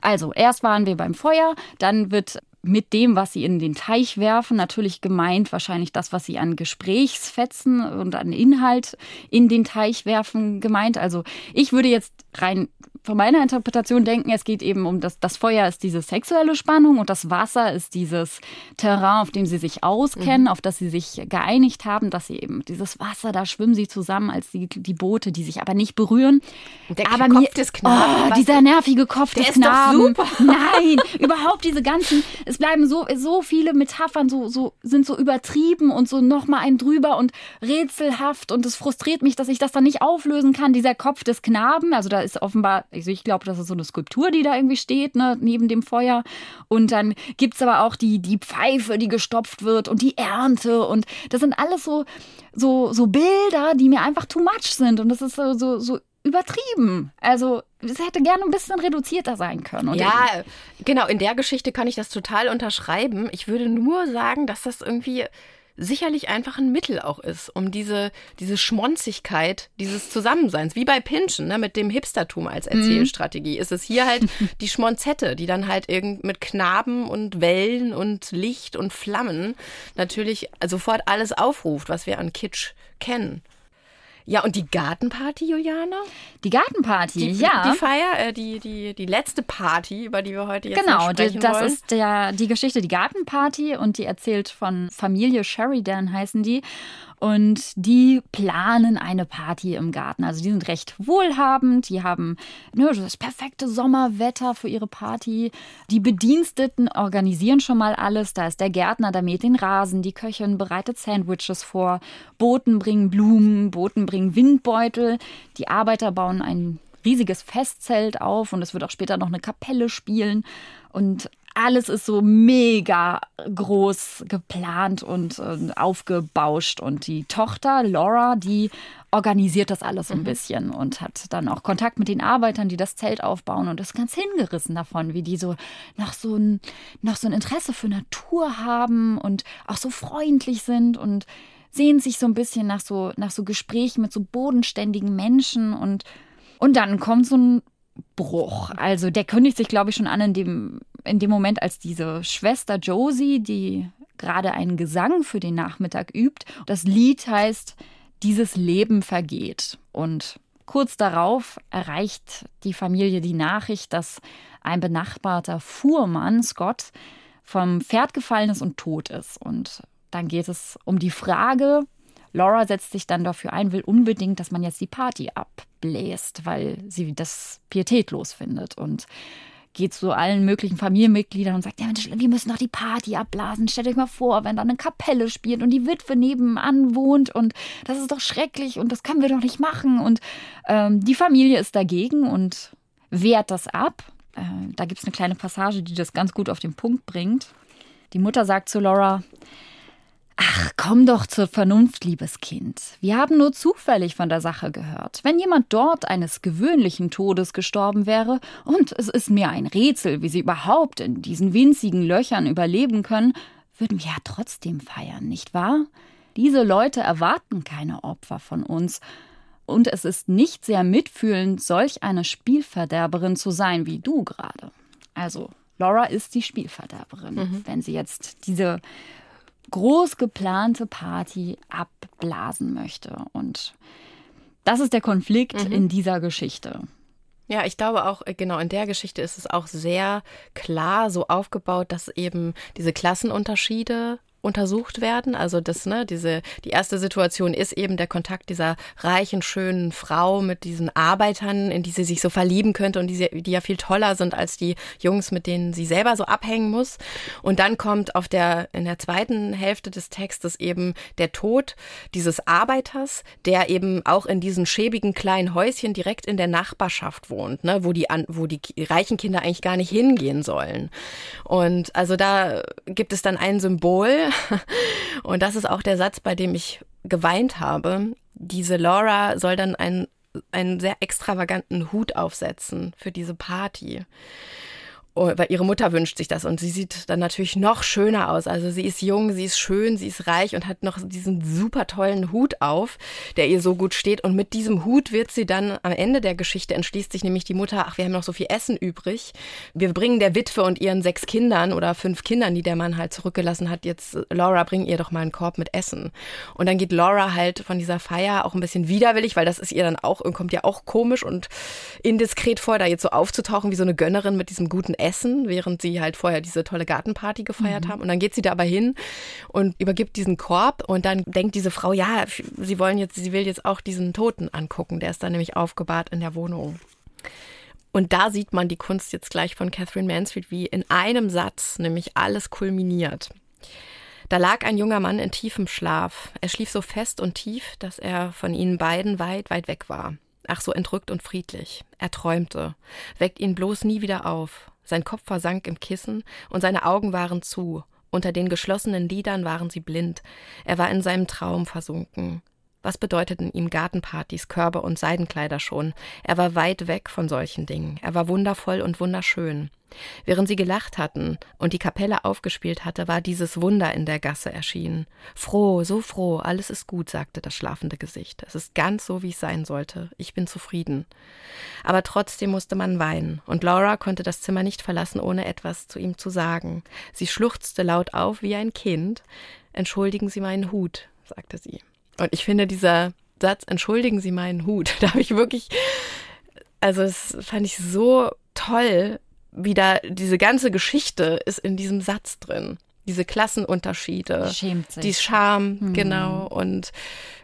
Also, erst waren wir beim Feuer, dann wird mit dem, was sie in den Teich werfen, natürlich gemeint wahrscheinlich das, was sie an Gesprächsfetzen und an Inhalt in den Teich werfen, gemeint. Also ich würde jetzt rein von meiner Interpretation denken, es geht eben um das, das Feuer ist diese sexuelle Spannung und das Wasser ist dieses Terrain, auf dem sie sich auskennen, mhm. auf das sie sich geeinigt haben, dass sie eben dieses Wasser, da schwimmen sie zusammen als die, die Boote, die sich aber nicht berühren. Der aber Kopf mir, des Knaben. Oh, dieser nervige Kopf Der des Knaben. super. Nein, überhaupt diese ganzen, es bleiben so, so viele Metaphern, so, so, sind so übertrieben und so nochmal ein drüber und rätselhaft und es frustriert mich, dass ich das dann nicht auflösen kann. Dieser Kopf des Knaben, also da ist offenbar, also ich glaube, das ist so eine Skulptur, die da irgendwie steht, ne, neben dem Feuer. Und dann gibt es aber auch die, die Pfeife, die gestopft wird und die Ernte. Und das sind alles so, so, so Bilder, die mir einfach too much sind. Und das ist so, so, so übertrieben. Also es hätte gerne ein bisschen reduzierter sein können. Ja, genau, in der Geschichte kann ich das total unterschreiben. Ich würde nur sagen, dass das irgendwie sicherlich einfach ein Mittel auch ist, um diese, diese Schmonzigkeit dieses Zusammenseins, wie bei Pinchen, ne, mit dem Hipstertum als Erzählstrategie, ist es hier halt die Schmonzette, die dann halt irgend mit Knaben und Wellen und Licht und Flammen natürlich sofort alles aufruft, was wir an Kitsch kennen. Ja, und die Gartenparty, Juliane? Die Gartenparty, Die, ja. die Feier, äh, die, die, die letzte Party, über die wir heute jetzt Genau, sprechen das wollen. ist der, die Geschichte, die Gartenparty und die erzählt von Familie Sheridan heißen die. Und die planen eine Party im Garten. Also die sind recht wohlhabend, die haben ne, das perfekte Sommerwetter für ihre Party. Die Bediensteten organisieren schon mal alles. Da ist der Gärtner, der mäht den Rasen, die Köchin bereitet Sandwiches vor, Boten bringen Blumen, Boten bringen Windbeutel. Die Arbeiter bauen ein riesiges Festzelt auf und es wird auch später noch eine Kapelle spielen. Und alles ist so mega groß geplant und äh, aufgebauscht. Und die Tochter, Laura, die organisiert das alles so ein bisschen und hat dann auch Kontakt mit den Arbeitern, die das Zelt aufbauen und ist ganz hingerissen davon, wie die so noch so ein, noch so ein Interesse für Natur haben und auch so freundlich sind und sehen sich so ein bisschen nach so, nach so Gesprächen mit so bodenständigen Menschen und, und dann kommt so ein Bruch. Also der kündigt sich, glaube ich, schon an in dem, in dem Moment, als diese Schwester Josie, die gerade einen Gesang für den Nachmittag übt. Das Lied heißt Dieses Leben vergeht. Und kurz darauf erreicht die Familie die Nachricht, dass ein benachbarter Fuhrmann, Scott, vom Pferd gefallen ist und tot ist. Und dann geht es um die Frage, Laura setzt sich dann dafür ein, will unbedingt, dass man jetzt die Party abbläst, weil sie das pietätlos findet und geht zu allen möglichen Familienmitgliedern und sagt, ja Mensch, wir müssen doch die Party abblasen. Stellt euch mal vor, wenn da eine Kapelle spielt und die Witwe nebenan wohnt und das ist doch schrecklich und das können wir doch nicht machen. Und ähm, die Familie ist dagegen und wehrt das ab. Äh, da gibt es eine kleine Passage, die das ganz gut auf den Punkt bringt. Die Mutter sagt zu Laura, Ach, komm doch zur Vernunft, liebes Kind. Wir haben nur zufällig von der Sache gehört. Wenn jemand dort eines gewöhnlichen Todes gestorben wäre, und es ist mir ein Rätsel, wie sie überhaupt in diesen winzigen Löchern überleben können, würden wir ja trotzdem feiern, nicht wahr? Diese Leute erwarten keine Opfer von uns. Und es ist nicht sehr mitfühlend, solch eine Spielverderberin zu sein wie du gerade. Also, Laura ist die Spielverderberin, wenn sie jetzt diese groß geplante Party abblasen möchte. Und das ist der Konflikt Mhm. in dieser Geschichte. Ja, ich glaube auch, äh, genau, in der Geschichte ist es auch sehr klar so aufgebaut, dass eben diese Klassenunterschiede untersucht werden. Also das, ne, diese, die erste Situation ist eben der Kontakt dieser reichen, schönen Frau mit diesen Arbeitern, in die sie sich so verlieben könnte und die, sie, die ja viel toller sind als die Jungs, mit denen sie selber so abhängen muss. Und dann kommt auf der, in der zweiten Hälfte des Textes eben der Tod dieses Arbeiters, der eben auch in diesen schäbigen kleinen Häuschen direkt in der Nachbarschaft wohnt, ne, wo die, wo die reichen Kinder eigentlich gar nicht hingehen sollen. Und also da gibt es dann ein Symbol, und das ist auch der Satz, bei dem ich geweint habe. Diese Laura soll dann ein einen sehr extravaganten Hut aufsetzen für diese Party. Oh, weil ihre Mutter wünscht sich das und sie sieht dann natürlich noch schöner aus. Also sie ist jung, sie ist schön, sie ist reich und hat noch diesen super tollen Hut auf, der ihr so gut steht. Und mit diesem Hut wird sie dann am Ende der Geschichte entschließt sich nämlich die Mutter, ach, wir haben noch so viel Essen übrig. Wir bringen der Witwe und ihren sechs Kindern oder fünf Kindern, die der Mann halt zurückgelassen hat, jetzt Laura, bring ihr doch mal einen Korb mit Essen. Und dann geht Laura halt von dieser Feier auch ein bisschen widerwillig, weil das ist ihr dann auch, kommt ja auch komisch und indiskret vor, da jetzt so aufzutauchen wie so eine Gönnerin mit diesem guten Essen. Essen, während sie halt vorher diese tolle Gartenparty gefeiert mhm. haben. Und dann geht sie da aber hin und übergibt diesen Korb und dann denkt diese Frau, ja, sie wollen jetzt, sie will jetzt auch diesen Toten angucken. Der ist dann nämlich aufgebahrt in der Wohnung. Und da sieht man die Kunst jetzt gleich von Catherine Mansfield, wie in einem Satz nämlich alles kulminiert. Da lag ein junger Mann in tiefem Schlaf. Er schlief so fest und tief, dass er von ihnen beiden weit, weit weg war. Ach so entrückt und friedlich. Er träumte. Weckt ihn bloß nie wieder auf. Sein Kopf versank im Kissen und seine Augen waren zu. Unter den geschlossenen Lidern waren sie blind. Er war in seinem Traum versunken. Was bedeuteten ihm Gartenpartys, Körbe und Seidenkleider schon? Er war weit weg von solchen Dingen. Er war wundervoll und wunderschön. Während sie gelacht hatten und die Kapelle aufgespielt hatte, war dieses Wunder in der Gasse erschienen. Froh, so froh, alles ist gut, sagte das schlafende Gesicht. Es ist ganz so, wie es sein sollte. Ich bin zufrieden. Aber trotzdem musste man weinen, und Laura konnte das Zimmer nicht verlassen, ohne etwas zu ihm zu sagen. Sie schluchzte laut auf wie ein Kind. Entschuldigen Sie meinen Hut, sagte sie. Und ich finde dieser Satz, entschuldigen Sie meinen Hut, da habe ich wirklich, also das fand ich so toll, wieder diese ganze Geschichte ist in diesem Satz drin. Diese Klassenunterschiede, die Scham, Hm. genau, und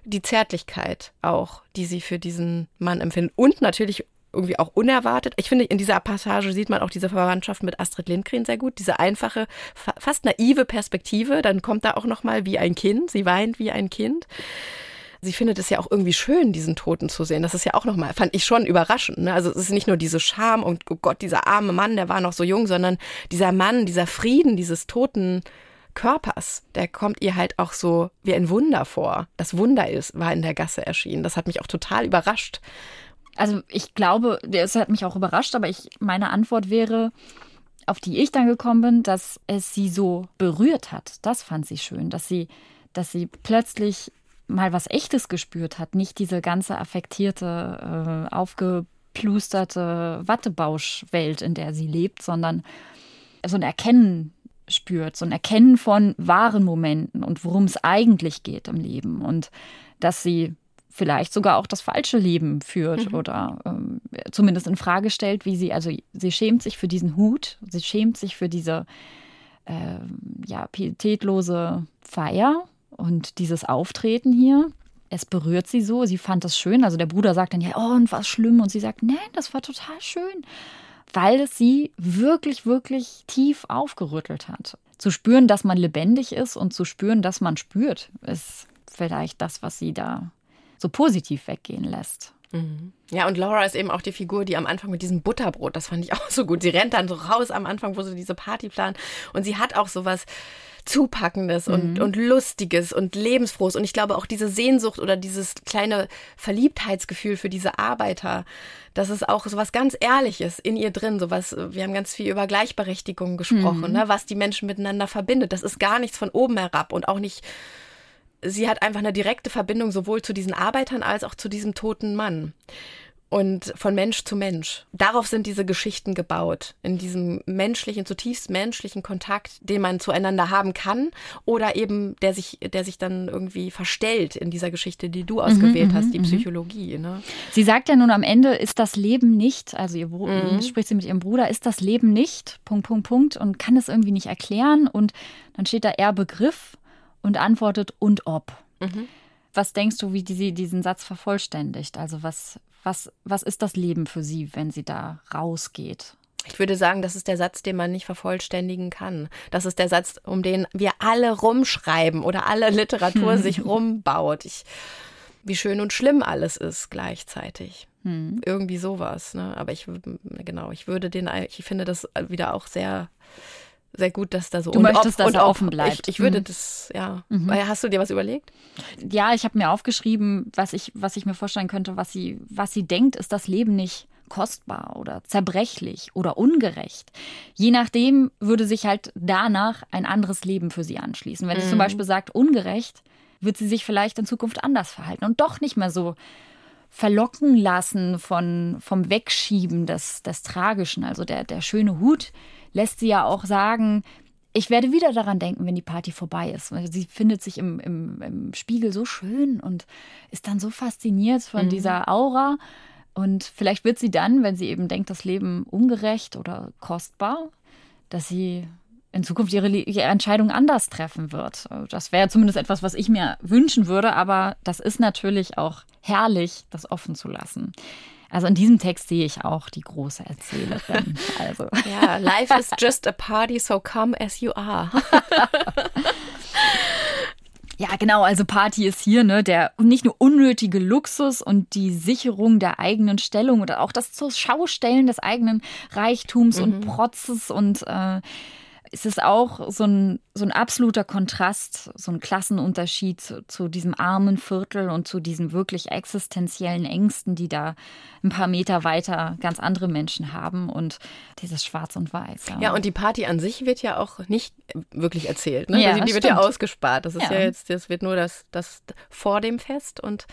die Zärtlichkeit auch, die sie für diesen Mann empfindet. Und natürlich irgendwie auch unerwartet. Ich finde, in dieser Passage sieht man auch diese Verwandtschaft mit Astrid Lindgren sehr gut. Diese einfache, fa fast naive Perspektive. Dann kommt da auch noch mal wie ein Kind. Sie weint wie ein Kind sie findet es ja auch irgendwie schön, diesen Toten zu sehen. Das ist ja auch nochmal, fand ich schon überraschend. Ne? Also es ist nicht nur diese Scham und oh Gott, dieser arme Mann, der war noch so jung, sondern dieser Mann, dieser Frieden dieses toten Körpers, der kommt ihr halt auch so wie ein Wunder vor. Das Wunder ist, war in der Gasse erschienen. Das hat mich auch total überrascht. Also ich glaube, es hat mich auch überrascht, aber ich, meine Antwort wäre, auf die ich dann gekommen bin, dass es sie so berührt hat. Das fand sie schön, dass sie, dass sie plötzlich mal was Echtes gespürt hat, nicht diese ganze affektierte, äh, aufgeplusterte Wattebauschwelt, in der sie lebt, sondern so ein Erkennen spürt, so ein Erkennen von wahren Momenten und worum es eigentlich geht im Leben und dass sie vielleicht sogar auch das falsche Leben führt Mhm. oder ähm, zumindest in Frage stellt, wie sie, also sie schämt sich für diesen Hut, sie schämt sich für diese ähm, ja, pietätlose Feier und dieses Auftreten hier. Es berührt sie so, sie fand das schön. Also der Bruder sagt dann ja, oh, und was schlimm. Und sie sagt, nein, das war total schön. Weil es sie wirklich, wirklich tief aufgerüttelt hat. Zu spüren, dass man lebendig ist und zu spüren, dass man spürt, ist vielleicht das, was sie da so positiv weggehen lässt. Mhm. Ja, und Laura ist eben auch die Figur, die am Anfang mit diesem Butterbrot, das fand ich auch so gut. Sie rennt dann so raus am Anfang, wo sie diese Party planen. Und sie hat auch sowas Zupackendes und, Mhm. und Lustiges und Lebensfrohes. Und ich glaube auch diese Sehnsucht oder dieses kleine Verliebtheitsgefühl für diese Arbeiter, das ist auch sowas ganz Ehrliches in ihr drin. Sowas, wir haben ganz viel über Gleichberechtigung gesprochen, Mhm. ne, was die Menschen miteinander verbindet. Das ist gar nichts von oben herab und auch nicht sie hat einfach eine direkte Verbindung sowohl zu diesen Arbeitern als auch zu diesem toten Mann. Und von Mensch zu Mensch. Darauf sind diese Geschichten gebaut. In diesem menschlichen, zutiefst menschlichen Kontakt, den man zueinander haben kann oder eben der sich, der sich dann irgendwie verstellt in dieser Geschichte, die du ausgewählt mhm, hast, die mhm. Psychologie. Ne? Sie sagt ja nun am Ende, ist das Leben nicht, also ihr Mhm. spricht sie mit ihrem Bruder, ist das Leben nicht, Punkt, Punkt, Punkt, und kann es irgendwie nicht erklären. Und dann steht da er Begriff und antwortet und ob. Mhm. Was denkst du, wie sie diesen Satz vervollständigt? Also was, was, was ist das Leben für sie, wenn sie da rausgeht? Ich würde sagen, das ist der Satz, den man nicht vervollständigen kann. Das ist der Satz, um den wir alle rumschreiben oder alle Literatur sich rumbaut. Ich, wie schön und schlimm alles ist gleichzeitig. Hm. Irgendwie sowas. Ne? Aber ich, genau, ich würde den, ich finde das wieder auch sehr sehr gut, dass da so Du und möchtest, dass und offen bleibt. Ich, ich würde Mhm. das, ja. Mhm. Hast du dir was überlegt? Ja, ich habe mir aufgeschrieben, was ich, was ich mir vorstellen könnte, was sie, was sie denkt, ist das Leben nicht kostbar oder zerbrechlich oder ungerecht. Je nachdem würde sich halt danach ein anderes Leben für sie anschließen. Wenn sie zum Mhm. Beispiel sagt, ungerecht, wird sie sich vielleicht in Zukunft anders verhalten und doch nicht mehr so verlocken lassen von, vom Wegschieben des, des Tragischen. Also der, der schöne Hut lässt sie ja auch sagen, ich werde wieder daran denken, wenn die Party vorbei ist. Sie findet sich im, im, im Spiegel so schön und ist dann so fasziniert von Mhm. dieser Aura. Und vielleicht wird sie dann, wenn sie eben denkt, das Leben ungerecht oder kostbar, dass sie in Zukunft ihre, ihre Entscheidung anders treffen wird. Das wäre zumindest etwas, was ich mir wünschen würde, aber das ist natürlich auch herrlich, das offen zu lassen. Also in diesem Text sehe ich auch die große Erzählerin. Also. Ja, life is just a party, so come as you are. Ja, genau, also Party ist hier, ne, der nicht nur unnötige Luxus und die Sicherung der eigenen Stellung oder auch das zur Schaustellen des eigenen Reichtums und Protzes und äh, es ist auch so ein, so ein absoluter Kontrast, so ein Klassenunterschied zu, zu diesem armen Viertel und zu diesen wirklich existenziellen Ängsten, die da ein paar Meter weiter ganz andere Menschen haben und dieses Schwarz und Weiß. Ja, und die Party an sich wird ja auch nicht wirklich erzählt. Ne? Ja, Also die das wird ja ausgespart. Das ist ja. Ja. jetzt, das wird nur das, das vor dem Fest und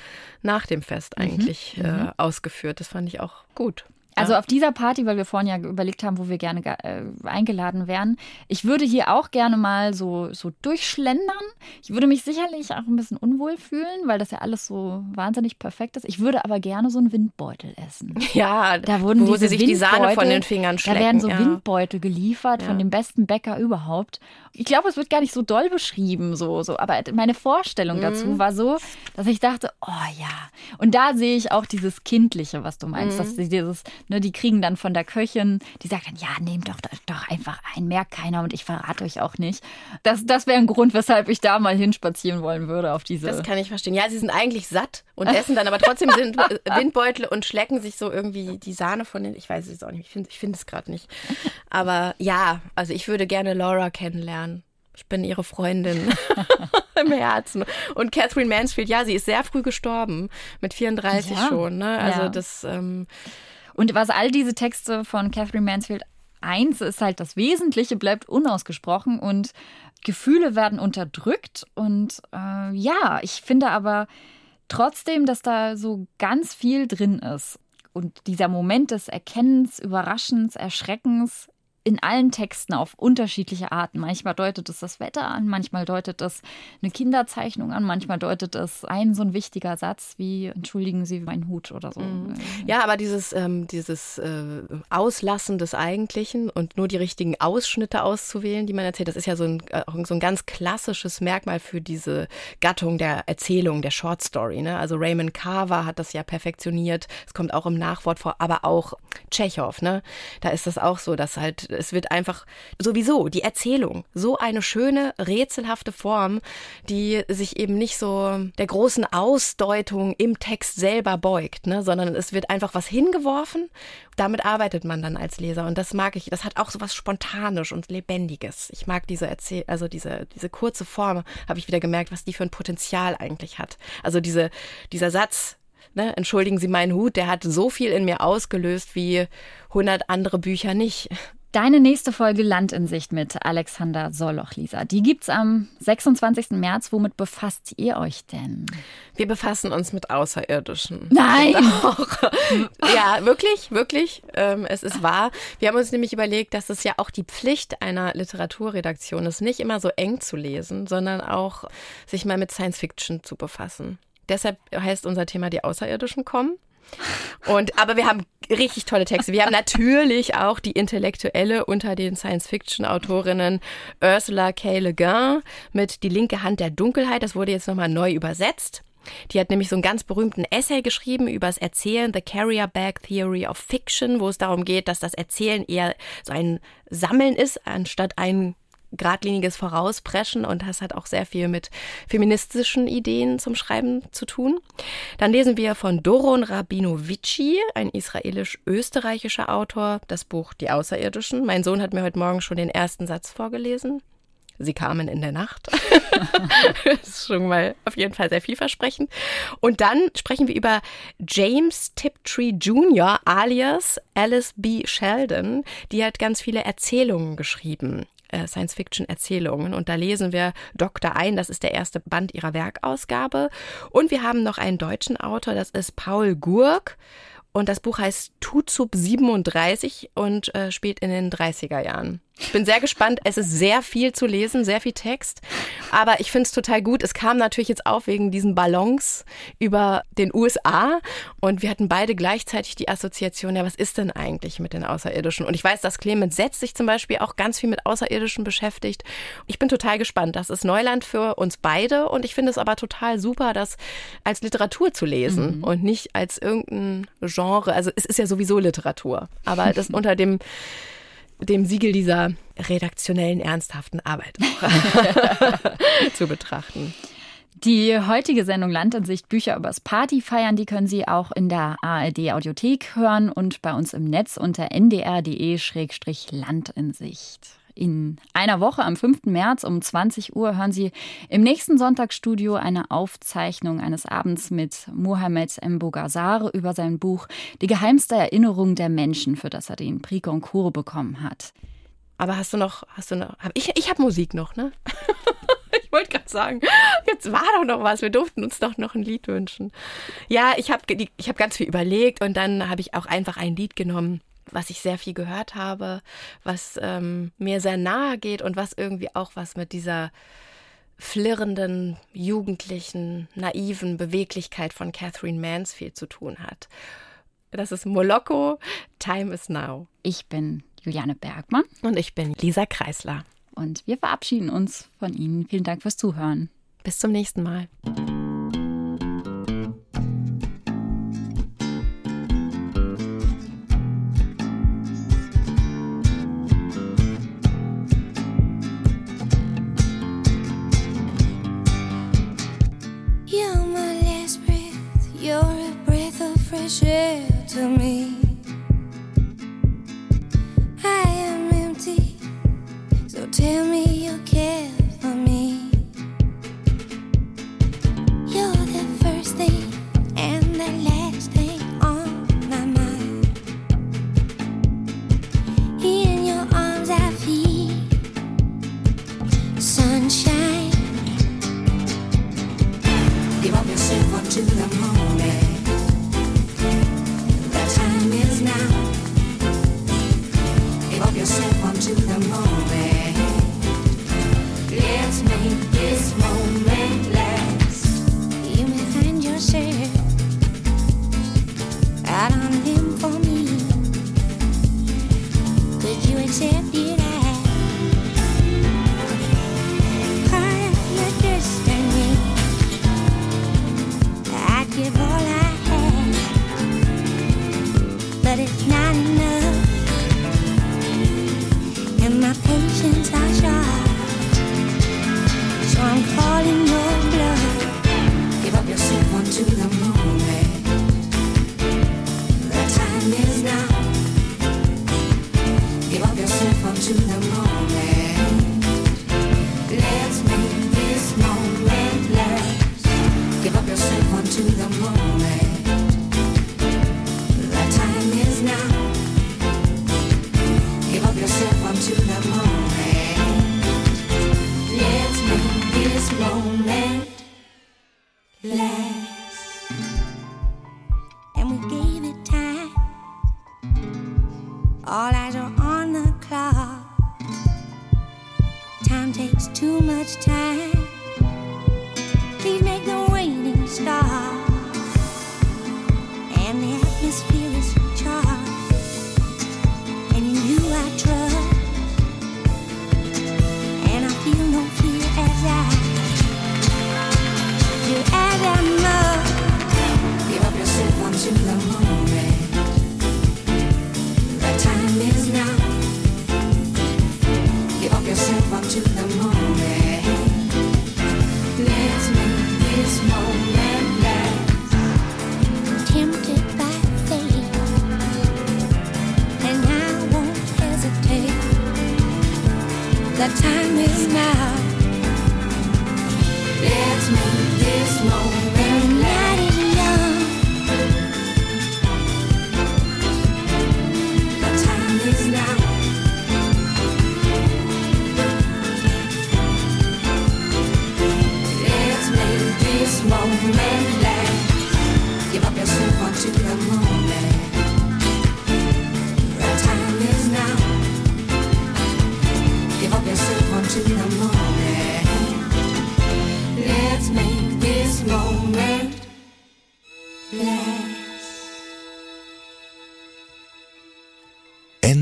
nach dem Fest eigentlich Mhm. Äh, ausgeführt. Das fand ich auch gut. Also auf dieser Party, weil wir vorhin ja überlegt haben, wo wir gerne ge- äh, eingeladen wären. Ich würde hier auch gerne mal so, so durchschlendern. Ich würde mich sicherlich auch ein bisschen unwohl fühlen, weil das ja alles so wahnsinnig perfekt ist. Ich würde aber gerne so einen Windbeutel essen. Ja, Da wurden wo sie sich die Sahne von den Fingern schlecken. Da werden so ja. Windbeutel geliefert Ja. von dem besten Bäcker überhaupt. Ich glaube, es wird gar nicht so doll beschrieben, so, so. Aber meine Vorstellung Mhm. dazu war so, dass ich dachte, oh ja. Und da sehe ich auch dieses Kindliche, was du meinst. Mhm. Dass sie dieses, ne, die kriegen dann von der Köchin, die sagt dann, ja, nehmt doch, doch einfach ein, merkt keiner und ich verrate euch auch nicht. Das, das wäre ein Grund, weshalb ich da mal hinspazieren wollen würde auf diese. Das kann ich verstehen. Ja, sie sind eigentlich satt und essen dann aber trotzdem sind Windbeutel und schlecken sich so irgendwie die Sahne von den. Ich weiß es auch nicht. Ich finde ich finde es gerade nicht. Aber ja, also ich würde gerne Laura kennenlernen. Ich bin ihre Freundin im Herzen. Und Catherine Mansfield, ja, sie ist sehr früh gestorben. Mit 34 Ja. schon. Ne? Also Ja. das. Ähm, Und was all diese Texte von Catherine Mansfield eins ist halt, das Wesentliche bleibt unausgesprochen und Gefühle werden unterdrückt. Und äh, ja, ich finde aber trotzdem, dass da so ganz viel drin ist. Und dieser Moment des Erkennens, Überraschens, Erschreckens in allen Texten auf unterschiedliche Arten. Manchmal deutet es das Wetter an, manchmal deutet es eine Kinderzeichnung an, manchmal deutet es ein so ein wichtiger Satz wie Entschuldigen Sie meinen Hut oder so. Ja, aber dieses, ähm, dieses äh, Auslassen des Eigentlichen und nur die richtigen Ausschnitte auszuwählen, die man erzählt, das ist ja so ein, äh, so ein ganz klassisches Merkmal für diese Gattung der Erzählung, der Short Story. Ne? Also Raymond Carver hat das ja perfektioniert. Es kommt auch im Nachwort vor, aber auch Tschechow. Ne? Da ist das auch so, dass halt, es wird einfach sowieso die Erzählung, so eine schöne, rätselhafte Form, die sich eben nicht so der großen Ausdeutung im Text selber beugt, ne? sondern es wird einfach was hingeworfen. Damit arbeitet man dann als Leser und das mag ich. Das hat auch so was Spontanisch und Lebendiges. Ich mag diese Erzähl also diese, diese kurze Form, habe ich wieder gemerkt, was die für ein Potenzial eigentlich hat. Also diese, dieser Satz, Ne, entschuldigen Sie meinen Hut, der hat so viel in mir ausgelöst wie 100 andere Bücher nicht. Deine nächste Folge Land in Sicht mit Alexander Soloch, Lisa. Die gibt's am 26. März. Womit befasst ihr euch denn? Wir befassen uns mit Außerirdischen. Nein! Ja, wirklich, wirklich. Ähm, es ist wahr. Wir haben uns nämlich überlegt, dass es ja auch die Pflicht einer Literaturredaktion ist, nicht immer so eng zu lesen, sondern auch sich mal mit Science Fiction zu befassen. Deshalb heißt unser Thema die Außerirdischen kommen. Und, aber wir haben richtig tolle Texte. Wir haben natürlich auch die Intellektuelle unter den Science-Fiction-Autorinnen Ursula K. Le Guin mit Die linke Hand der Dunkelheit. Das wurde jetzt nochmal neu übersetzt. Die hat nämlich so einen ganz berühmten Essay geschrieben über das Erzählen, The Carrier Bag Theory of Fiction, wo es darum geht, dass das Erzählen eher so ein Sammeln ist, anstatt ein geradliniges Vorauspreschen und das hat auch sehr viel mit feministischen Ideen zum Schreiben zu tun. Dann lesen wir von Doron Rabinovici, ein israelisch-österreichischer Autor, das Buch Die Außerirdischen. Mein Sohn hat mir heute Morgen schon den ersten Satz vorgelesen. Sie kamen in der Nacht. das ist schon mal auf jeden Fall sehr vielversprechend. Und dann sprechen wir über James Tiptree Jr. alias Alice B. Sheldon. Die hat ganz viele Erzählungen geschrieben. Äh, Science-Fiction-Erzählungen. Und da lesen wir Dr. Ein, das ist der erste Band ihrer Werkausgabe. Und wir haben noch einen deutschen Autor, das ist Paul Gurk. Und das Buch heißt Tutsub 37 und äh, spielt in den 30er Jahren. Ich bin sehr gespannt. Es ist sehr viel zu lesen, sehr viel Text. Aber ich finde es total gut. Es kam natürlich jetzt auf wegen diesen Ballons über den USA. Und wir hatten beide gleichzeitig die Assoziation, ja, was ist denn eigentlich mit den Außerirdischen? Und ich weiß, dass Clemens Setz sich zum Beispiel auch ganz viel mit Außerirdischen beschäftigt. Ich bin total gespannt. Das ist Neuland für uns beide. Und ich finde es aber total super, das als Literatur zu lesen Mhm. und nicht als irgendein Genre. Also es ist ja sowieso Literatur. Aber das unter dem dem Siegel dieser redaktionellen, ernsthaften Arbeit zu betrachten. Die heutige Sendung Land in Sicht Bücher übers Party feiern, die können Sie auch in der ARD Audiothek hören und bei uns im Netz unter ndr.de-land in Sicht. In einer Woche am 5. März um 20 Uhr hören Sie im nächsten Sonntagsstudio eine Aufzeichnung eines Abends mit Mohamed Mbogazar über sein Buch Die geheimste Erinnerung der Menschen, für das er den Prix Goncourt bekommen hat. Aber hast du noch, hast du noch, hab ich, ich habe Musik noch, ne? ich wollte gerade sagen, jetzt war doch noch was, wir durften uns doch noch ein Lied wünschen. Ja, ich habe ich hab ganz viel überlegt und dann habe ich auch einfach ein Lied genommen, was ich sehr viel gehört habe, was ähm, mir sehr nahe geht und was irgendwie auch was mit dieser flirrenden, jugendlichen, naiven Beweglichkeit von Catherine Mansfield zu tun hat. Das ist Moloko, Time is Now. Ich bin Juliane Bergmann. Und ich bin Lisa Kreisler. Und wir verabschieden uns von Ihnen. Vielen Dank fürs Zuhören. Bis zum nächsten Mal.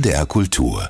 NDR Kultur